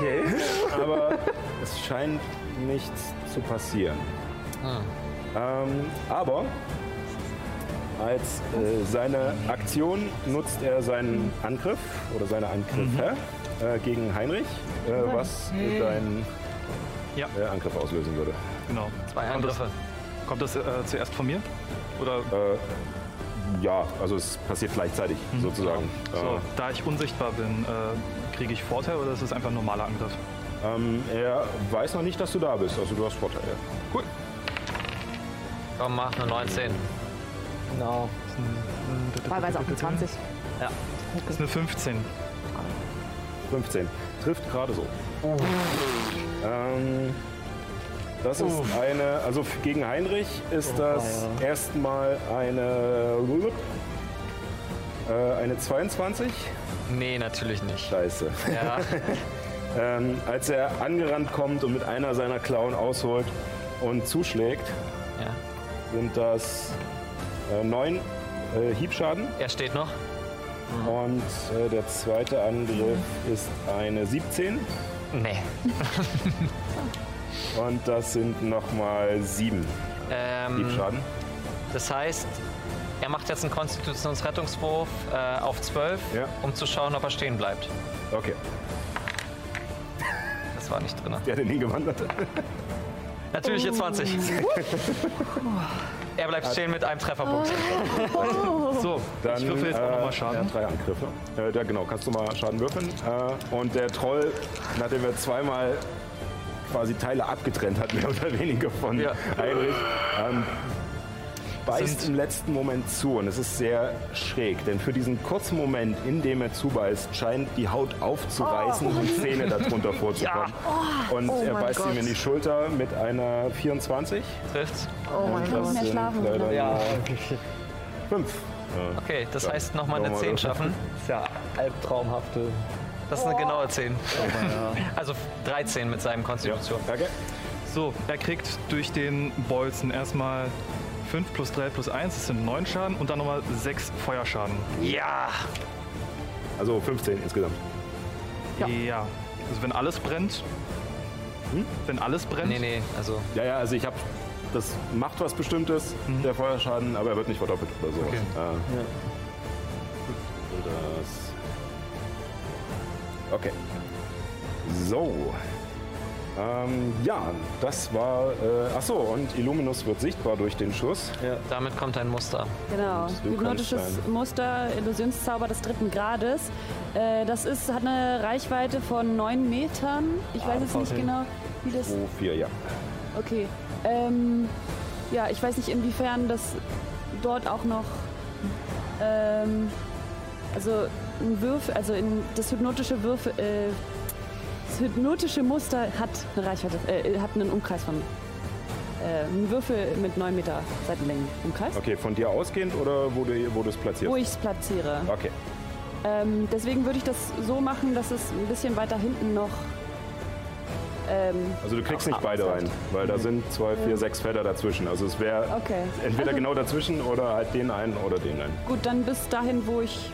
aber es scheint nichts zu passieren. Ähm, aber als äh, seine Aktion nutzt er seinen Angriff oder seine Angriffe äh, gegen Heinrich, äh, was dein Ja. äh, Angriff auslösen würde. Genau. Zwei Kommt das, Angriffe. kommt das äh, zuerst von mir? Oder Äh, ja, also es passiert gleichzeitig sozusagen. so, da ich unsichtbar bin, äh, kriege ich Vorteil oder ist es einfach ein normaler Angriff? Äh, ähm, er weiß noch nicht, dass du da bist, also du hast Vorteile. Cool. Komm, mach eine 19. Genau. Teilweise 28. Das ist eine 15. 15. Trifft gerade so. Ähm, das ist eine, also gegen Heinrich ist das erstmal eine, äh, eine 22. Nee, natürlich nicht. Scheiße. Ja, Ähm, als er angerannt kommt und mit einer seiner Klauen ausholt und zuschlägt, ja. sind das äh, neun äh, Hiebschaden. Er steht noch. Und äh, der zweite Angriff ist eine 17. Nee. Und das sind nochmal sieben Ähm, Hiebschaden. das heißt, er macht jetzt einen Konstitutionsrettungswurf äh, auf 12, Ja. um zu schauen, ob er stehen bleibt. Okay. Das war nicht drin. Der hat den hingewandert. Natürliche 20. er bleibt stehen mit einem Trefferpunkt. So, Dann, ich würfel jetzt auch äh, nochmal Ja, Schaden. drei Angriffe. Äh, da, genau, kannst du mal Schaden würfeln. Äh, und der Troll, nachdem er zweimal quasi Teile abgetrennt hat, mehr oder weniger von Ja. Heinrich, ähm, beißt im letzten Moment zu. Und es ist sehr schräg, denn für diesen kurzen Moment, in dem er zubeißt, scheint die Haut aufzureißen und Zähne darunter vorzukommen. Und er mein beißt ihm Gott. in die Schulter mit einer 24. Trifft's? Oh mein Gott. das sind schlafen, leider? Ja, fünf. Okay, das heißt nochmal eine Nochmal 10 würfeln. schaffen. ist ja albtraumhafte. Das ist eine genaue 10. Also 13 mit seinem Ja, Konstitution. danke. So, er kriegt durch den Bolzen erstmal 5 plus 3 plus 1, das sind 9 Schaden und dann nochmal 6 Feuerschaden. Ja! Also 15 insgesamt. Ja. Also wenn alles brennt. Wenn alles brennt. Nee, nee, also Ja, ja, also ich habe, das macht was Bestimmtes, der Feuerschaden, aber er wird nicht verdoppelt oder sowas. Okay. Äh, Das. Okay. So. Ähm, ja, das war. Äh, achso, und Illuminus wird sichtbar durch den Schuss. damit kommt ein Muster. Genau. Hypnotisches Muster, Illusionszauber des dritten Grades. Äh, das ist, hat eine Reichweite von 9 Metern. Ich weiß jetzt nicht genau, wie das. 2, 4, ja. Okay. Ähm, ja, ich weiß nicht, inwiefern das dort auch noch. Ähm, also ein Würfel, also in, das hypnotische Würfel. Äh, das hypnotische Muster hat eine Reichweite, äh, hat einen Umkreis von. Äh, ein Würfel mit 9 Meter Seitenlängen Umkreis. Okay, von dir ausgehend oder wo du wo du es platzierst? Wo ich es platziere. Okay. Ähm, deswegen würde ich das so machen, dass es ein bisschen weiter hinten noch. Ähm, Also du kriegst nicht beide rein, weil da sind zwei, vier, sechs Felder dazwischen. Also es wäre okay. entweder Also, genau dazwischen oder halt den einen oder den einen. Gut, dann bis dahin, wo ich.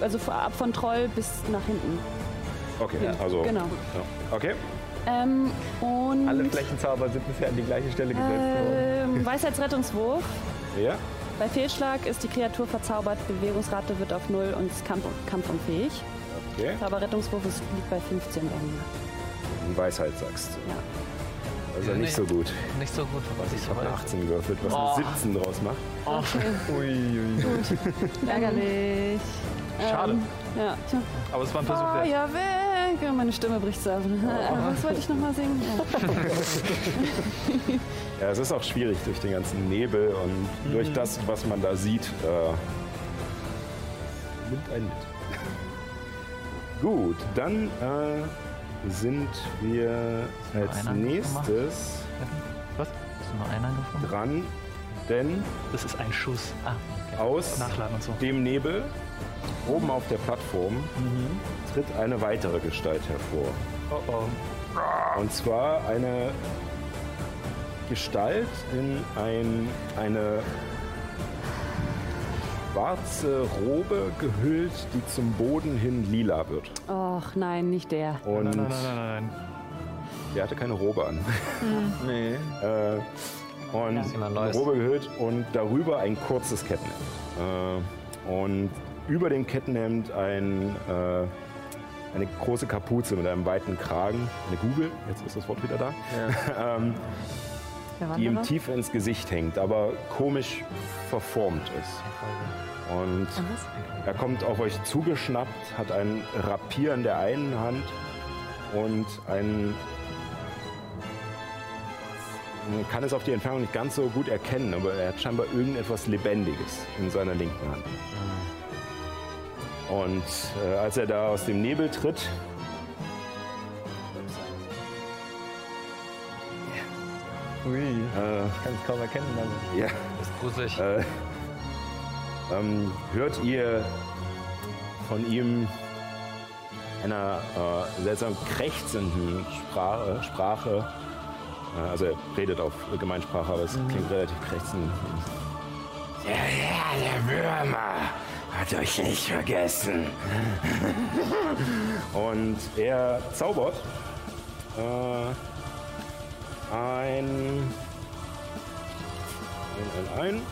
Also ab von Troll bis nach hinten. Okay, Ja, also. genau. Ja. Okay. Ähm, und. Alle Flächenzauber sind bisher an die gleiche Stelle gesetzt worden. ähm, Weisheitsrettungswurf. Ja. Bei Fehlschlag ist die Kreatur verzaubert, Bewegungsrate wird auf 0 und ist kampf kampfunfähig. Okay. Zauberrettungswurf ist, liegt bei 15 bei mir. Weisheit sagst du. Ja. Also Ja, nicht nee. so gut. Nicht so gut, was ich Ich habe eine so 18 gewürfelt, was Oh. eine 17 draus macht. Ärgerlich. Schade. Ähm, ja. Tja. Aber es war ein Versuch wert. Feuer weg! Meine Stimme bricht so ab. Was wollte ich nochmal singen? Ja. Ja, es ist auch schwierig durch den ganzen Nebel und durch das, was man da sieht, äh, nimmt einen mit. Gut, dann äh, sind wir als einer nächstes Was? Du nur einen gefunden? dran, denn Das ist ein Schuss. Ah, aus so. dem Nebel oben auf der Plattform tritt eine weitere Gestalt hervor. Oh oh. Und zwar eine Gestalt in ein, eine schwarze Robe gehüllt, die zum Boden hin lila wird. Och nein, nicht der. Und Nein, nein, nein, nein, nein. der hatte keine Robe an. Nee. Äh, und ist jemand eine Neues. Robe gehüllt und darüber ein kurzes Kettenhemd. Äh, und über dem Kettenhemd ein äh, eine große Kapuze mit einem weiten Kragen, eine Google, jetzt ist das Wort wieder da, ähm, Der die ihm tief ins Gesicht hängt, aber komisch verformt ist. Und er kommt auf euch zugeschnappt, hat ein Rapier in der einen Hand und ein. Man kann es auf die Entfernung nicht ganz so gut erkennen, aber er hat scheinbar irgendetwas Lebendiges in seiner linken Hand. Und äh, als er da aus dem Nebel tritt, Ui, äh, kann es kaum erkennen. Also. ja, Das ist gruselig. äh, ähm, hört ihr von ihm einer äh, seltsam krächzenden Sprache, Sprache also er redet auf Gemeinsprache, aber es klingt relativ krächzend. Ja, ja, der Würmer hat euch nicht vergessen. Und er zaubert äh, ein, ein, ein, ein,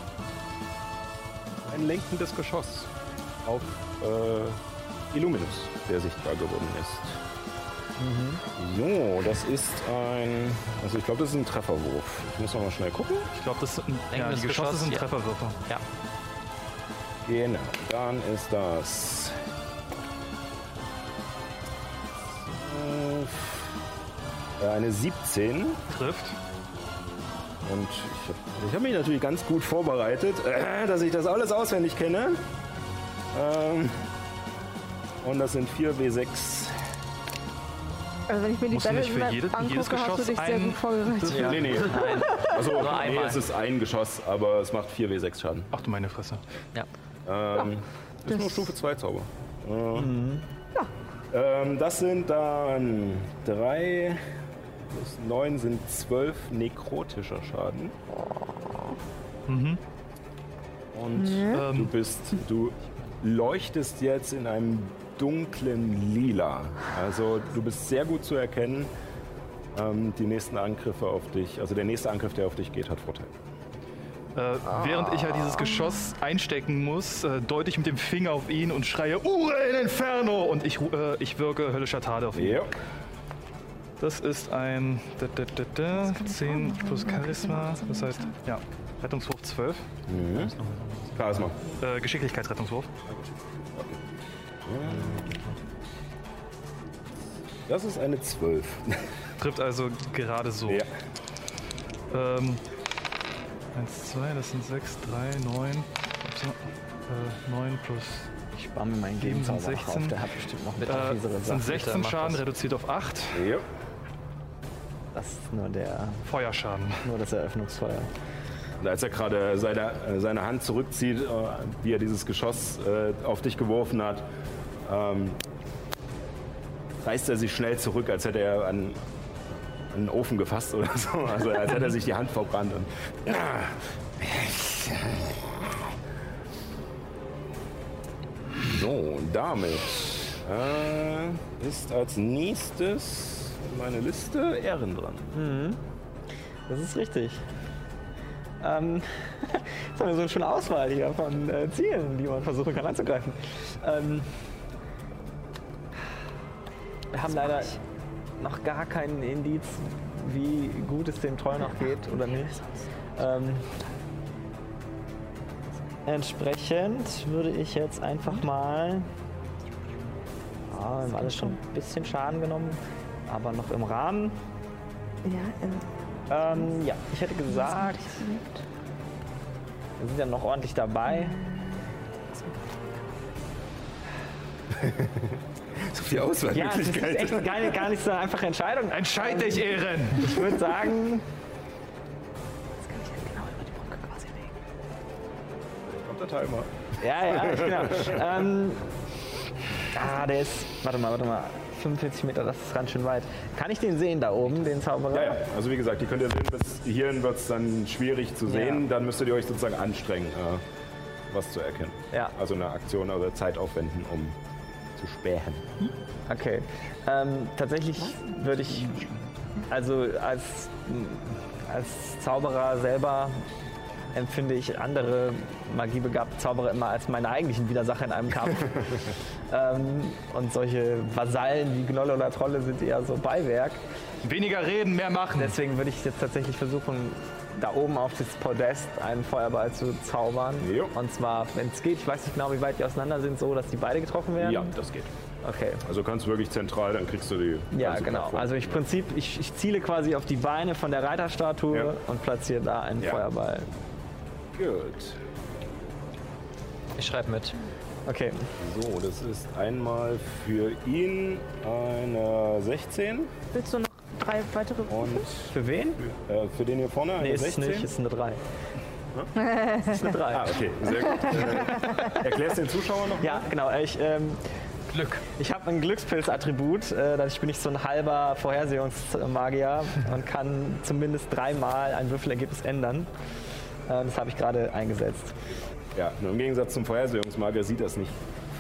ein lenkendes Geschoss auf äh, Illuminus, der sichtbar geworden ist. So, das ist ein. Also ich glaube, das ist ein Trefferwurf. Ich muss noch mal schnell gucken. Ich glaube, das sind ja, Enges die Geschosse Geschoss, sind ja. Trefferwürfe. Ja. Genau, dann ist das. äh, Eine 17 Trifft. und ich habe ich hab mich natürlich ganz gut vorbereitet, äh, dass ich das alles auswendig kenne. Ähm, und das sind 4 W6. Also wenn ich mir die du nicht für Battle jede- Map jedes angucke, hast du Geschoss dich sehr gut vorbereitet. Ja. Nee, nee. Nein. Also, Nur nee, einmal. es ist ein Geschoss, aber es macht 4 W6 Schaden. Ach du meine Fresse. Ja. Ähm, ist nur Stufe 2 Zauber. Äh, ähm, das sind dann 3 plus 9 sind 12 nekrotischer Schaden. Und du Ähm, bist, du leuchtest jetzt in einem dunklen Lila. Also du bist sehr gut zu erkennen. Ähm, die nächsten Angriffe auf dich, also der nächste Angriff, der auf dich geht, hat Vorteil. äh, während ich halt dieses Geschoss einstecken muss, äh, deute ich mit dem Finger auf ihn und schreie Ure in Inferno! Und ich, äh, ich wirke höllischer Tade auf ihn. Ja. Das ist ein da, da, da, da, 10 plus Charisma. Das heißt, ja, Rettungswurf 12. Charisma. Äh, Geschicklichkeitsrettungswurf. Das ist eine 12. Trifft also gerade so. ja. Ähm, 1, 2, das sind 6, 3, 9. So, äh, 9 plus Ich spare mir meinen Gegenzauber noch auf, 16. der hat bestimmt noch mit äh, fiesere sind Sachen. 16 mach Schaden, das. reduziert auf 8. ja. Das ist nur, der, Feuerschaden. nur das Eröffnungsfeuer. Und als er gerade seine, äh, seine Hand zurückzieht, äh, wie er dieses Geschoss äh, auf dich geworfen hat, ähm, reißt er sich schnell zurück, als hätte er an, einen Ofen gefasst oder so. Also als hätte er sich die Hand verbrannt. Und, so, damit äh, ist als nächstes meine Liste Ehren dran. Das ist richtig. Ähm, jetzt haben wir so eine schöne Auswahl hier von äh, Zielen, die man versuchen kann anzugreifen. Ähm, wir haben leider noch gar keinen Indiz, wie gut es dem Troll noch geht oder nicht. Ähm, entsprechend würde ich jetzt einfach mal. Ja, wir haben alles schon ein bisschen Schaden genommen, aber noch im Rahmen. Ja, Ähm, ja, ich hätte gesagt, wir sind ja noch ordentlich dabei. So viel Ja, es ist Auswahlmöglichkeiten. echt gar nicht, gar nicht so eine einfache Entscheidung. Entscheid dich, Ehren! Ich würde sagen, Kommt der Timer. ja, ja, genau. ähm, ah, der ist, warte mal, warte mal, 45 Meter, das ist ganz schön weit. Kann ich den sehen da oben, den Zauberer? Ja, ja, also wie gesagt, die könnt ihr sehen, bis hierhin wird es dann schwierig zu sehen. Ja. Dann müsstet ihr euch sozusagen anstrengen, äh, was zu erkennen. Ja. Also eine Aktion oder Zeit aufwenden, um zu spähen. Okay. Ähm, tatsächlich würde ich, also als, als Zauberer selber empfinde ich andere magiebegabte Zauberer immer als meine eigentlichen Widersacher in einem Kampf. Ähm, und solche Vasallen wie Gnolle oder Trolle sind eher so Beiwerk. Weniger reden, mehr machen. Deswegen würde ich jetzt tatsächlich versuchen, da oben auf das Podest einen Feuerball zu zaubern. Jo. Und zwar, wenn es geht, ich weiß nicht genau, wie weit die auseinander sind, so dass die beide getroffen werden. Ja, das geht. Okay. Also kannst du wirklich zentral, dann kriegst du die. Ja, genau. Plattform. Also ich Prinzip, ich, ich ziele quasi auf die Beine von der Reiterstatue Ja. und platziere da einen Ja. Feuerball. Gut. Ich schreibe mit. Okay. So, das ist einmal für ihn eine 16 Willst du noch drei weitere und Für wen? äh, für den hier vorne Nee, ist es 16. nicht, ist eine 3. ist eine 3. Ah, okay, sehr gut. äh, erklärst den Zuschauern noch? Ja, genau. Ich, ähm, Glück. ich habe ein Glückspilzattribut. Äh, dass ich bin nicht so ein halber Vorhersehungsmagier und kann zumindest dreimal ein Würfelergebnis ändern. Äh, das habe ich gerade eingesetzt. Ja, nur im Gegensatz zum Vorhersehungsmagier sieht das nicht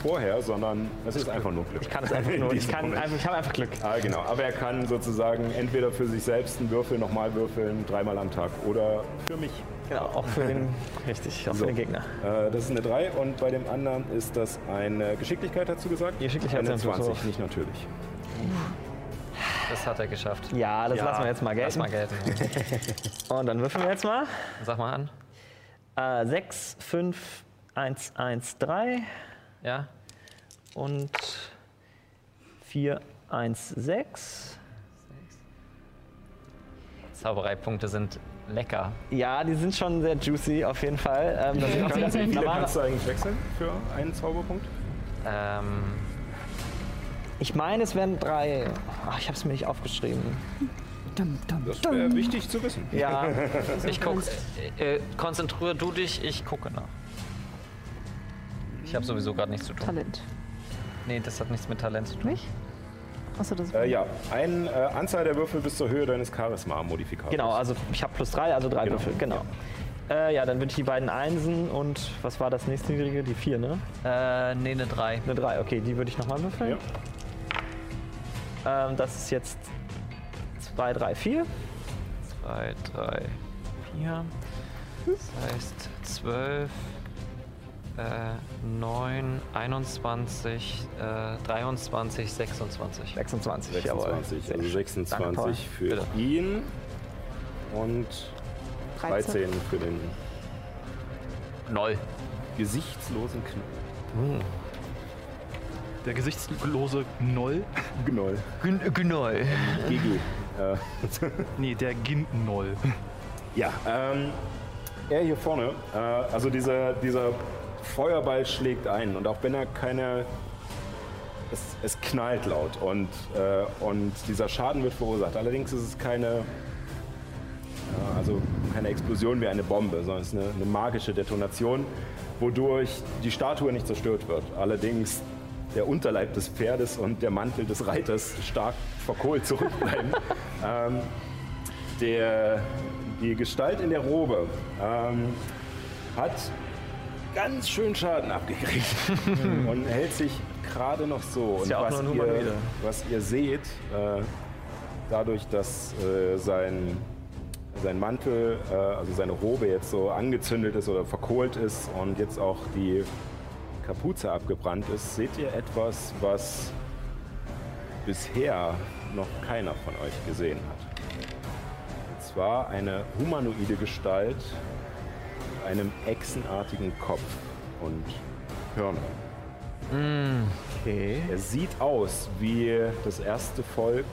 vorher, sondern es ist einfach nur Glück. Ich kann es einfach In nur. Ich, kann einfach, ich habe einfach Glück. Ah, genau. Aber er kann sozusagen entweder für sich selbst einen Würfel nochmal würfeln, dreimal am Tag, oder für mich. Genau, auch für den, richtig, auch So. für den Gegner. Äh, das ist eine 3 und bei dem anderen ist das eine Geschicklichkeit, dazu gesagt? Die Geschicklichkeit eine ist natürlich 20, hoch. nicht natürlich. Das hat er geschafft. Ja, das lassen wir jetzt mal Lass gelten. mal gelten. Und dann würfeln wir jetzt mal. Sag mal an. Äh, 6, 5, 1, 1, 3 Ja? und 4, 1, 6. Zaubereipunkte sind lecker. Ja, die sind schon sehr juicy auf jeden Fall. Ähm, das sind Wie viele kannst du eigentlich wechseln für einen Zauberpunkt? Ähm, ich meine, es wären drei. Ach, ich habe es mir nicht aufgeschrieben. Das wäre wichtig zu wissen. Ja, ich guck. Äh, konzentriere du dich, ich gucke nach. Ich habe sowieso gerade nichts zu tun. Talent. Nee, das hat nichts mit Talent zu tun. Nicht? Achso, das ist. Äh, ja, eine äh, Anzahl der Würfel bis zur Höhe deines Charisma-Modifikators. genau. Also ich habe plus drei, also drei Genau. Würfel. Genau. Äh, ja, dann würde ich die beiden Einsen und was war das nächste niedrige? Die vier, ne? Äh, nee, eine 3. Eine drei. Okay, die würde ich nochmal würfeln. Ja. Ähm, das ist jetzt 2, 3, 4. 2, 3, 4. Das heißt 12, äh, 9, 21, äh, 23, 26. 26, jawohl. 26, Sehr also schön. 26 Danke, für Bitte. ihn und 13 für den Null. gesichtslosen Knoll. Der gesichtslose Gnoll. Gnoll. Genau. Gigi. Äh, Nee, der Ginoll. ja, ähm, er hier vorne, äh, also dieser, dieser Feuerball schlägt ein und auch wenn er keine. Es, es knallt laut und, äh, und dieser Schaden wird verursacht. Allerdings ist es keine, ja, also keine Explosion wie eine Bombe, sondern es ist eine, eine magische Detonation, wodurch die Statue nicht zerstört wird. Allerdings der Unterleib des Pferdes und der Mantel des Reiters stark verkohlt zurückbleiben. ähm, der, die Gestalt in der Robe ähm, hat ganz schön Schaden abgekriegt und hält sich gerade noch so. Und ja was, ihr, was ihr seht, äh, dadurch, dass äh, sein, sein Mantel, äh, also seine Robe jetzt so angezündet ist oder verkohlt ist und jetzt auch die Kapuze abgebrannt ist, seht ihr etwas, was bisher noch keiner von euch gesehen hat. Und zwar eine humanoide Gestalt mit einem echsenartigen Kopf und Hörnern. Okay. Er sieht aus, wie das erste Volk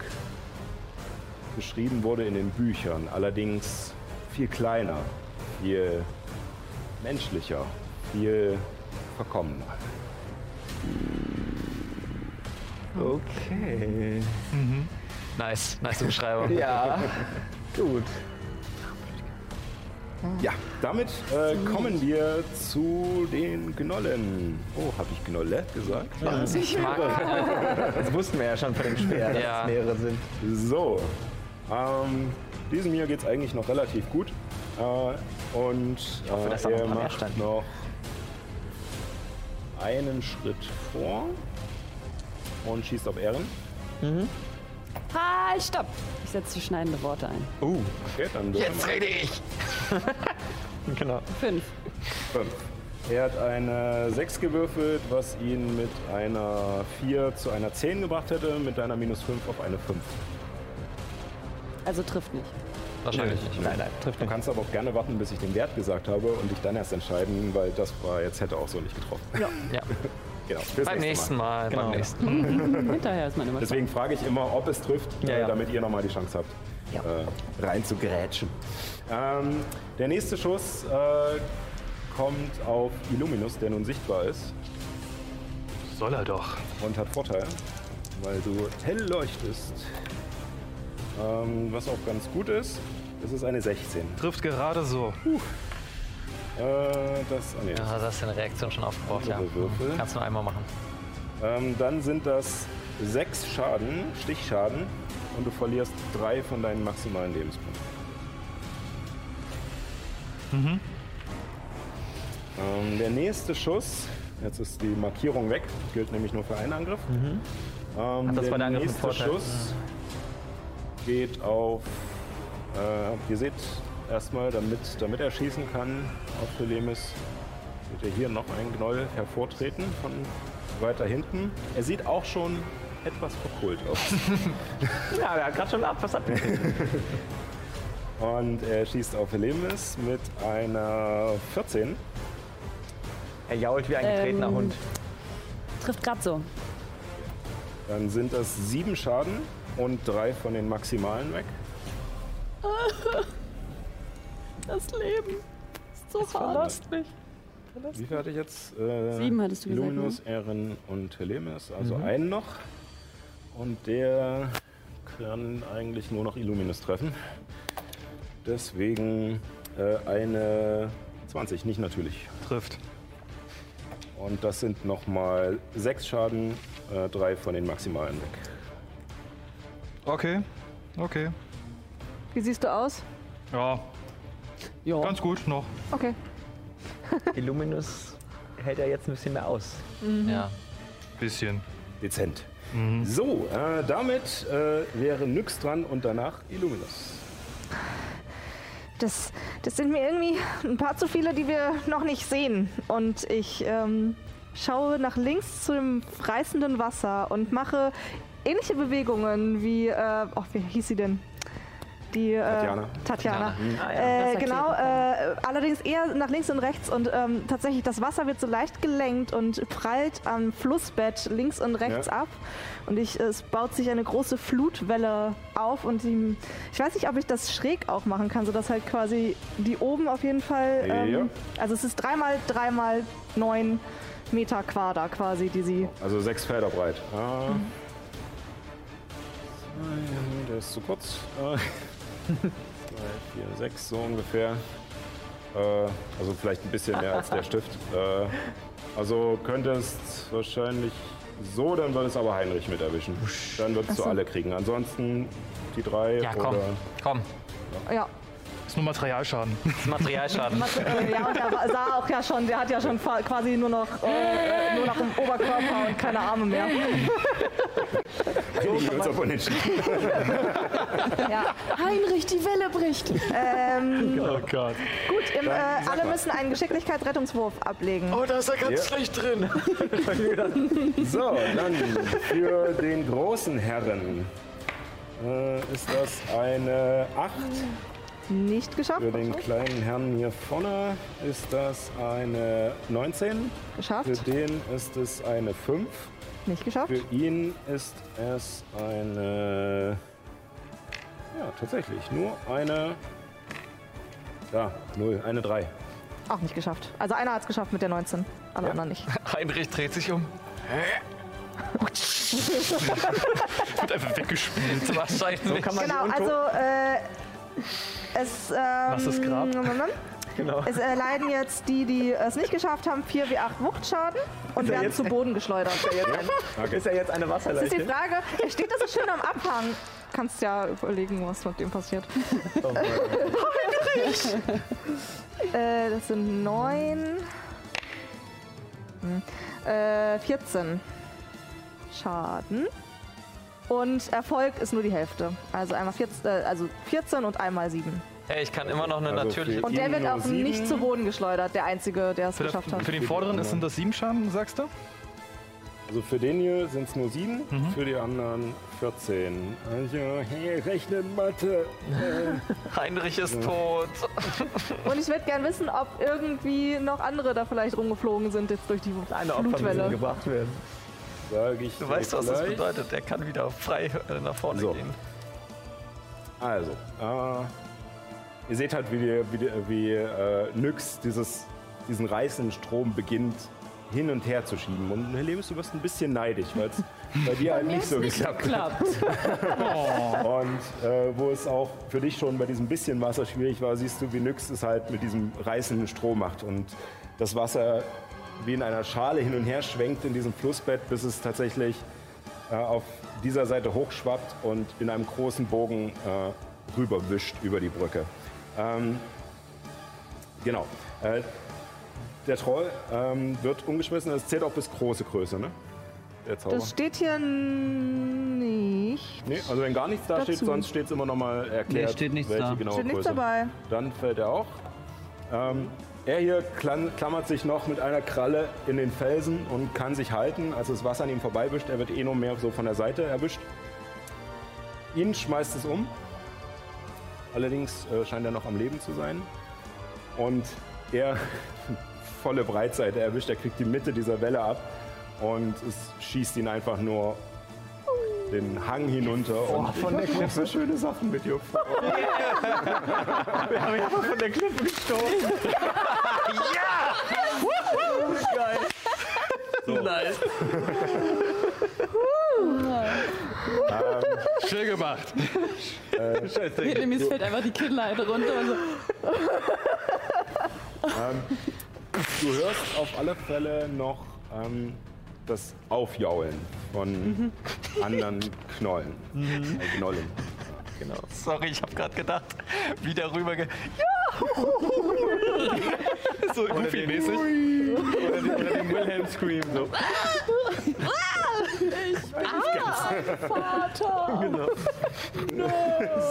beschrieben wurde in den Büchern, allerdings viel kleiner, viel menschlicher, viel verkommener. Okay. Nice, nice Beschreibung. Ja. Gut. Ja, damit äh, kommen wir zu den Gnollen. Oh, habe ich Gnolle gesagt? Ich mag. Das wussten wir ja schon von dem Speer, dass Ja. es mehrere sind. So, ähm, diesem hier geht es eigentlich noch relativ gut. Äh, und hoffe, dass da äh, noch er mehr macht noch einen Schritt vor und schießt auf Ehren. Halt, stopp! Ich setze schneidende Worte ein. Okay, dann wir rede ich. Genau. Fünf. fünf. Er hat eine 6 gewürfelt, was ihn mit einer 4 zu einer 10 gebracht hätte, mit einer minus 5 auf eine 5. Also trifft nicht. Wahrscheinlich nicht. Nein, nein, trifft Du nicht. kannst aber auch gerne warten, bis ich den Wert gesagt habe und dich dann erst entscheiden, weil das war jetzt hätte auch so nicht getroffen. Ja. Genau, fürs Beim nächsten Mal. Genau. Beim nächsten. Hinterher ist man immer Deswegen frage ich immer, ob es trifft, Ja, ja. damit ihr nochmal die Chance habt, Ja. äh, rein zu grätschen. Ähm, der nächste Schuss äh, kommt auf Illuminus, der nun sichtbar ist Soll er doch. und hat Vorteil, weil du hell leuchtest. Ähm, was auch ganz gut ist, das ist eine 16. Trifft gerade so. Äh, das, ah, nee, Ja, das ist eine Reaktion schon aufgebraucht, ja. Würfel. Kannst du nur einmal machen. Ähm, dann sind das sechs Schaden, Stichschaden, und du verlierst drei von deinen maximalen Lebenspunkten. Ähm, der nächste Schuss, jetzt ist die Markierung weg, gilt nämlich nur für einen Angriff. Ähm, Ach, das der war der Angriff nächste Vorteil. Schuss geht auf, äh, ihr seht erstmal, damit, damit er schießen kann, auf Telemis, seht ihr hier noch ein Gnoll hervortreten von weiter hinten. Er sieht auch schon etwas verkohlt aus. Ja, er hat gerade schon ab, was ab. Und er schießt auf Helemis mit einer 14. Er jault wie ein getretener Ähm. Hund. Trifft gerade so. Dann sind das sieben Schaden und drei von den Maximalen weg. Das Leben ist so hart. Wie viel hatte ich jetzt? Äh, Sieben hattest du gesagt, ne? Illuminus, Erin und Helemis, also Mhm. einen noch. Und der kann eigentlich nur noch Illuminus treffen. Deswegen äh, eine 20, nicht natürlich. Trifft. Und das sind nochmal sechs Schaden, äh, drei von den Maximalen weg. Okay. Okay. Wie siehst du aus? Ja, Ja. ganz gut noch. Okay. Illuminus hält ja jetzt ein bisschen mehr aus. Ja. Bisschen. Dezent. So, äh, damit äh, wäre Nyx dran und danach Illuminus. Das, das sind mir irgendwie ein paar zu viele, die wir noch nicht sehen. Und ich ähm, schaue nach links zu dem reißenden Wasser und mache ähnliche Bewegungen wie, äh, oh, wie hieß sie denn? Die äh, Tatjana. Tatjana. Ah, ja. Äh, Das genau, äh, allerdings eher nach links und rechts und ähm, tatsächlich das Wasser wird so leicht gelenkt und prallt am Flussbett links und rechts Ja. ab und ich, es baut sich eine große Flutwelle auf und die, ich weiß nicht, ob ich das schräg auch machen kann, sodass halt quasi die oben auf jeden Fall, ähm, Ja. also es ist dreimal dreimal neun Meter Quader quasi, die sie, Also sechs Felder breit. Ah. Zwei, Der ist zu kurz. Zwei, vier, sechs so ungefähr. Äh, also vielleicht ein bisschen mehr als der Stift. Äh, also könntest wahrscheinlich so, dann würde es aber Heinrich mit erwischen. Dann würdest du so. alle kriegen. Ansonsten die drei Ja, komm. oder Komm. ja, Ist nur Materialschaden. Materialschaden. äh, ja und er sah auch ja schon, der hat ja schon quasi nur noch, äh, nur noch im Oberkörper und keine Arme mehr. einigen uns auf unentschieden. Ja. Heinrich, die Welle bricht. Ähm, Oh Gott. gut, im, äh, alle mal. müssen einen Geschicklichkeitsrettungswurf ablegen. Oh, da ist er ganz Ja. schlecht drin. So, dann für den großen Herren äh, ist das eine 8. Nicht geschafft. Für den kleinen Herrn hier vorne ist das eine 19. Für Geschafft. den ist es eine 5. Nicht geschafft. Für ihn ist es eine. Ja, tatsächlich. Nur eine. Ja, 0. Eine 3. Auch nicht geschafft. Also einer hat es geschafft mit der 19, alle Ja. anderen nicht. Heinrich dreht sich um. Wird einfach weggespielt. Wahrscheinlich. Kann man Genau, also äh, es. Ähm, Was ist Grab? Genau. Es äh, leiden jetzt die, die es nicht geschafft haben, 4 wie 8 Wuchtschaden und er werden jetzt- zu Boden geschleudert. Ist er jetzt, ein, ist er jetzt eine Das ist die Wasserleiche? Frage. Er steht da so schön am Abhang. Kannst ja überlegen, was mit dem passiert. Oh. Äh, das sind 9. Hm. Äh, 14 Schaden. Und Erfolg ist nur die Hälfte. Also einmal 14, äh, also 14 und einmal 7. Hey, ich kann immer noch eine Also natürliche. Und der wird auch nicht zu Boden geschleudert, der Einzige, der es geschafft hat. für den vorderen ist- sind das sieben Schaden, sagst du? Also für den hier sind es nur sieben, Mhm. für die anderen 14. Also, hey, rechne Mathe. Heinrich ist tot. Und ich würde gern wissen, ob irgendwie noch andere da vielleicht rumgeflogen sind jetzt durch die Eine Opfer müssen Flutwelle. gebracht werden. Sag ich Du weißt, was das gleich. bedeutet. Der kann wieder frei äh, nach vorne So. gehen. Also, äh, ihr seht halt, wie, die, wie, die, wie äh, Nyx dieses, diesen reißenden Strom beginnt hin und her zu schieben. Und Helene, du wirst ein bisschen neidisch, weil es bei dir halt nicht so geklappt hat. Und äh, wo es auch für dich schon bei diesem bisschen Wasser schwierig war, siehst du, wie Nyx es halt mit diesem reißenden Strom macht. Und das Wasser wie in einer Schale hin und her schwenkt in diesem Flussbett, bis es tatsächlich äh, auf dieser Seite hochschwappt und in einem großen Bogen äh, rüberwischt über die Brücke. Ähm, genau. Äh, der Troll ähm, wird umgeschmissen. Das zählt auch bis große Größe, ne? Der Zauber. Das steht hier nicht. Nee, also wenn gar nichts da Dazu. steht, sonst steht es immer noch mal erklärt, Nee, steht nichts welche da. Steht nichts dabei. Dann fällt er auch. Ähm, er hier klammert sich noch mit einer Kralle in den Felsen und kann sich halten, als das Wasser an ihm vorbeiwischt. Er wird eh nur mehr so von der Seite erwischt. Ihn schmeißt es um. Allerdings äh, scheint er noch am Leben zu sein. Und er volle Breitseite erwischt. Er kriegt die Mitte dieser Welle ab und es schießt ihn einfach nur den Hang hinunter oh, und von der Klippe so schöne Sachen mit dir vor. Wir haben einfach von der Klippe gestoßen. ja! Geil. So. Nice. ähm, Schön gemacht. Äh, Scheiß Ding. Vietnamis fällt einfach die Kinnleiter runter. Also. ähm, du hörst auf alle Fälle noch ähm, das Aufjaulen von anderen Knollen. Äh, Knollen. Genau. Sorry, ich habe gerade gedacht, wie darüber ge So Goofy-mäßig. Oder den, oder den Wilhelm Scream so.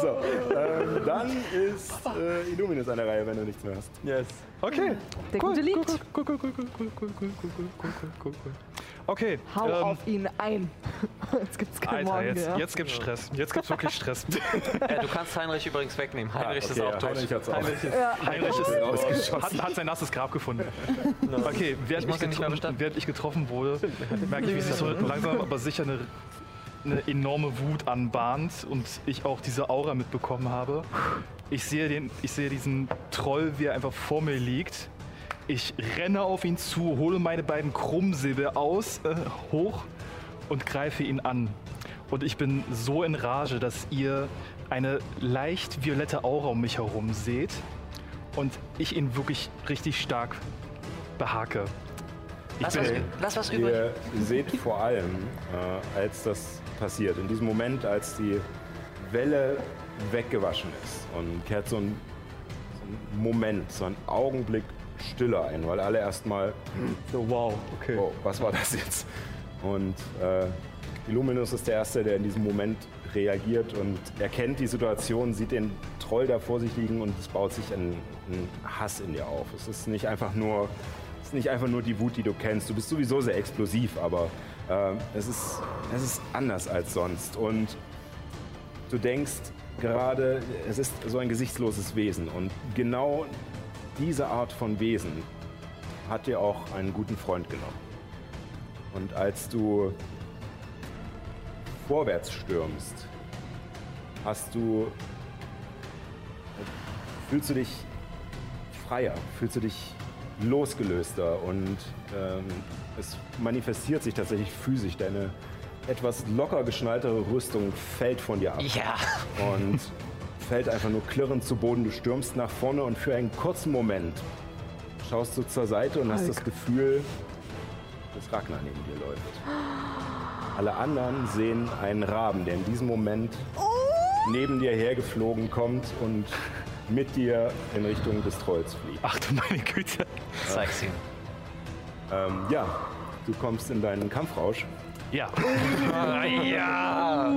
So, ähm, dann ist äh, Illuminus an der Reihe, wenn du nichts mehr hast. Yes. Okay. Der gute Lied. Cool, cool, cool, cool, cool, cool, cool, cool, cool, cool, cool, cool. Okay. Hau ähm, auf ihn ein. Jetzt gibt's keinen Alter, Morgen jetzt, mehr. jetzt gibt's Stress. Jetzt gibt's wirklich Stress. äh, Du kannst Heinrich übrigens wegnehmen. Heinrich ist okay, auch ja, tot. Heinrich hat's auch. Heinrich ist hat, hat sein nasses Grab gefunden. Okay, während ich, muss ihn nicht mehr getro- bestatten. während ich getroffen wurde, merke ich, wie sich so langsam aber sicher eine, eine enorme Wut anbahnt und ich auch diese Aura mitbekommen habe. Ich sehe, den, ich sehe diesen Troll, wie er einfach vor mir liegt. Ich renne auf ihn zu, hole meine beiden Krummsäbel aus, äh, hoch und greife ihn an. Und ich bin so in Rage, dass ihr eine leicht violette Aura um mich herum seht und ich ihn wirklich richtig stark behake. Ich Lass was, lass was übrig. Ihr seht vor allem, äh, als das passiert, in diesem Moment, als die Welle weggewaschen ist und kehrt so ein, so ein Moment, so ein Augenblick Stille ein, weil alle erstmal, So, wow, okay. oh, was war das jetzt? Und äh, Illuminus ist der Erste, der in diesem Moment reagiert und erkennt die Situation, sieht den Troll da vor sich liegen und es baut sich ein, ein Hass in dir auf. Es ist nicht einfach nur, es ist nicht einfach nur die Wut, die du kennst. Du bist sowieso sehr explosiv, aber äh, es, ist, es ist anders als sonst. Und du denkst gerade, es ist so ein gesichtsloses Wesen. Und genau diese Art von Wesen hat dir auch einen guten Freund genommen. Und als du vorwärts stürmst, hast du. fühlst du dich freier, fühlst du dich losgelöster und ähm, es manifestiert sich tatsächlich physisch. Deine etwas locker geschnalltere Rüstung fällt von dir ab Ja. und fällt einfach nur klirrend zu Boden. Du stürmst nach vorne und für einen kurzen Moment schaust du zur Seite und hast das Gefühl, dass Ragnar neben dir läuft. Alle anderen sehen einen Raben, der in diesem Moment neben dir hergeflogen kommt und mit dir in Richtung des Trolls fliegt. ach du meine Güte. Zeig's ihm. Ähm, ja, du kommst in deinen Kampfrausch Ja. ja.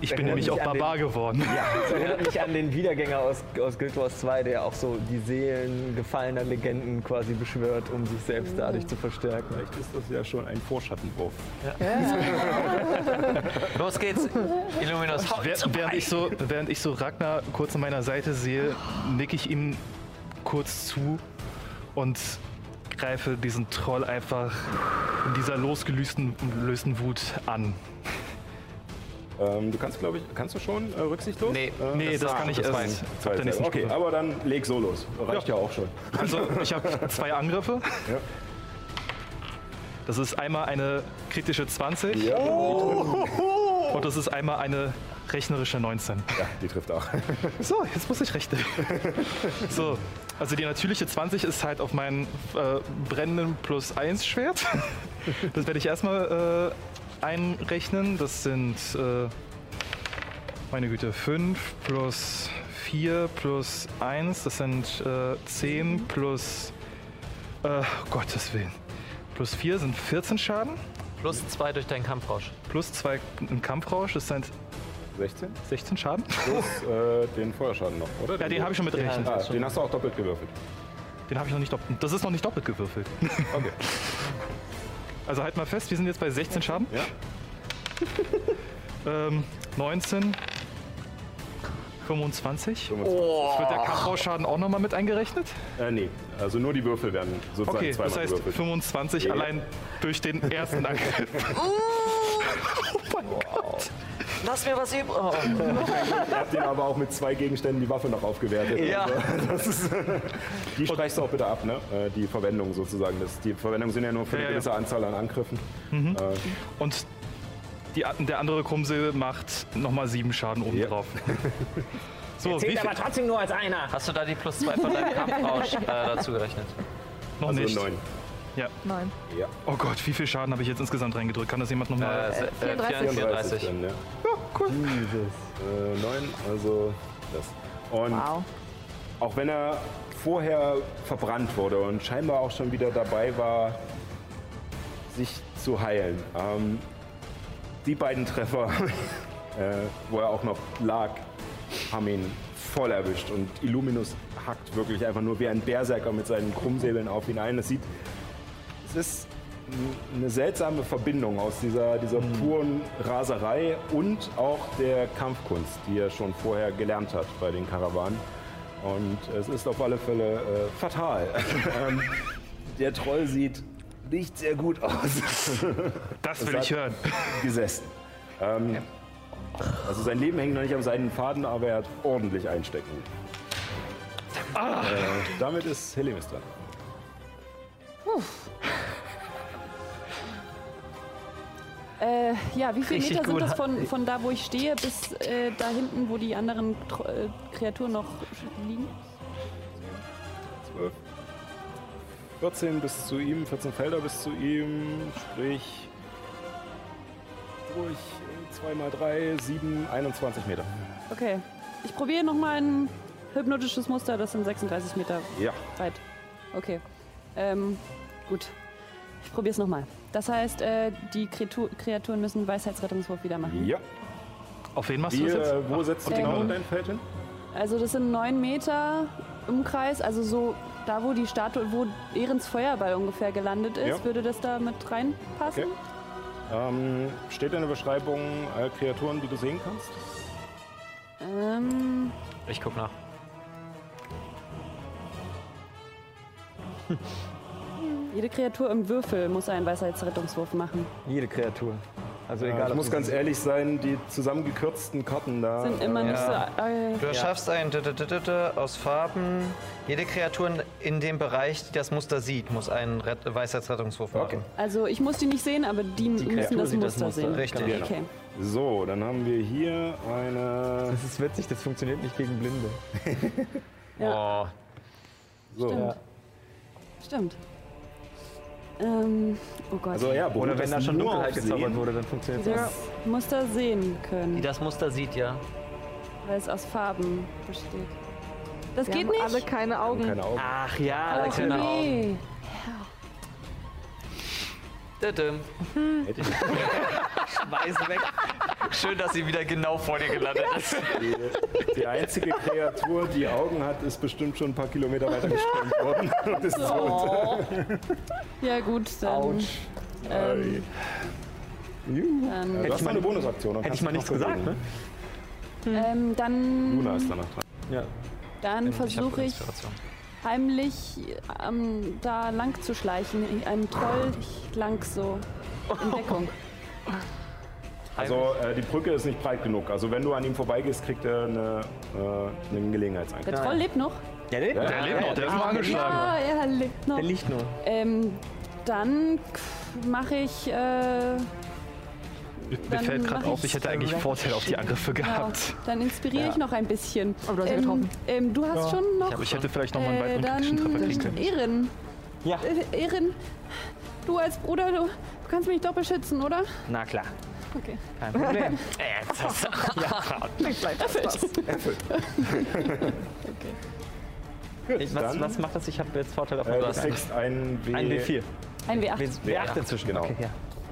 Ich bin nämlich auch an den- Barbar geworden. Das erinnert mich an den Wiedergänger aus, aus Guild Wars 2, der auch so die Seelen gefallener Legenden quasi beschwört, um sich selbst dadurch zu verstärken. Vielleicht ist das ja schon ein Vorschattenwurf. Los geht's. Illuminus, Wer- Während ich, so, während ich so Ragnar kurz an meiner Seite sehe, nicke ich ihm kurz zu und greife diesen Troll einfach in dieser losgelösten lösten Wut an. Ähm, du kannst, glaube ich, kannst du schon äh, rücksichtslos? Nee. Äh, Nee, das, kann ich das erst der nächsten okay, Stufe. aber dann leg so los. Reicht ja, auch schon. Also ich habe zwei Angriffe. Ja. Das ist einmal eine kritische 20 Ja, und das ist einmal eine rechnerische 19. ja, die trifft auch. So, jetzt muss ich rechnen. So, also die natürliche 20 ist halt auf meinen äh, brennenden plus 1 Schwert. Das werde ich erstmal äh, einrechnen. Das sind, äh, meine Güte, 5 plus 4 plus 1. Das sind äh, 10 plus, äh, Gottes Willen. Plus 4 sind 14 Schaden. Plus zwei durch deinen Kampfrausch. Plus 2 im Kampfrausch. Das sind 16 16 Schaden. plus äh, den Feuerschaden noch, oder? Ja, den habe ich schon mit gerechnet. Ah, den hast du auch doppelt gewürfelt. Den habe ich noch nicht doppelt. Das ist noch nicht doppelt gewürfelt. Okay. Also halt mal fest, wir sind jetzt bei 16 Schaden. Ja. Ähm, 19. 25. 25. Wird der Kampfrausschaden auch nochmal mit eingerechnet? Äh, nee, also nur die Würfel werden sozusagen Okay, zweimal das heißt gewürfelt. 25 Ja. allein durch den ersten Angriff. Lass mir was übrig. Oh. Ihr habt ihn aber auch mit zwei Gegenständen die Waffe noch aufgewertet. Ja. Also, das ist, die streichst du auch bitte ab, ne? Äh, Die Verwendung sozusagen. Das, die Verwendung sind ja nur für Ja, eine ja, gewisse ja. Anzahl an Angriffen. Und die, der andere Krummsäbel macht nochmal 7 Schaden oben Ja. drauf. So, Zählt aber trotzdem nur als einer. Hast du da die plus zwei von deinem Kampfrausch äh, dazu gerechnet? Noch Also nicht. neun. Ja. Nein. Ja. Oh Gott, wie viel Schaden habe ich jetzt insgesamt reingedrückt? Kann das jemand nochmal? Äh, se- äh, 34. 34. dann, ja. cool. Äh, neun, also das. Und Wow. auch wenn er vorher verbrannt wurde und scheinbar auch schon wieder dabei war, sich zu heilen. Ähm, die beiden Treffer, äh, wo er auch noch lag, haben ihn voll erwischt und Illuminus hackt wirklich einfach nur wie ein Berserker mit seinen Krummsäbeln auf ihn ein. Es sieht, es ist eine seltsame Verbindung aus dieser, dieser puren Raserei und auch der Kampfkunst, die er schon vorher gelernt hat bei den Karawanen. Und es ist auf alle Fälle äh, fatal. ähm, der Troll sieht nicht sehr gut aus. Das will ich hören. Gesessen. Ähm, also sein Leben hängt noch nicht am seinen Faden, aber er hat ordentlich einstecken. Äh, damit ist Helemis dran. Äh, ja, wie viele Richtig Meter sind das von, von da, wo ich stehe, bis äh, da hinten, wo die anderen Tro äh, Kreaturen noch liegen? 12. 14 bis zu ihm, 14 Felder bis zu ihm, sprich durch 2 mal 3, 7, 21 Meter. Okay. Ich probiere nochmal ein hypnotisches Muster, das sind 36 Meter Ja, weit. Okay. Ähm, gut. Ich probiere es nochmal. Das heißt, äh, die Kreatu Kreaturen müssen Weisheitsrettungswurf wieder machen. ja. Auf wen machst du das jetzt? äh, wo setzt du genau dein Feld hin? Also das sind neun Meter Umkreis, also so da, wo die Statue, wo Ehrens Feuerball ungefähr gelandet ist, Ja. würde das da mit reinpassen? Okay. Ähm, steht in der Beschreibung äh, Kreaturen, die du sehen kannst? Ähm, Ich guck nach. jede Kreatur im Würfel muss einen Weisheitsrettungswurf machen. Jede Kreatur. Also Ja, egal. ich muss ganz ehrlich sein, die zusammengekürzten Karten da. Sind immer äh, nicht so. Ja. Äh, Du erschaffst ein D- D- D- D- D- aus Farben. Jede Kreatur in dem Bereich, die das Muster sieht, muss einen Rett Weisheitsrettungswurf machen. Okay. also ich muss die nicht sehen, aber die, müssen Kreatur das sieht das Muster Muster. sehen. Richtig. Genau. Okay. So, dann haben wir hier eine. Das ist witzig, das funktioniert nicht gegen Blinde. Oh. So. Stimmt. Stimmt. Ähm, oh Gott. Also ja, Oder wenn da schon nur Dunkelheit gezaubert wurde, dann funktioniert das Muster sehen Die können, das Muster sieht, ja. weil es aus Farben besteht. Das Wir geht haben nicht? alle keine Augen. Keine Augen. Ach ja, Ach keine nee. Hätte ich Schmeiß weg. Schön, dass sie wieder genau vor dir gelandet ist. die, die einzige Kreatur, die Augen hat, ist bestimmt schon ein paar Kilometer weiter gesprengt worden und ist tot. Oh. Ja gut, dann, ähm, Juhu. dann, Äh, Du hast mal eine Bonusaktion. Hätte ich kannst mal du nichts gesagt, ne? ähm, dann, Luna ist danach dran. Ja. dann Ich versuche ich Inspiration. Heimlich ähm, da lang zu schleichen, einem Troll lang so in Deckung. Also äh, die Brücke ist nicht breit genug. Also wenn du an ihm vorbeigehst, kriegt er eine, äh, einen Gelegenheitsangriff. Der Troll lebt noch? Ja, der, Ja, Der lebt noch, der ist nur angeschlagen. Ja, er lebt noch. der liegt nur. Ähm, dann mache ich, äh, Mir fällt gerade auf, ich ich hätte eigentlich Vorteil auf die Angriffe genau, gehabt. dann inspiriere ich noch ein bisschen. Aber du hast ja ähm, getroffen. ähm, du hast schon noch Aber ich hätte vielleicht noch mal einen äh, weiteren dann kritischen Treffer kriegen können. Ehren. Ja. Äh, Ehren, du als Bruder, du, du kannst mich doch beschützen, oder? Na klar, Okay. kein Problem. Ich, was, was macht das? Ich habe jetzt Vorteil auf Äh, du das kriegst ein W, Ein W4. Ein W8. W- W8 inzwischen. Genau. Okay,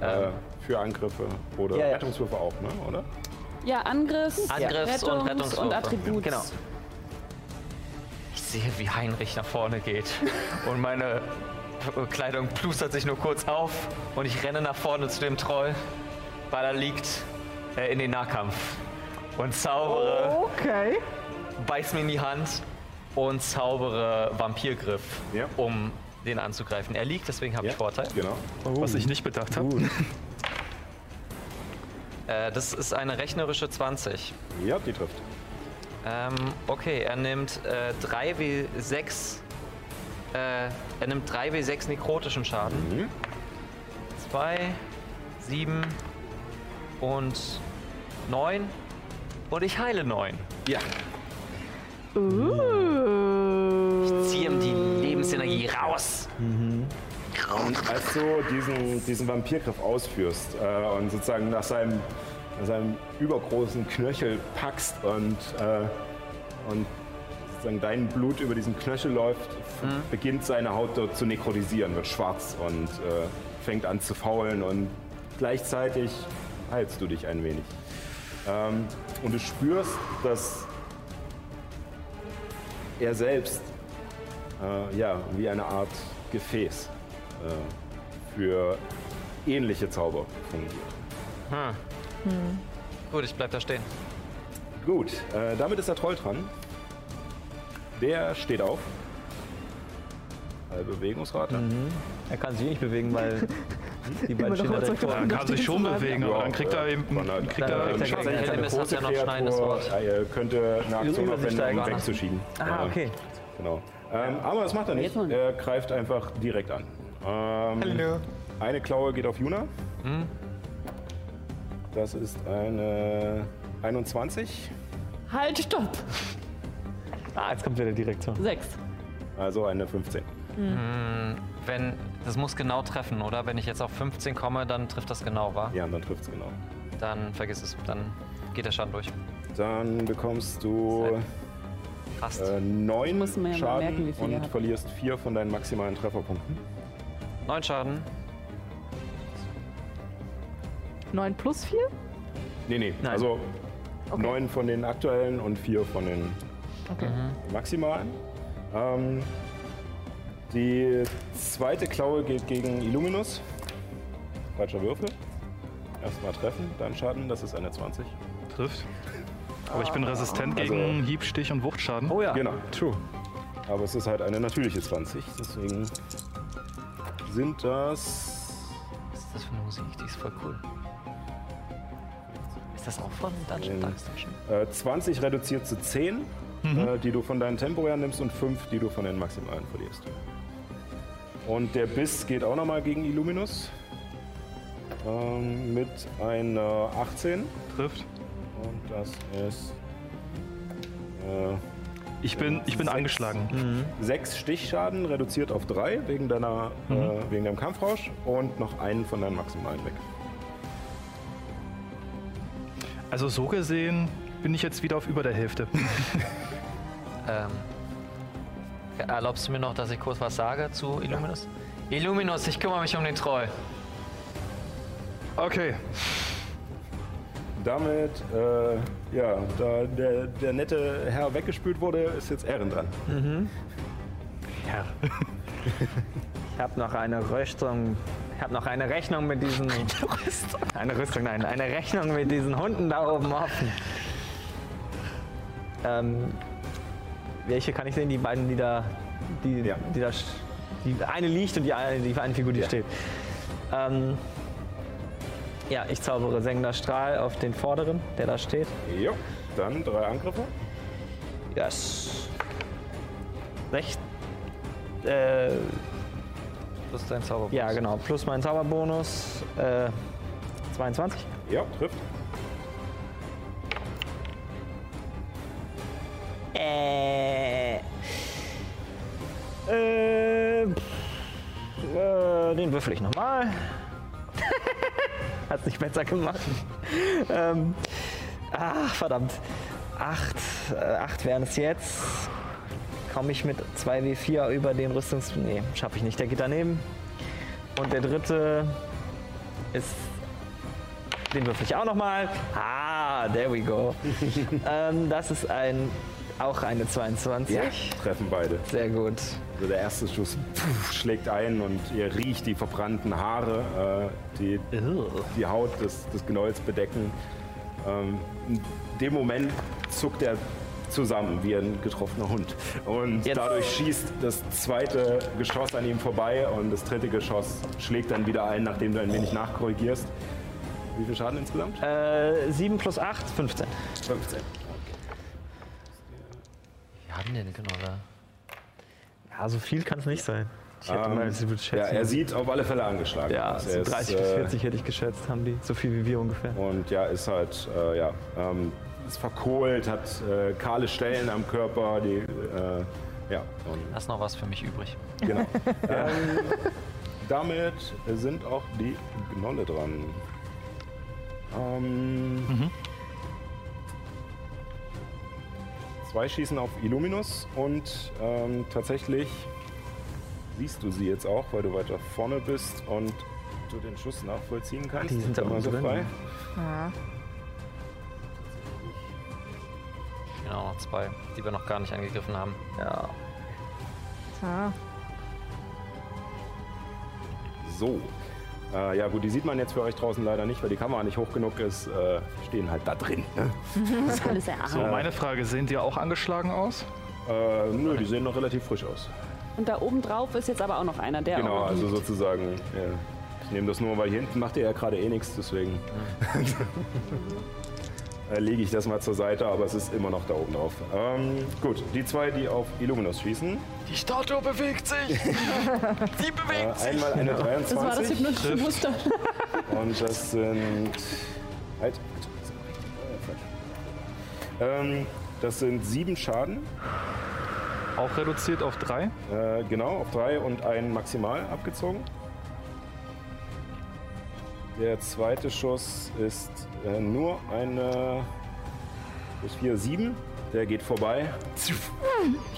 ja. äh, für Angriffe oder Ja, ja. Rettungswürfe auch, ne? oder? Ja, Angriffs, Angriffs- und Rettungs- Rettungswürfe. und Attribut. Genau. Ich sehe, wie Heinrich nach vorne geht. Und meine Kleidung plustert sich nur kurz auf. Und ich renne nach vorne zu dem Troll, weil er liegt äh, in den Nahkampf. Und zaubere, Okay. beiß mir in die Hand und zaubere Vampirgriff, Ja. um den anzugreifen. Er liegt, deswegen habe ich Ja. Vorteil. Genau. Was ich nicht bedacht habe. Äh, das ist eine rechnerische 20. Ja, die trifft. Ähm, okay, er nimmt äh, 3W6. Äh, er nimmt 3W6 nekrotischen Schaden. Mhm. 2, 7 und 9. Und ich heile 9. Ja. Ich ziehe ihm die Lebensenergie raus. Und als du diesen, diesen Vampirgriff ausführst äh, und sozusagen nach seinem, nach seinem übergroßen Knöchel packst und, äh, und sozusagen dein Blut über diesen Knöchel läuft, f- beginnt seine Haut dort zu nekrotisieren, wird schwarz und äh, fängt an zu faulen und gleichzeitig heilst du dich ein wenig. Ähm, und du spürst, dass er selbst äh, ja, wie eine Art Gefäß äh, für ähnliche Zauber fungiert. Gut, ich bleib da stehen. Gut, äh, damit ist der Troll dran. Der steht auf. Halbe Bewegungsrate. Er kann sich nicht bewegen, weil die beiden stehen da direkt vor. Er kann sich schon bewegen, aber Ja, dann kriegt er äh, eben von einer- kriegt er Dann einen kriegt er Helmis hat ja noch schneidendes Wort. Er könnte eine Aktion aufwenden, um wegzuschieben. Ah, Äh, okay. Genau. Ähm, aber das macht er nicht. Er greift einfach direkt an. Ähm, Hallo. Eine Klaue geht auf Juna. Hm? Das ist eine 21. Halt, stopp. Ah, jetzt kommt wieder direkt so. Sechs. Also eine 15. Wenn, das muss genau treffen, oder? Wenn ich jetzt auf 15 komme, dann trifft das genau, wa? Ja, und dann trifft es genau. Dann vergiss es, dann geht der Schaden durch. Dann bekommst du äh, 9 Muss man ja mal Schaden merken, wie viel ihr und verlierst 4 von deinen maximalen Trefferpunkten. 9 Schaden. 9 plus 4? Nee, nee, Nein. also 9 von den aktuellen und 4 von den Okay. maximalen. Ähm, die zweite Klaue geht gegen Illuminus. Falscher Würfel. Erstmal treffen, dann Schaden, das ist eine 20. Trifft. Aber ich bin resistent Also- gegen Hieb, Stich und Wuchtschaden. Oh ja. Genau. True. Aber es ist halt eine natürliche 20, deswegen sind das Was ist das für eine Musik? Die ist voll cool. Ist das auch von Dungeon Ähm, Dark Station? äh, 20 reduziert zu 10, Mhm. äh, die du von deinen temporären nimmst und 5, die du von den maximalen verlierst. Und der Biss geht auch nochmal gegen Illuminus. Ähm, mit einer 18 Trifft. und das ist äh, Ich bin, ich bin Sechs. angeschlagen. 6 Stichschaden reduziert auf 3 wegen, deiner, Mhm. äh, wegen deinem Kampfrausch und noch einen von deinen maximalen weg. Also so gesehen bin ich jetzt wieder auf über der Hälfte. Ähm, erlaubst du mir noch, dass ich kurz was sage zu Illuminus? Illuminus, ich kümmere mich um den Troll. Okay. Damit, äh, ja, da der, der nette Herr weggespült wurde, ist jetzt Ehren dran. Ja. Ich habe noch eine Rüstung. Ich habe noch eine Rechnung mit diesen. Eine Rüstung? Eine Rüstung, nein. Eine Rechnung mit diesen Hunden da oben offen. Ähm, welche kann ich sehen? Die beiden, die da. Die, Ja. die da. Die eine liegt und die eine, die eine Figur, die Ja. steht. Ähm, ja, ich zaubere sengender Strahl auf den vorderen, der da steht. Jo, dann drei Angriffe. Yes. Recht. Äh, ist dein Zauberbonus. Ja, genau. Plus mein Zauberbonus. Äh, 22. Ja, trifft. Äh. Äh. pff, äh den würfel ich nochmal. Hat's nicht besser gemacht. ähm, ach, verdammt. Acht, äh, acht wären es jetzt. Komme ich mit 2W4 über den Rüstungs... Nee, schaffe ich nicht. Der geht daneben. Und der dritte ist... Den würfel ich auch nochmal. Ah, there we go. ähm, das ist ein... Auch eine 22. Treffen beide. Sehr gut. Also der erste Schuss pff, schlägt ein und ihr riecht die verbrannten Haare, äh, die die Haut des, des Gnolls bedecken. Ähm, in dem Moment zuckt er zusammen wie ein getroffener Hund. Und Jetzt- dadurch schießt das zweite Geschoss an ihm vorbei und das dritte Geschoss schlägt dann wieder ein, nachdem du ein wenig nachkorrigierst. Wie viel Schaden insgesamt? Äh, 7 plus 8, 15. 15. Wir haben den Gnoller. Ja, so viel kann es nicht sein. Ich hätte Ähm, mal sie würde Ja, schätzen. er sieht auf alle Fälle angeschlagen Ja, so Er 30 ist, bis äh, 40 hätte ich geschätzt, haben die. So viel wie wir ungefähr. Und ja, ist halt, äh, ja, ähm, ist verkohlt, hat äh, kahle Stellen am Körper, die, äh, ja, und Da ist noch was für mich übrig. genau. ähm, damit sind auch die Gnolle dran. Ähm, Zwei schießen auf Illuminus und ähm, tatsächlich siehst du sie jetzt auch, weil du weiter vorne bist und du den Schuss nachvollziehen kannst. die sind da Immer unten so drin. frei. Ja. Genau, noch zwei, die wir noch gar nicht angegriffen haben. Ja. So. Äh, ja gut, die sieht man jetzt für euch draußen leider nicht, weil die Kamera nicht hoch genug ist. Äh, stehen halt da drin. Ne? Alles. So, meine Frage, sehen die auch angeschlagen aus? Äh, nö, die sehen noch relativ frisch aus. Und da oben drauf ist jetzt aber auch noch einer, der Genau, auch also liegt. sozusagen. Ja. Ich nehme das nur, weil hier hinten macht ihr ja gerade eh nichts, deswegen lege ich das mal zur Seite, aber es ist immer noch da oben drauf. Ähm, gut, die zwei, die auf Illuminus schießen. Die Statue bewegt sich! Die Äh, bewegt einmal eine Das war das 23 hypnotische Muster. und das sind. Halt. Ähm, das sind sieben Schaden. Auch reduziert auf drei? Äh, genau, auf drei und ein maximal abgezogen. Der zweite Schuss ist äh, nur eine plus 4, 7. Der geht vorbei.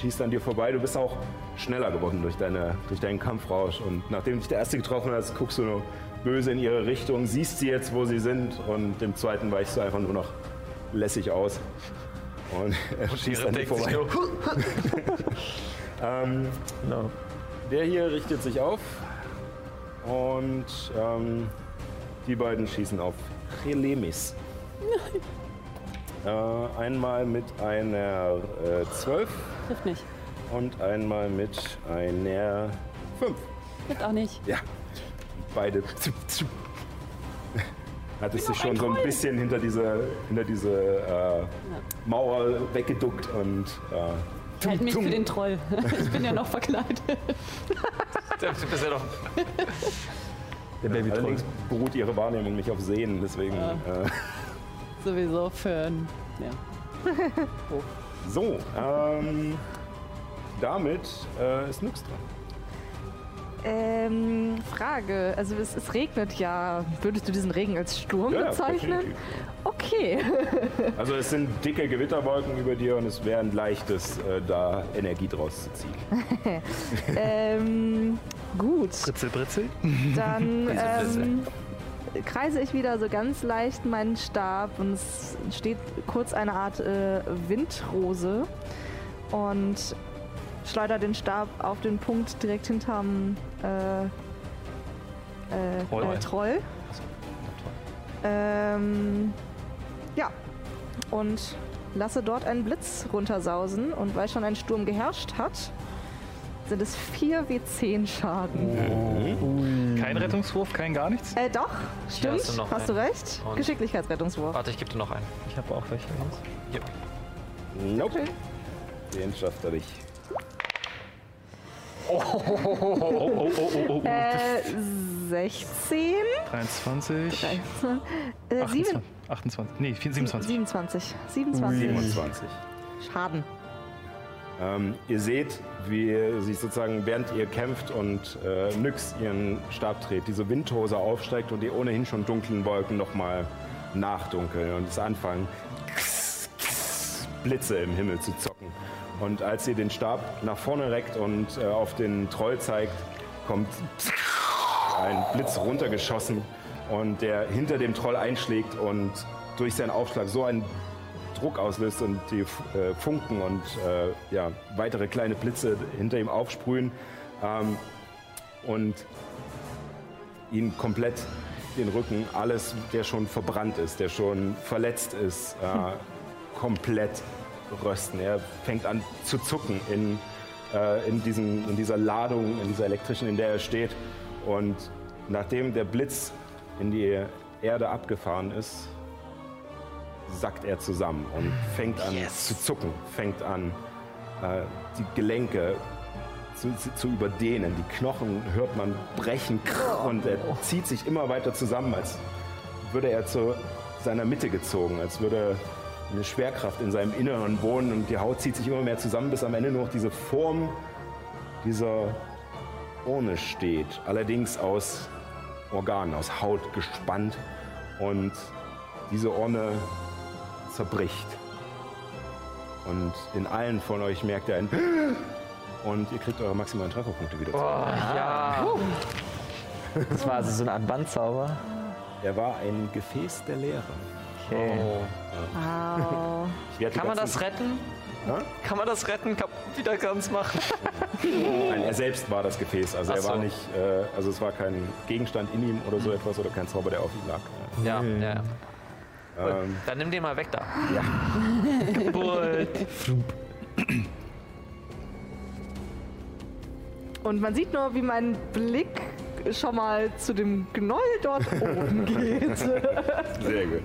Schießt an dir vorbei. Du bist auch schneller geworden durch, deine, durch deinen Kampfrausch. Und nachdem dich der erste getroffen hat, guckst du nur böse in ihre Richtung, siehst sie jetzt, wo sie sind. Und dem zweiten weichst du einfach nur noch lässig aus. Und er schießt an dir vorbei. ähm, No. der hier richtet sich auf und ähm, die beiden schießen auf Chelemis. Äh, einmal mit einer äh, 12 Trifft nicht. und einmal mit einer 5. Trifft auch nicht. Ja, beide. Hat es sich schon so ein bisschen hinter diese, hinter diese äh, Mauer weggeduckt und äh, Hält mich tum, für den Troll. Ich bin ja noch verkleidet. Du bist ja doch. Der Baby Troll. Allerdings beruht ihre Wahrnehmung nicht auf Sehen, deswegen. Ah. Äh, Sowieso für ein. Ja. so, ähm, damit äh, ist Nux dran. Ähm, Frage. Also es, es regnet ja. Würdest du diesen Regen als Sturm Ja, ja, bezeichnen? definitiv. Okay. Also es sind dicke Gewitterwolken über dir und es wäre ein leichtes, äh, da Energie draus zu ziehen. ähm, gut. Britzel, Britzel? Dann ähm, kreise ich wieder so ganz leicht meinen Stab und es steht kurz eine Art äh, Windrose und schleudere den Stab auf den Punkt direkt hinterm äh, äh, Troll. Äh, Troll. Ähm, ja, und lasse dort einen Blitz runtersausen und weil schon ein Sturm geherrscht hat, sind es 4 W10 Schaden. Kein Rettungswurf, kein gar nichts? Äh, doch, stimmt, hast du noch hast du recht. Und- Geschicklichkeitsrettungswurf. Warte, ich gebe dir noch einen. Ich habe auch welche. Nope. Den schafft er nicht. Oh, oh, oh, oh, oh. Äh, 16, 23, 13, äh, 7, 28, 28, nee, 27. 27. 27 27. Schaden. Ähm, ihr seht, wie sich sozusagen, während ihr kämpft und äh, Nyx ihren Stab dreht, diese Windhose aufsteigt und die ohnehin schon dunklen Wolken nochmal nachdunkeln und es anfangen, Blitze im Himmel zu zocken. Und als ihr den Stab nach vorne reckt und äh, auf den Troll zeigt, kommt ein Blitz runtergeschossen und der hinter dem Troll einschlägt und durch seinen Aufschlag so einen Druck auslöst und die äh, Funken und äh, ja, weitere kleine Blitze hinter ihm aufsprühen ähm, und ihn komplett den Rücken, alles, der schon verbrannt ist, der schon verletzt ist, äh, komplett rösten. Er fängt an zu zucken in, äh, in, diesen, in dieser Ladung, in dieser elektrischen, in der er steht. Und nachdem der Blitz in die Erde abgefahren ist, sackt er zusammen und fängt an zu zucken, fängt an äh, die Gelenke zu, zu überdehnen. Die Knochen hört man brechen krr, und er zieht sich immer weiter zusammen, als würde er zu seiner Mitte gezogen, als würde eine Schwerkraft in seinem Inneren wohnen und die Haut zieht sich immer mehr zusammen, bis am Ende nur noch diese Form dieser Urne steht. Allerdings aus Organen, aus Haut gespannt und diese Urne zerbricht. Und in allen von euch merkt ihr ein und ihr kriegt eure maximalen Trefferpunkte wieder zurück. Ja. Das war also so eine Art Bandzauber. Er war ein Gefäß der Leere. Okay. Wow. Ich werde die Kann man das retten? Ja? Kann man das retten? Kap wieder ganz machen? Nein, er selbst war das Gefäß. Also Ach er war so. nicht, äh, also es war kein Gegenstand in ihm oder so etwas oder kein Zauber, der auf ihm lag. Ja, ja, ja. Ähm, Dann nimm den mal weg da. Und man sieht nur, wie mein Blick schon mal zu dem Gnoll dort oben geht. sehr gut.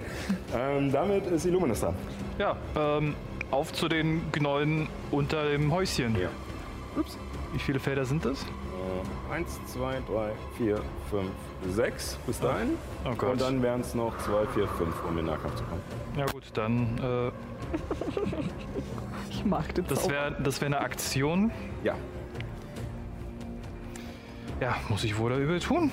Ähm, damit ist Illuminus dran. Ja, ähm, auf zu den Gnollen unter dem Häuschen. Ja. Wie viele Felder sind das? Äh, eins, zwei, drei, vier, fünf, sechs bis dahin. Oh Gott. Und dann wären es noch zwei, vier, fünf, um in den Nahkampf zu kommen. Ja gut, dann, äh, Ich mag den das Zauber. wäre das wär eine Aktion. Ja, Ja, muss ich wohl oder übel tun.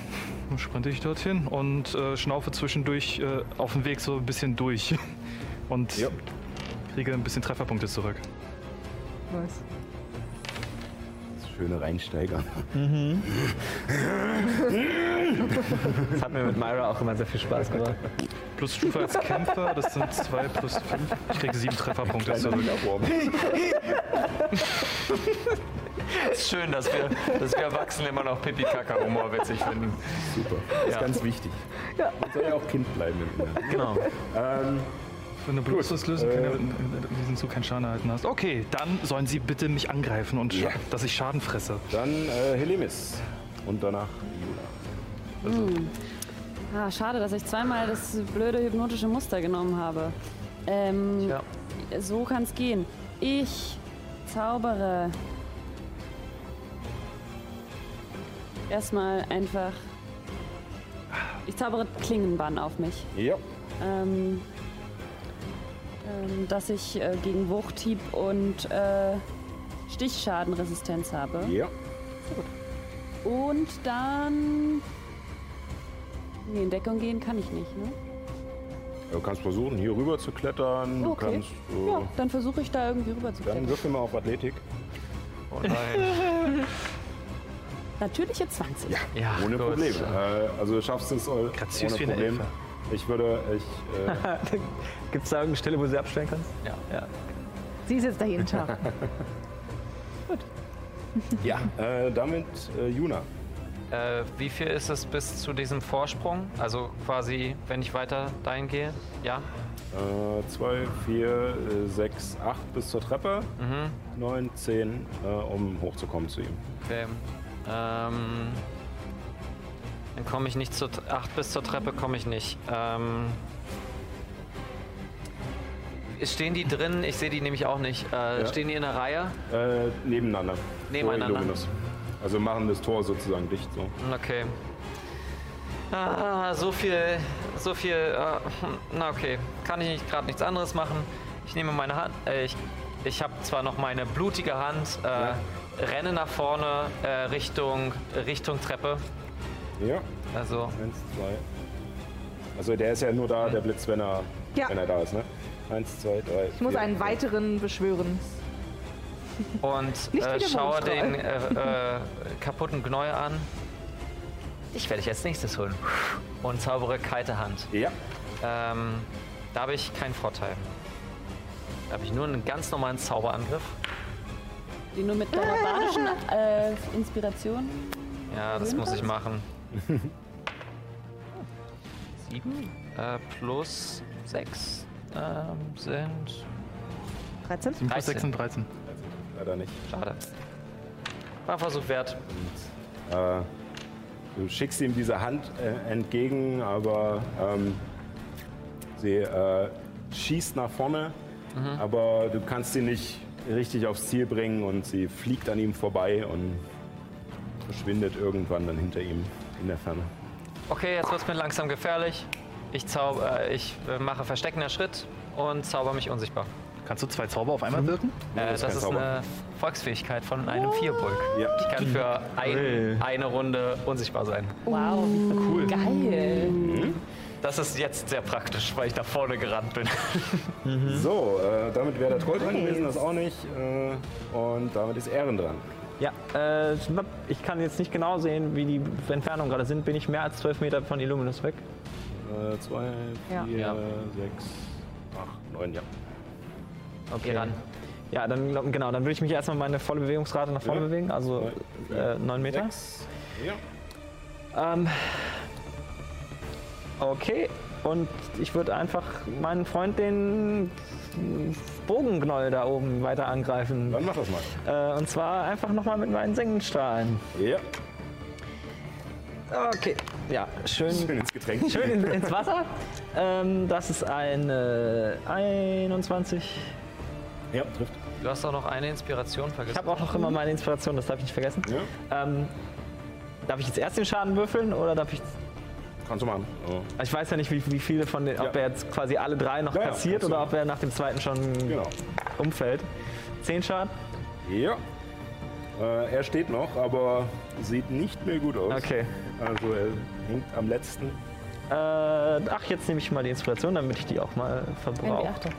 Dann sprinte ich dorthin und äh, schnaufe zwischendurch äh, auf dem Weg so ein bisschen durch. Und Ja. kriege ein bisschen Trefferpunkte zurück. Nice. Schöne Reinsteiger. Das hat mir mit Myra auch immer sehr viel Spaß gemacht. Plus Stufe als Kämpfer, das sind zwei plus fünf. Ich kriege sieben Trefferpunkte zurück. Es ist schön, dass wir, dass wir Erwachsene immer noch Pipi-Kaka-Humor witzig finden. Super. Das ist Ja. ganz wichtig. Ja. Man soll ja auch Kind bleiben im Inneren. Genau. Ähm, Wenn du Blutslösen Äh, äh, diesen Zug keinen Schaden erhalten hast. Okay, dann sollen sie bitte mich angreifen und Ja. dass ich Schaden fresse. dann äh, Helemis. Und danach Juna. Ah, schade, dass ich zweimal das blöde hypnotische Muster genommen habe. Ähm, Ja. So kann es gehen. Ich zaubere erstmal einfach. Ich zaubere Klingenbann auf mich. Ja. Ähm, dass ich äh, gegen Wuchthieb und äh, Stichschadenresistenz habe. Ja. Und dann. Nee, in Deckung gehen kann ich nicht, ne? Du kannst versuchen, hier rüber zu klettern. Du Okay. kannst. Äh, Ja, dann versuche ich da irgendwie rüber zu Dann klettern. würfel mal auf Athletik. Oh nein. Natürliche 20. Ja, Ohne gut. Probleme. Äh, also du schaffst es ohne Graziös wie eine Problem. Elfe. Ich würde, ich, äh, Gibt es da irgendeine Stelle, wo du sie abstellen kannst? Ja. Ja. Sie ist jetzt da jeden Tag. ja, äh, damit äh, Juna. Äh, wie viel ist es bis zu diesem Vorsprung? Also quasi, wenn ich weiter dahin gehe? Ja? Äh, 2, 4, 6, 8 bis zur Treppe. Mhm. 9, 10, äh, um hochzukommen zu ihm. Okay. Ähm, dann komme ich nicht zur... Ach, bis zur Treppe komme ich nicht. Ähm, stehen die drin? Ich sehe die nämlich auch nicht. Äh, Ja. Stehen die in der Reihe? Äh, nebeneinander. Nebeneinander. Also machen das Tor sozusagen dicht. So. Okay. Ah, so viel, so viel. Äh, na okay, kann ich nicht gerade nichts anderes machen. Ich nehme meine Hand. Äh, ich ich habe zwar noch meine blutige Hand. Äh, Renne nach vorne äh, Richtung Richtung Treppe. Ja, Also 1, 2. Also der ist ja nur da, der Blitz, wenn er, Ja. wenn er da ist, ne? 1, 2, 3. Ich muss einen weiteren beschwören. und Nicht äh, schaue den äh, äh, kaputten Gneu an. Ich werde ich als nächstes holen. Und zaubere kalte Hand. Ja, Ähm, da habe ich keinen Vorteil. Da habe ich nur einen ganz normalen Zauberangriff. Die nur mit der barbarischen äh, Inspiration. Ja, das muss ich machen. Sieben äh, plus sechs ähm, sind 13? 7 plus 6 13. sind 13. leider nicht. schade. War ein Versuch wert. Äh, du schickst ihm diese Hand äh, entgegen, aber ähm, sie äh, schießt nach vorne, aber du kannst sie nicht richtig aufs Ziel bringen und sie fliegt an ihm vorbei und verschwindet irgendwann dann hinter ihm in der Ferne. Okay, jetzt wird es mir langsam gefährlich. Ich, zau äh, ich äh, mache versteckender Schritt und zauber mich unsichtbar. Kannst du zwei Zauber auf einmal wirken? Äh, das das, ist Zauber. eine Volksfähigkeit von einem Vierbulk. Ja. Ich kann für ein, eine Runde unsichtbar sein. Wow, cool. Geil. Das ist jetzt sehr praktisch, weil ich da vorne gerannt bin. So, äh, damit wäre der Troll dran gewesen, das auch nicht. Äh, und damit ist Ehren dran. Ja, äh, ich kann jetzt nicht genau sehen, wie die Entfernungen gerade sind. Bin ich mehr als 12 Meter von Illuminus weg? Äh, zwei, Ja. vier, Ja. sechs, acht, neun, ja. Okay. Ran. Ja, dann genau, dann würde ich mich erstmal meine volle Bewegungsrate nach vorne Ja. bewegen, also äh, 9 Meter. Sechs. Ja. Ähm, okay, und ich würde einfach meinen Freund den Bogengnoll da oben weiter angreifen. Dann mach das mal. Äh, und zwar einfach nochmal mit meinen Sengenstrahlen. Ja. Okay, ja, schön, Schön ins Getränk. schön in, ins Wasser. Ähm, das ist eine 21. Ja, trifft. Du hast auch noch eine Inspiration Ich vergessen. habe auch noch immer meine Inspiration, das darf ich nicht vergessen. Ja, Ähm, darf ich jetzt erst den Schaden würfeln oder darf ich. Kannst du machen. Oh. Ich weiß ja nicht, wie, wie viele von den. Ob Ja. er jetzt quasi alle drei noch Ja, ja, kassiert oder ob er nach dem zweiten schon Genau. umfällt. Zehn Schaden? Ja. Äh, er steht noch, aber sieht nicht mehr gut aus. Okay. Also er hängt am letzten. Äh, ach, jetzt nehme ich mal die Inspiration, damit ich die auch mal verbrauche.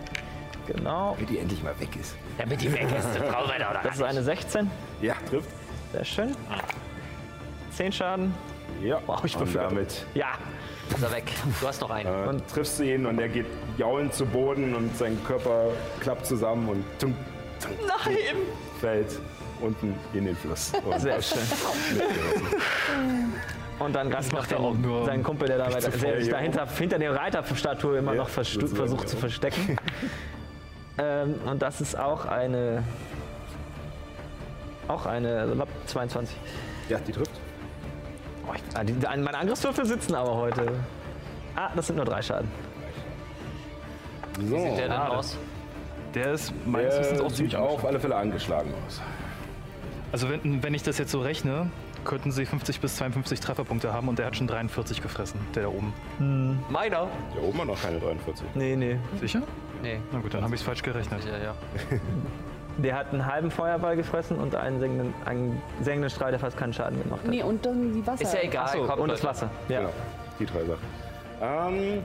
Genau. Damit die endlich mal weg ist. Damit die weg ist. Brauchen wir da oder Das ist eine 16. Ja, trifft. Sehr schön. Zehn Schaden. Ja. Wow, ich und damit Ja. Ist er weg. Du hast noch einen. äh, triffst du ihn und er geht jaulend zu Boden und sein Körper klappt zusammen und tum, tum, Nein! fällt unten in den Fluss. Und Sehr schön. Und dann greift noch macht er auch nur seinen Kumpel, der da, weiter, der sich dahinter, hinter der Reiterstatue immer Ja, noch versucht zu verstecken. ähm, und das ist auch eine. Auch eine also 22. ja, die trifft. Oh, ich, ah, die, meine Angriffswürfel sitzen aber heute. Ah, das sind nur drei Schaden. So. Wie sieht der denn aus? Der ist meines Wissens Der auch sieht ziemlich auf angeschlagen. alle Fälle angeschlagen aus. Also wenn, wenn ich das jetzt so rechne, könnten sie 50 bis 52 Trefferpunkte haben und der hat schon 43 gefressen, der da oben. Meiner? Hier oben hat noch keine 43. Nee, nee. Sicher? Nee. Na gut, dann habe ich es falsch gerechnet. Ja, ja. Der hat einen halben Feuerball gefressen und einen sengenden, einen sengenden Strahl, der fast keinen Schaden gemacht hat. Nee, und dann die Wasser. Ist ja egal. Achso, kommt, und das. Wasser. Ja. Genau, die drei Sachen. Ähm,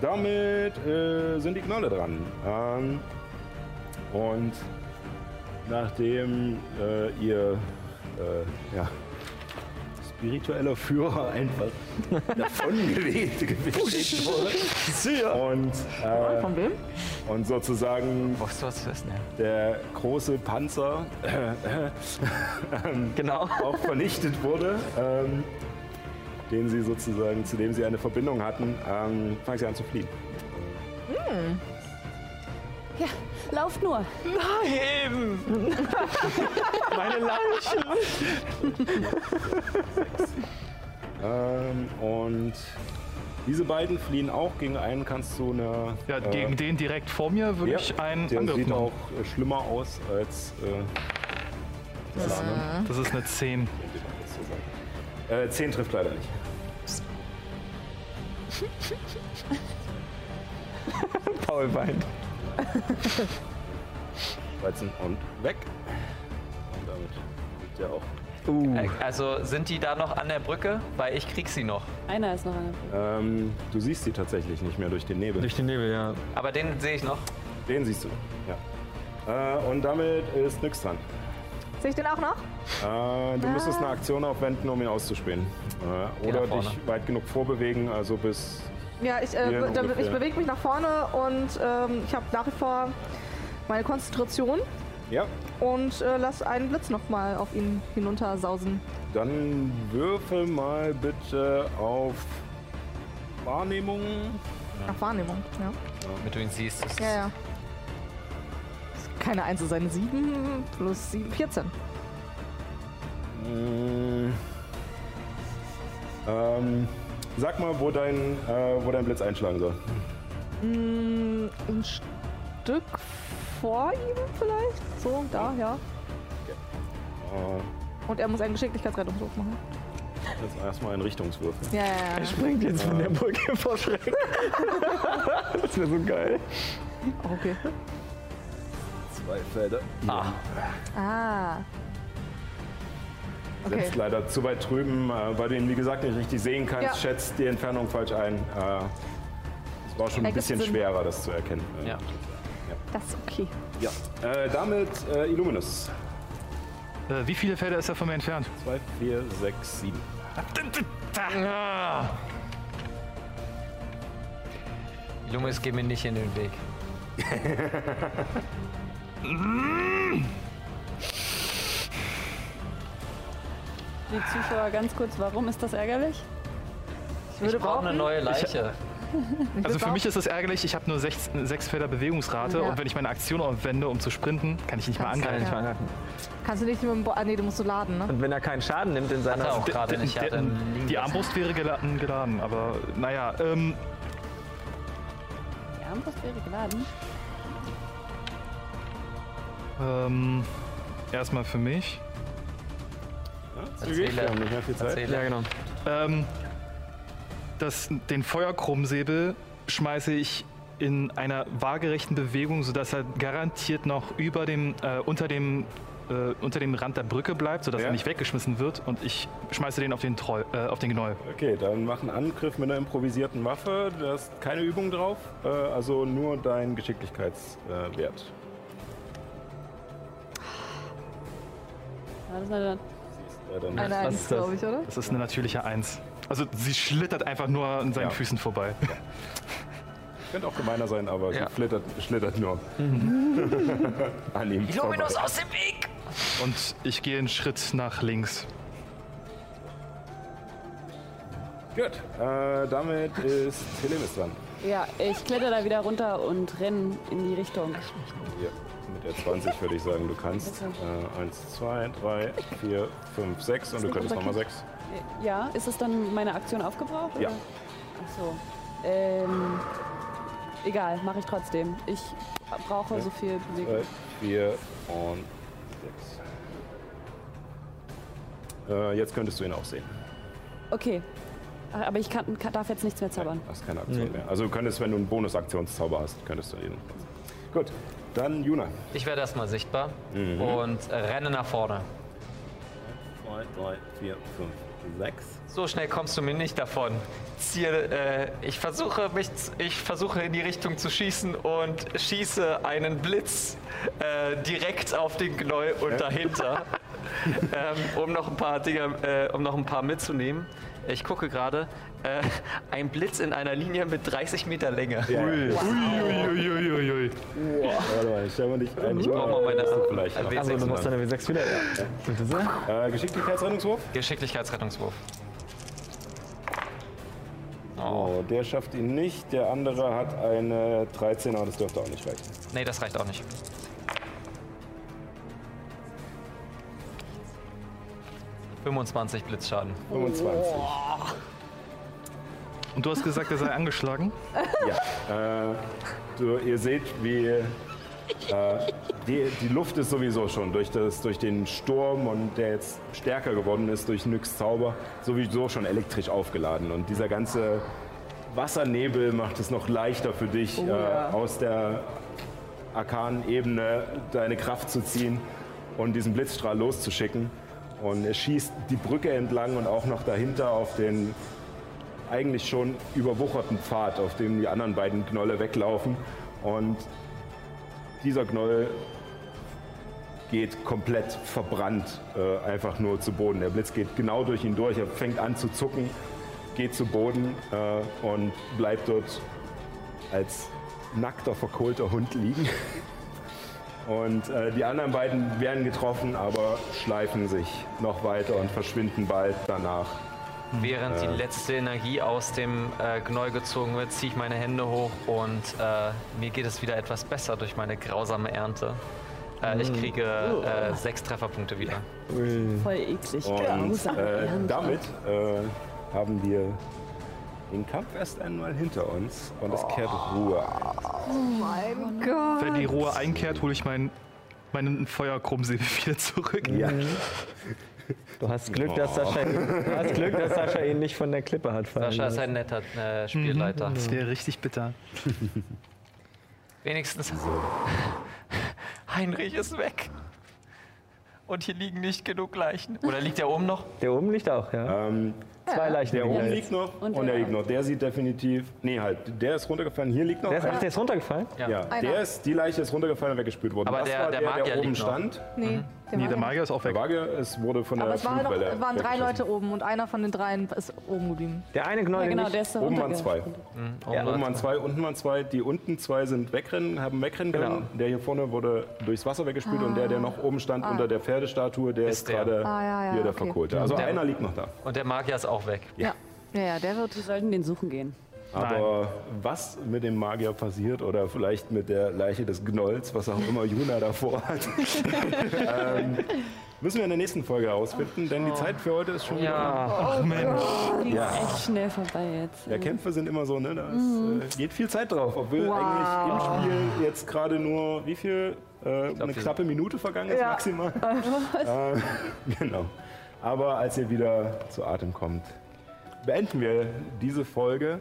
damit äh, sind die Knolle dran. Ähm, und nachdem äh, ihr äh, ja, spiritueller Führer einfach davon geweht geweht wurde. Und, äh, Von wem? und sozusagen du was wissen? Ja. der große Panzer Genau. auch vernichtet wurde, ähm, den sie sozusagen, zu dem sie eine Verbindung hatten, ähm, fangen sie an zu fliehen. Ja, lauft nur. Nein! Meine Leiche! Ähm, und diese beiden fliehen auch. Gegen einen kannst du eine. Ja, äh, gegen den direkt vor mir würde ja, ich einen der Angriff sieht machen. auch äh, schlimmer aus als. Äh, das ist, Das ist eine 10. äh, 10 trifft leider nicht. Paul weint. 13 und weg. Und damit liegt er auch. Äh, Also sind die da noch an der Brücke? Weil ich krieg sie noch. Einer ist noch an der Brücke. Ähm, du siehst sie tatsächlich nicht mehr durch den Nebel. Durch den Nebel, ja. Aber den sehe ich noch. Den siehst du. Ja. Äh, und damit ist nix dran. Sehe ich den auch noch? Äh, du müsstest eine Aktion aufwenden, um ihn auszuspähen. Äh, oder dich weit genug vorbewegen, also bis. Ja, ich, äh, be- ungefähr. ich bewege mich nach vorne und ähm, ich habe nach wie vor meine Konzentration Ja, und äh, lass einen Blitz nochmal auf ihn hinuntersausen. dann würfel mal bitte auf Wahrnehmung. Nach Wahrnehmung, ja. Damit du ihn siehst. Das Ja, ja. Keine 1 sein. 7 plus 7, 14. Mm. Ähm, sag mal, wo dein, äh, wo dein Blitz einschlagen soll. Mm, ein Stück vor ihm vielleicht? So, da, ja. Äh, Und er muss einen Geschicklichkeitsrettungswurf machen. das ist erstmal ein Richtungswürfel. Ja, ja, ja. Springt jetzt von der Brücke vor Schreck. das wäre so geil. Okay. Zwei Felder. Ah, Ah. Okay. Setzt leider zu weit drüben, äh, weil du ihn wie gesagt nicht richtig sehen kannst, Ja. schätzt die Entfernung falsch ein. Äh, es war schon ein bisschen Sinn. schwerer, das zu erkennen. Äh, Ja. Das ist okay. ja. Äh, damit äh, Illuminus. Äh, wie viele Felder ist er von mir entfernt? 2, 4, 6, 7. Ah. Jungs, geh mir nicht in den Weg. Die Zuschauer ganz kurz, warum ist das ärgerlich? Ich würde Ich brauche eine neue Leiche. Also für mich ist es ärgerlich, ich habe nur 6, sechs Felder Bewegungsrate Ja. und wenn ich meine Aktion aufwende, um zu sprinten, kann ich nicht mal Kannst du angreifen. ja. angreifen. Kannst du nicht mit dem Bo ah, nee, du musst so laden, ne? Und wenn er keinen Schaden nimmt in Hat er seiner. auch gerade nicht. Er der- die. Armbrust wäre geladen, geladen aber naja, ähm, Die Armbrust wäre geladen. ähm, erstmal für mich. Ja, zügig, Erzähle. wir haben nicht mehr viel Zeit. Erzähle. Ja, genau. Ähm, das, den Feuerkrummsäbel schmeiße ich in einer waagerechten Bewegung, sodass er garantiert noch über dem, äh, unter, dem, äh, unter dem Rand der Brücke bleibt, sodass Ja. er nicht weggeschmissen wird und ich schmeiße den auf den, Treu, äh, auf den Gnäuel. Okay, dann mach einen Angriff mit einer improvisierten Waffe. Da ist keine Übung drauf, äh, also nur dein Geschicklichkeitswert. Äh, Wert. Dann Eine Was 1, ist das? glaube ich, oder? Das ist eine natürliche Eins. Also sie schlittert einfach nur an seinen Ja. Füßen vorbei. könnte auch gemeiner sein, aber Ja. sie flittert, schlittert nur an ihm vorbei. Aus dem Weg! Und ich gehe einen Schritt nach links. Gut, äh, damit ist Helemis dran. ja, ich kletter da wieder runter und renn in die Richtung. Hier, mit der 20 würde ich sagen, du kannst. Bitte. Äh, 1, 2, 3, 4, 5, 6 und du könntest nochmal Kind? 6. Ja, ist es dann meine Aktion aufgebraucht? Ja. Oder? Ach so. Ähm, egal, mache ich trotzdem. Ich brauche so viel Bewegung. 3, 4 und 6. Äh, jetzt könntest du ihn auch sehen. Okay. Aber ich kann, kann, darf jetzt nichts mehr zaubern. Hast keine Aktion mehr. Also du könntest, wenn du einen Bonusaktionszauber hast, könntest du ihn. Gut, dann Juna. Ich werde erstmal sichtbar Mhm. und renne nach vorne. 2, 3, 4, 5, 6. So schnell kommst du mir nicht davon. Ziehe, äh, ich versuche mich, ich versuche in die Richtung zu schießen und schieße einen Blitz äh, direkt auf den Knäuel und dahinter. ähm, um noch ein paar Dinge, äh, um noch ein paar mitzunehmen. Ich gucke gerade, äh, ein Blitz in einer Linie mit 30 Meter Länge. Uiuiuiui. Warte mal, ich stell mal nicht ein. Ich brauche mal meine vielleicht. noch. Also du machst W6. deine W6 wieder. Ja. Bitte sehr. Äh, Geschicklichkeitsrettungswurf? Geschicklichkeitsrettungswurf. Oh, der schafft ihn nicht. Der andere hat eine 13, aber das dürfte auch nicht reichen. Nee, das reicht auch nicht. ...25 Blitzschaden. 25. Und du hast gesagt, er sei angeschlagen? Ja. Äh, du, ihr seht, wie äh, die, die Luft ist sowieso schon durch, das, durch den Sturm und der jetzt stärker geworden ist durch Nyx Zauber, sowieso schon elektrisch aufgeladen. Und dieser ganze Wassernebel macht es noch leichter für dich, äh, aus der arkanen Ebene deine Kraft zu ziehen und diesen Blitzstrahl loszuschicken. Und er schießt die Brücke entlang und auch noch dahinter auf den eigentlich schon überwucherten Pfad, auf dem die anderen beiden Knolle weglaufen. Und dieser Knoll geht komplett verbrannt äh, einfach nur zu Boden. Der Blitz geht genau durch ihn durch, er fängt an zu zucken, geht zu Boden äh, und bleibt dort als nackter, verkohlter Hund liegen. Und äh, die anderen beiden werden getroffen, aber schleifen sich noch weiter und verschwinden bald danach. Während die letzte Energie aus dem äh, Gnoll gezogen wird, ziehe ich meine Hände hoch und äh, mir geht es wieder etwas besser durch meine grausame Ernte. Äh, ich kriege äh, sechs Trefferpunkte wieder. Voll eklig. Und Grausam. äh, damit äh, haben wir den Kampf erst einmal hinter uns und es kehrt Ruhe ein. Mein Gott. Wenn die Ruhe einkehrt, hole ich mein, meinen Feuerkrummsäbel wieder zurück. Ja. Du hast Glück, dass Sascha ihn, du hast Glück, dass Sascha ihn nicht von der Klippe hat fallen Sascha ist ein netter äh, Spielleiter. Das wäre richtig bitter. Wenigstens. Heinrich ist weg. Und hier liegen nicht genug Leichen. Oder liegt er oben noch? Der oben liegt auch, ja. Ähm, Zwei Leichen. der oben liegt noch und, Und der der- liegt noch. Der sieht definitiv. Nee, halt, der ist runtergefallen. Hier liegt noch. Der ist, ach, der ist runtergefallen? ja, der ist, die Leiche ist runtergefallen und weggespült worden. Aber das der- war der der, Magier der oben liegt noch. stand. Nee, der Nee, der Magier ist auch Der weg. Magier, es wurde von Aber der es waren, noch, waren drei. Leute oben und einer von den dreien ist oben geblieben. Der eine Gnoll, Ja, genau, der ist da Oben waren zwei. Ja, Oben waren zwei, unten waren zwei. Die unten zwei sind wegrennen, haben wegrennen Genau. können. Der hier vorne wurde durchs Wasser weggespült und der, der noch oben stand unter der Pferdestatue, der ist, Ist der. gerade Ah, ja, ja, hier der okay. Verkohlte. Also Der- einer liegt noch da. Und der Magier ist auch weg. Ja. Ja, ja, der wird. Wir sollten den suchen gehen. Aber was mit dem Magier passiert oder vielleicht mit der Leiche des Gnolls, was auch immer Juna davor hat, ähm, müssen wir in der nächsten Folge herausfinden, denn die Zeit für heute ist schon. Ja, Ach Mensch. Die Ja. ist echt schnell vorbei jetzt. Ja, Kämpfe sind immer so, ne? Da ist, äh, geht viel Zeit drauf. Obwohl eigentlich im Spiel jetzt gerade nur, wie viel? Äh, eine knappe Minute vergangen ist Ja. maximal. äh, genau. Aber als ihr wieder zu Atem kommt, beenden wir diese Folge.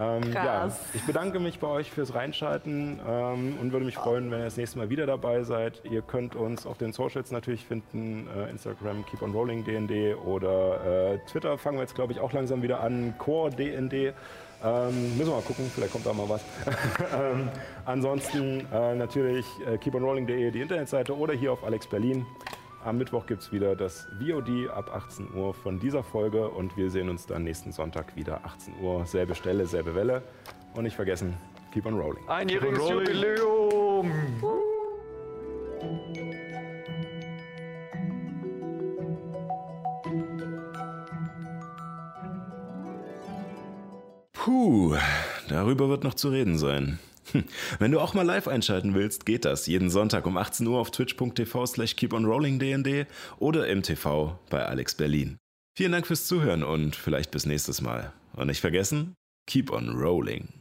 Ähm, ja, ich bedanke mich bei euch fürs Reinschalten ähm, und würde mich freuen, wenn ihr das nächste Mal wieder dabei seid. Ihr könnt uns auf den Socials natürlich finden, äh, Instagram Keep on Rolling DND oder äh, Twitter fangen wir jetzt glaube ich auch langsam wieder an, Core DND. Ähm, müssen wir mal gucken, vielleicht kommt da mal was. ähm, ansonsten äh, natürlich äh, keeponrolling.de, die Internetseite oder hier auf Alex Berlin. Am Mittwoch gibt es wieder das VOD ab 18 Uhr von dieser Folge und wir sehen uns dann nächsten Sonntag wieder 18 Uhr. Selbe Stelle, selbe Welle. Und nicht vergessen, keep on rolling. einjähriges Jubiläum. Puh, darüber wird noch zu reden sein. Hm, Wenn du auch mal live einschalten willst, geht das jeden Sonntag um 18 Uhr auf twitch.tv slash keeponrollingdnd oder im TV bei Alex Berlin. Vielen Dank fürs Zuhören und vielleicht bis nächstes Mal. Und nicht vergessen, keep on rolling.